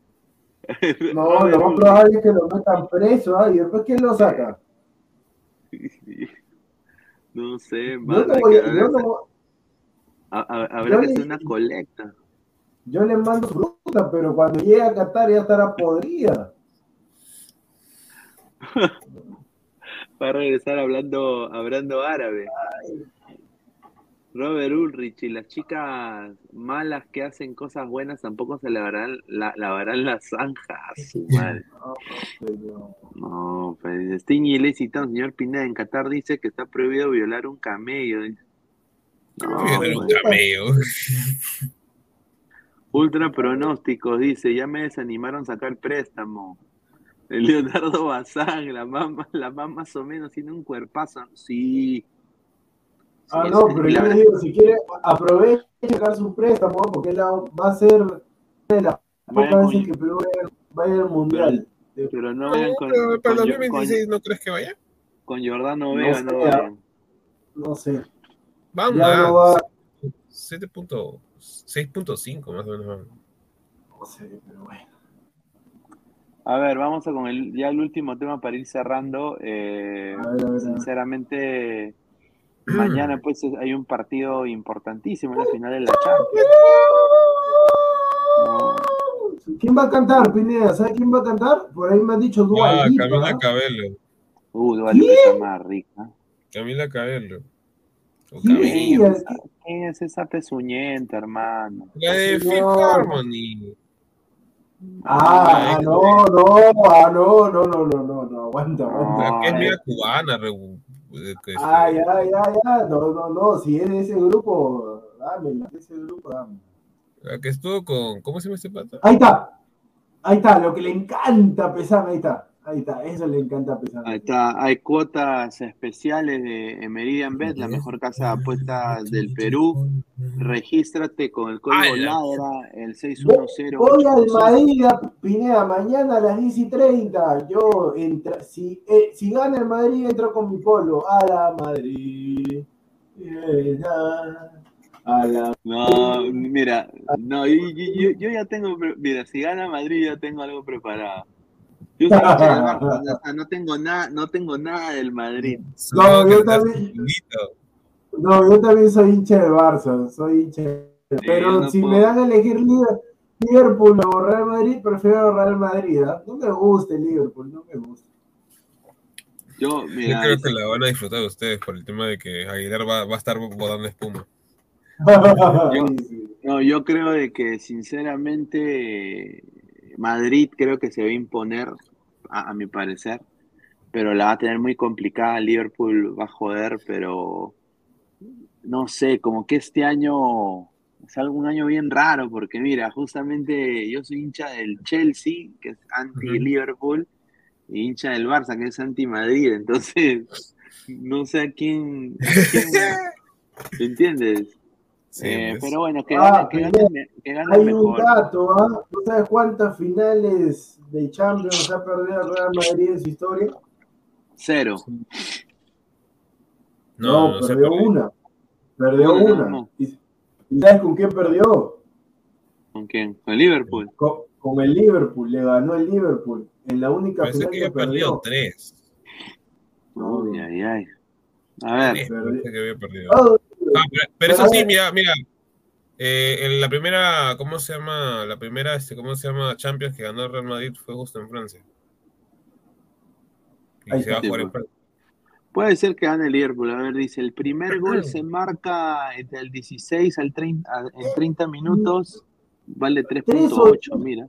Speaker 3: No, lo más probable es que lo metan preso, ¿ah? ¿y después quién lo saca?
Speaker 1: No sé,
Speaker 3: Yo,
Speaker 1: mano,
Speaker 3: no
Speaker 1: hay
Speaker 3: voy-
Speaker 1: que-
Speaker 3: yo no-
Speaker 1: a- a- habrá
Speaker 3: yo
Speaker 1: que
Speaker 3: le-
Speaker 1: hacer una colecta.
Speaker 3: Yo le mando fruta, pero cuando llegue a Qatar ya estará podrida.
Speaker 1: Va a regresar hablando, hablando árabe. Robert Ulrich y las chicas malas que hacen cosas buenas tampoco se lavarán, la, lavarán las zanjas. Su madre.
Speaker 3: Pero-
Speaker 1: No, pues Sting le citado señor Pineda en Qatar dice que está prohibido violar un camello. No,
Speaker 2: hacer un
Speaker 1: pues,
Speaker 2: camello.
Speaker 1: Ultra pronósticos, dice, ya me desanimaron sacar préstamo. El Leonardo Bazán, la mamá, la mamá más o menos tiene un cuerpazo. Sí.
Speaker 3: Ah, no, pero yo
Speaker 1: les
Speaker 3: digo, si quiere, aproveche sacar su préstamo, porque la, va a ser de
Speaker 1: la
Speaker 3: pocas veces que Perú va a ir al mundial.
Speaker 1: Pero, no
Speaker 2: ah,
Speaker 1: vayan con.
Speaker 2: Pero para 2026 no crees que vaya?
Speaker 1: Con Jordano Vega no,
Speaker 3: no
Speaker 1: vayan.
Speaker 3: No sé.
Speaker 2: Vamos.
Speaker 3: 7 ah, puntos.
Speaker 2: 6.5 más o menos.
Speaker 3: No sé, pero bueno.
Speaker 1: A ver, vamos a con el, ya el último tema para ir cerrando. Eh,
Speaker 3: a ver, a ver,
Speaker 1: sinceramente, mañana pues hay un partido importantísimo en la final de la Champions. No.
Speaker 3: ¿Quién va a cantar, Pineda? ¿Sabes quién va a cantar? Por ahí me han dicho Dualito.
Speaker 2: Ah, Camila. Cabello.
Speaker 1: Uh, Dualito está más rica.
Speaker 2: Camila Cabello. O Cabello.
Speaker 3: Sí,
Speaker 1: es esa- quién es esa pezuñenta, hermano?
Speaker 2: La de Fifth. Harmony.
Speaker 3: Ah, ah, no, no, ah, no, no, no, no, no, no, aguanta, aguanta.
Speaker 2: La que es media cubana. re- que
Speaker 3: Ah, ya, ya, ya, no, no, no, si es de ese grupo, de ese grupo, dámela.
Speaker 2: La que estuvo con. ¿Cómo se llama este pata?
Speaker 3: Ahí está, ahí está, lo que le encanta pesar, ahí está, ahí está, eso le encanta pesar.
Speaker 1: Ahí está, hay cuotas especiales de Meridian Bet, la mejor casa de apuestas del Perú. Regístrate con el código
Speaker 2: Ay, la-
Speaker 1: LADRA, el 610.
Speaker 3: Voy al Madrid, a Pineda, mañana a las 10 y 30. Yo, entra, si, eh, si gana el Madrid, entro con mi polo. A la Madrid. A la.
Speaker 1: No, mira, no, yo, yo- yo- ya tengo, mira, si gana Madrid ya tengo algo preparado. Yo soy hincha del Barça, o sea, no tengo nada, no tengo nada del Madrid.
Speaker 2: Solo
Speaker 3: yo también-. No, yo también soy hincha de Barça. Soy hincha. de- Pero
Speaker 1: no
Speaker 3: si
Speaker 1: puedo.
Speaker 3: me dan a elegir Liver- Liverpool o Real Madrid, prefiero Real Madrid. ¿ah? No me gusta el Liverpool, no me gusta.
Speaker 1: Yo,
Speaker 2: creo que la van a disfrutar ustedes por el tema de que Aguilar va, va a estar botando espuma.
Speaker 1: No, yo creo de que sinceramente Madrid creo que se va a imponer, a, a mi parecer, pero la va a tener muy complicada. Liverpool va a joder, pero no sé, como que este año es algún año bien raro, porque mira, justamente yo soy hincha del Chelsea, que es anti-Liverpool, y hincha del Barça, que es anti-Madrid, entonces no sé a quién, a quién- ¿entiendes?
Speaker 2: Sí,
Speaker 1: Eh,
Speaker 2: pues.
Speaker 1: pero bueno, que
Speaker 3: Ah,
Speaker 1: gane, que gane el me- que gane el
Speaker 3: Hay un dato, ¿ah? ¿Tú sabes cuántas finales de Champions ha perdido el Real Madrid en su historia?
Speaker 1: Cero.
Speaker 2: No,
Speaker 3: No,
Speaker 2: no, se
Speaker 3: perdió
Speaker 2: perdió.
Speaker 3: una. Perdió
Speaker 1: Una,
Speaker 3: una.
Speaker 1: no.
Speaker 3: ¿Y, y sabes con quién perdió?
Speaker 1: ¿Con quién? Con el Liverpool.
Speaker 3: Con, con el Liverpool. Le ganó el Liverpool. En la única
Speaker 2: Pensé
Speaker 3: final
Speaker 2: que
Speaker 3: que
Speaker 2: había perdido
Speaker 3: perdió.
Speaker 2: tres.
Speaker 1: Uy, ay, ay. A ver,
Speaker 3: perdió.
Speaker 2: que había perdido.
Speaker 3: Oh,
Speaker 2: Ah, pero, pero eso sí, mira, mira. Eh, en la primera, ¿cómo se llama? La primera, este, ¿cómo se llama? Champions que ganó el Real Madrid fue justo en Francia. Y
Speaker 3: Ahí
Speaker 2: se va a jugar en Francia.
Speaker 1: puede ser que gane el Liverpool. A ver, dice, el primer gol se marca entre el 16 al 30, a- en 30 minutos. Vale 3.8, mira.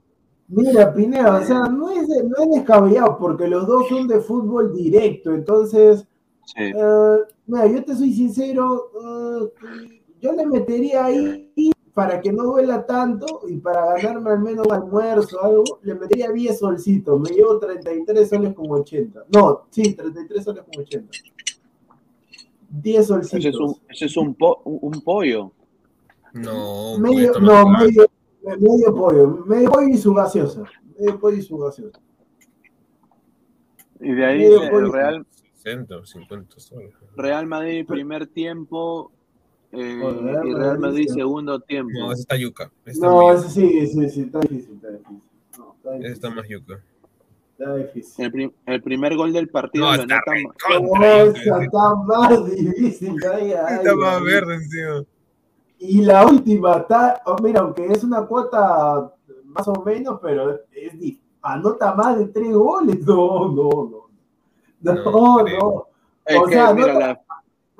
Speaker 3: Mira, Pineda, o sea, no es, no es descabellado porque los dos son de fútbol directo. Entonces,
Speaker 1: Sí.
Speaker 3: Eh, mira, yo te soy sincero, eh, yo le metería ahí para que no duela tanto y para ganarme al menos un almuerzo o algo, le metería 10 solcitos, me llevo 33 soles con 80. No, sí, 33 soles con 80. 10
Speaker 1: Ese
Speaker 3: solcitos.
Speaker 1: es un, ese es un, po- un, un pollo.
Speaker 2: No, un
Speaker 3: medio, no, medio, medio pollo, medio pollo y su gaseosa. Medio pollo y su gaseosa.
Speaker 1: Y de ahí
Speaker 3: pollo.
Speaker 1: Real,
Speaker 2: 60 o 50 soles.
Speaker 1: Real Madrid primer tiempo eh,
Speaker 3: Oh, Real
Speaker 1: y Real
Speaker 3: Madrid,
Speaker 1: Madrid
Speaker 3: sí.
Speaker 1: segundo tiempo.
Speaker 2: No, ese está yuca. está
Speaker 3: No, ese sí, sí, sí, está difícil, está difícil. No, está difícil.
Speaker 2: está más yuca.
Speaker 3: Está difícil.
Speaker 1: El, prim- el primer gol del partido
Speaker 2: No,
Speaker 1: lo
Speaker 2: está contra
Speaker 3: esa más difícil. ay, ay,
Speaker 2: Está más
Speaker 3: ay.
Speaker 2: verde encima.
Speaker 3: Y la última está, oh, mira, aunque es una cuota más o menos, pero es anota más de tres goles. No, no, no. No,
Speaker 2: No,
Speaker 3: no.
Speaker 2: creo.
Speaker 1: Es
Speaker 3: O
Speaker 1: que,
Speaker 3: sea,
Speaker 1: mira,
Speaker 3: anota-
Speaker 1: la-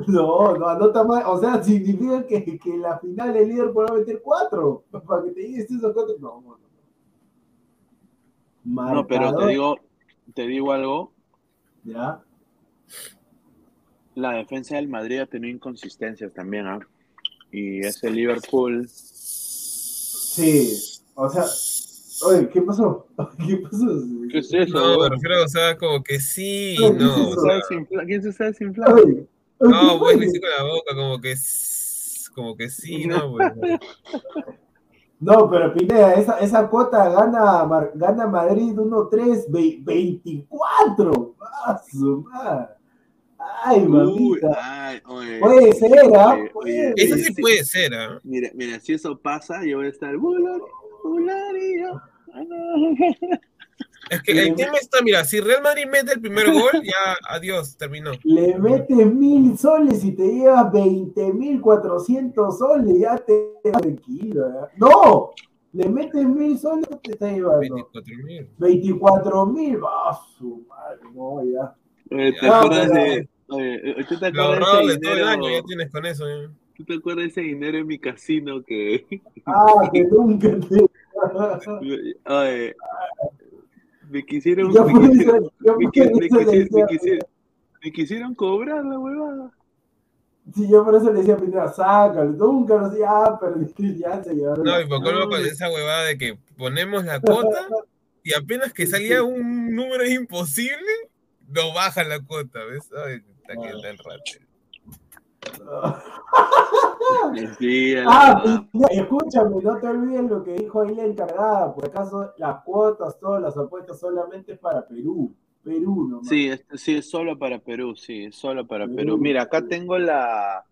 Speaker 3: No, no anota más. O sea, significa que, que la final el líder podrá meter cuatro. Para que te digas esos cuatro. No, no, no.
Speaker 1: no, pero te
Speaker 3: Marcador,
Speaker 1: digo, te digo algo,
Speaker 3: Ya.
Speaker 1: la defensa del Madrid ha tenido inconsistencias también, ¿ah? Y ese Liverpool,
Speaker 3: Sí. O sea. Oye, ¿qué pasó? ¿Qué pasó?
Speaker 1: ¿qué es eso?
Speaker 2: No, me
Speaker 1: weón?
Speaker 2: refiero, o sea, como que sí, no.
Speaker 3: ¿qué es
Speaker 2: o?
Speaker 1: ¿Se
Speaker 2: sea,
Speaker 1: desinfla- ¿Quién se está desinflando?
Speaker 2: No,
Speaker 3: ¿qué
Speaker 2: pues hice con la boca, como que como que sí, no, pues.
Speaker 3: No, pero Pineda, esa, esa cuota gana, Mar- gana Madrid 1-3, ve- 24. ¡Ah, su madre! ¡Ay,
Speaker 1: Uy,
Speaker 3: mamita!
Speaker 1: ay, oye,
Speaker 3: Puede ser, ¿ah?
Speaker 2: Eso sí
Speaker 1: sí.
Speaker 2: puede ser, ¿ah?
Speaker 1: Mira, mira, si eso pasa, yo voy a estar Bulario.
Speaker 2: Es que el tema está, mira, si Real Madrid mete el primer gol, ya adiós, terminó.
Speaker 3: Le metes mil soles y te llevas 20.400 soles, ya te tranquilo. ¿eh? ¡No! Le metes mil soles, te está llevando
Speaker 2: 24 mil.
Speaker 3: 24 mil. ¡Ah, su madre! No, ya.
Speaker 1: Oye, ¿te
Speaker 2: Ya,
Speaker 1: acuerdas
Speaker 3: pero-
Speaker 1: de, oye, ¿tú te
Speaker 2: Lo
Speaker 1: acuerdas de
Speaker 2: todo el año ya tienes con eso, ¿eh?
Speaker 1: ¿Tú te acuerdas de ese dinero en mi casino que,
Speaker 3: Ah, que nunca te.
Speaker 1: oye, me quisieron,
Speaker 3: Yo
Speaker 1: me quisieron, me me quisieron, me
Speaker 3: decía,
Speaker 1: quisieron, me quisieron cobrar la huevada.
Speaker 3: sí, yo por eso le decía a Pineda, sácalo, nunca lo decía, ah, perdí, ya se llevaron.
Speaker 2: No, y por colmo con esa huevada de que ponemos la cuota y apenas que salía un número imposible, nos bajan la cuota, ¿ves? Ay, está que el rato.
Speaker 3: Ah, escúchame, no te olvides lo que dijo ahí la encargada, por acaso las cuotas, todas las apuestas solamente es para Perú, Perú nomás.
Speaker 1: Sí, es, sí, es solo para Perú, sí, es solo para
Speaker 3: Perú,
Speaker 1: Perú. Mira, acá
Speaker 3: Perú.
Speaker 1: tengo la,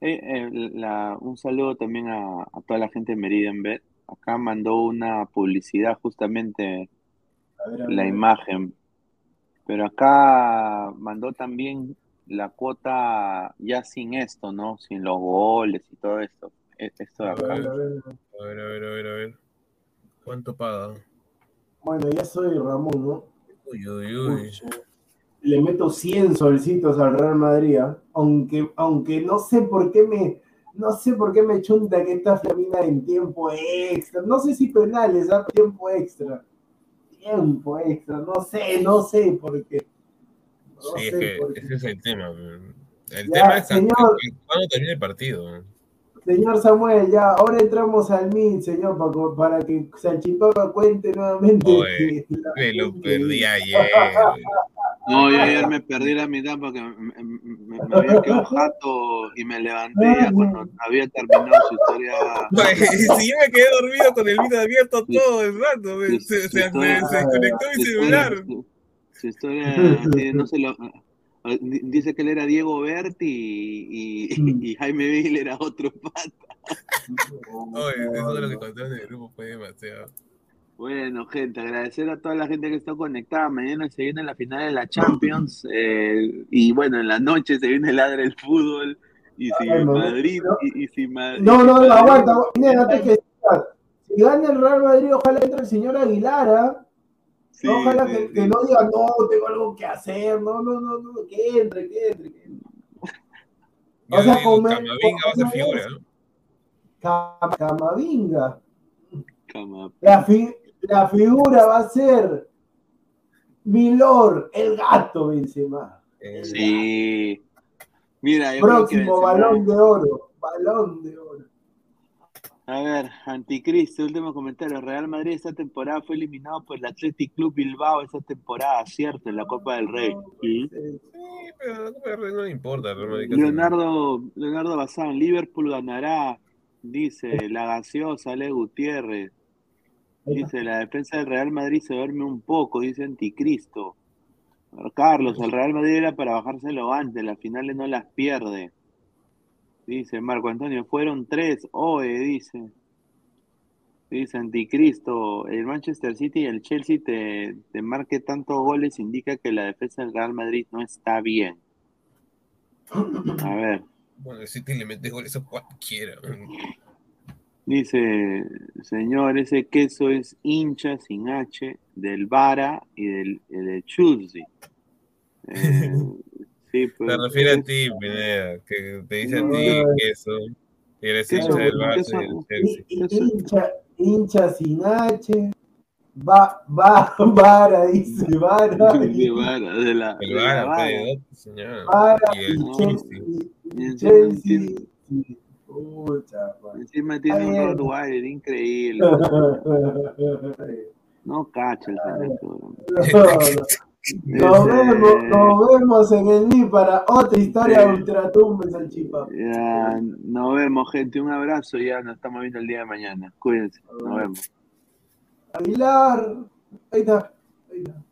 Speaker 1: eh, eh, la, un saludo también a, a toda la gente de Meridian Bet. Acá mandó una publicidad justamente
Speaker 3: A ver, a
Speaker 1: la imagen, pero acá mandó también la cuota ya sin esto, ¿no? Sin los goles y todo esto. E- Esto de
Speaker 3: A
Speaker 1: acá.
Speaker 3: ver, a ver.
Speaker 2: A ver, a ver, a ver, a ver. ¿Cuánto paga?
Speaker 3: Bueno, ya soy Ramón, ¿no?
Speaker 2: Uy, uy, uy.
Speaker 3: Le meto 100 solcitos al Real Madrid, ¿ah? aunque, aunque no sé por qué me, no sé por qué me chunta que esta flamina en tiempo extra, no sé si penales, ¿ah? tiempo extra, tiempo extra, no sé, no sé por qué. No
Speaker 2: Sí, es que ese es el tema. El
Speaker 3: Ya,
Speaker 2: tema es
Speaker 3: señor.
Speaker 2: cuándo termina el partido.
Speaker 3: Señor Samuel, ya, ahora entramos al MIT, señor, para, para que Salchipapa cuente nuevamente.
Speaker 2: Oye, Me lo perdí ayer.
Speaker 1: No, yo ayer me perdí la mitad porque me, me, me había quedado jato y me levanté ya cuando había terminado su historia.
Speaker 2: si yo me quedé dormido con el video abierto todo el rato, se, se, se, se desconectó mi celular.
Speaker 1: Su, su historia, así, no se lo, dice que él era Diego Berti y, y, y Jaime Vila era otro pata.
Speaker 2: Oye, eso de lo que contaron en el grupo fue demasiado.
Speaker 1: Bueno, gente, agradecer a toda la gente que está conectada. Mañana se viene la final de la Champions. Eh, y bueno, en la noche se viene el ladre del fútbol. Y si
Speaker 3: Ay, no,
Speaker 1: Madrid.
Speaker 3: no.
Speaker 1: Y, y si Madrid.
Speaker 3: No, no, no, aguanta. Antes que si gana el Real Madrid, ojalá entre el señor Aguilar, ¿ah?
Speaker 1: Sí,
Speaker 3: ojalá
Speaker 1: sí,
Speaker 3: que,
Speaker 1: sí.
Speaker 3: que no diga, no, tengo algo que hacer, no, no, no, no, que entre, que entre. Que entre.
Speaker 2: Yo
Speaker 3: O sea,
Speaker 2: digo,
Speaker 3: con-
Speaker 2: Camavinga va a ser figura, ¿no?
Speaker 3: Cam- Camavinga.
Speaker 1: Cama-
Speaker 3: La, fi- la figura va a ser Milor, el gato Benzema.
Speaker 1: Sí. Mira, yo creo que
Speaker 3: Próximo
Speaker 1: Benzema-
Speaker 3: balón de oro, balón de oro.
Speaker 1: A ver, Anticristo, último comentario. Real Madrid esta temporada fue eliminado por el Athletic Club Bilbao esta temporada, cierto, en la Copa del Rey. ¿Sí?
Speaker 3: Eh,
Speaker 2: Sí, pero la Copa del Rey no le importa. Casi
Speaker 1: Leonardo, Leonardo Bazán, Liverpool ganará, dice la gaseosa, Ale Gutiérrez. Dice, la defensa del Real Madrid se duerme un poco, dice Anticristo. Carlos, el Real Madrid era para bajárselo antes, las finales no las pierde. Dice Marco Antonio, fueron tres, oe, dice. Dice Anticristo, el Manchester City y el Chelsea te, te marque tantos goles indica que la defensa del Real Madrid no está bien. A ver,
Speaker 2: Bueno, el City le mete goles a cualquiera.
Speaker 1: dice, señor, ese queso es hincha sin H del Vara y del, y del Chelsea. Eh, sí, pues,
Speaker 2: Se refiere a ti, Pineda, que te dice a ti que eso. que eres
Speaker 1: ¿Qué
Speaker 2: hincha del
Speaker 1: ¿Qué
Speaker 2: Barça
Speaker 1: eso?
Speaker 2: y del Chelsea.
Speaker 3: Y- y- hincha, hincha sin H. Va, va, vara, dice, vara.
Speaker 1: de Vara, de la, de
Speaker 2: El
Speaker 1: la
Speaker 2: Vara,
Speaker 1: Vara.
Speaker 2: pues, señor.
Speaker 3: Vara
Speaker 2: Y el Chelsea.
Speaker 3: Y-
Speaker 1: encima
Speaker 3: Chelsea. Pucha.
Speaker 1: Encima tiene un. Rottweiler increíble. No cacha el señor.
Speaker 3: Nos vemos, nos vemos en el NI para otra historia de Ultratumbes al Chipa.
Speaker 1: Nos vemos, gente. Un abrazo. Ya nos estamos viendo el día de mañana. Cuídense. Nos vemos.
Speaker 3: Aguilar. Ahí está. Ahí está.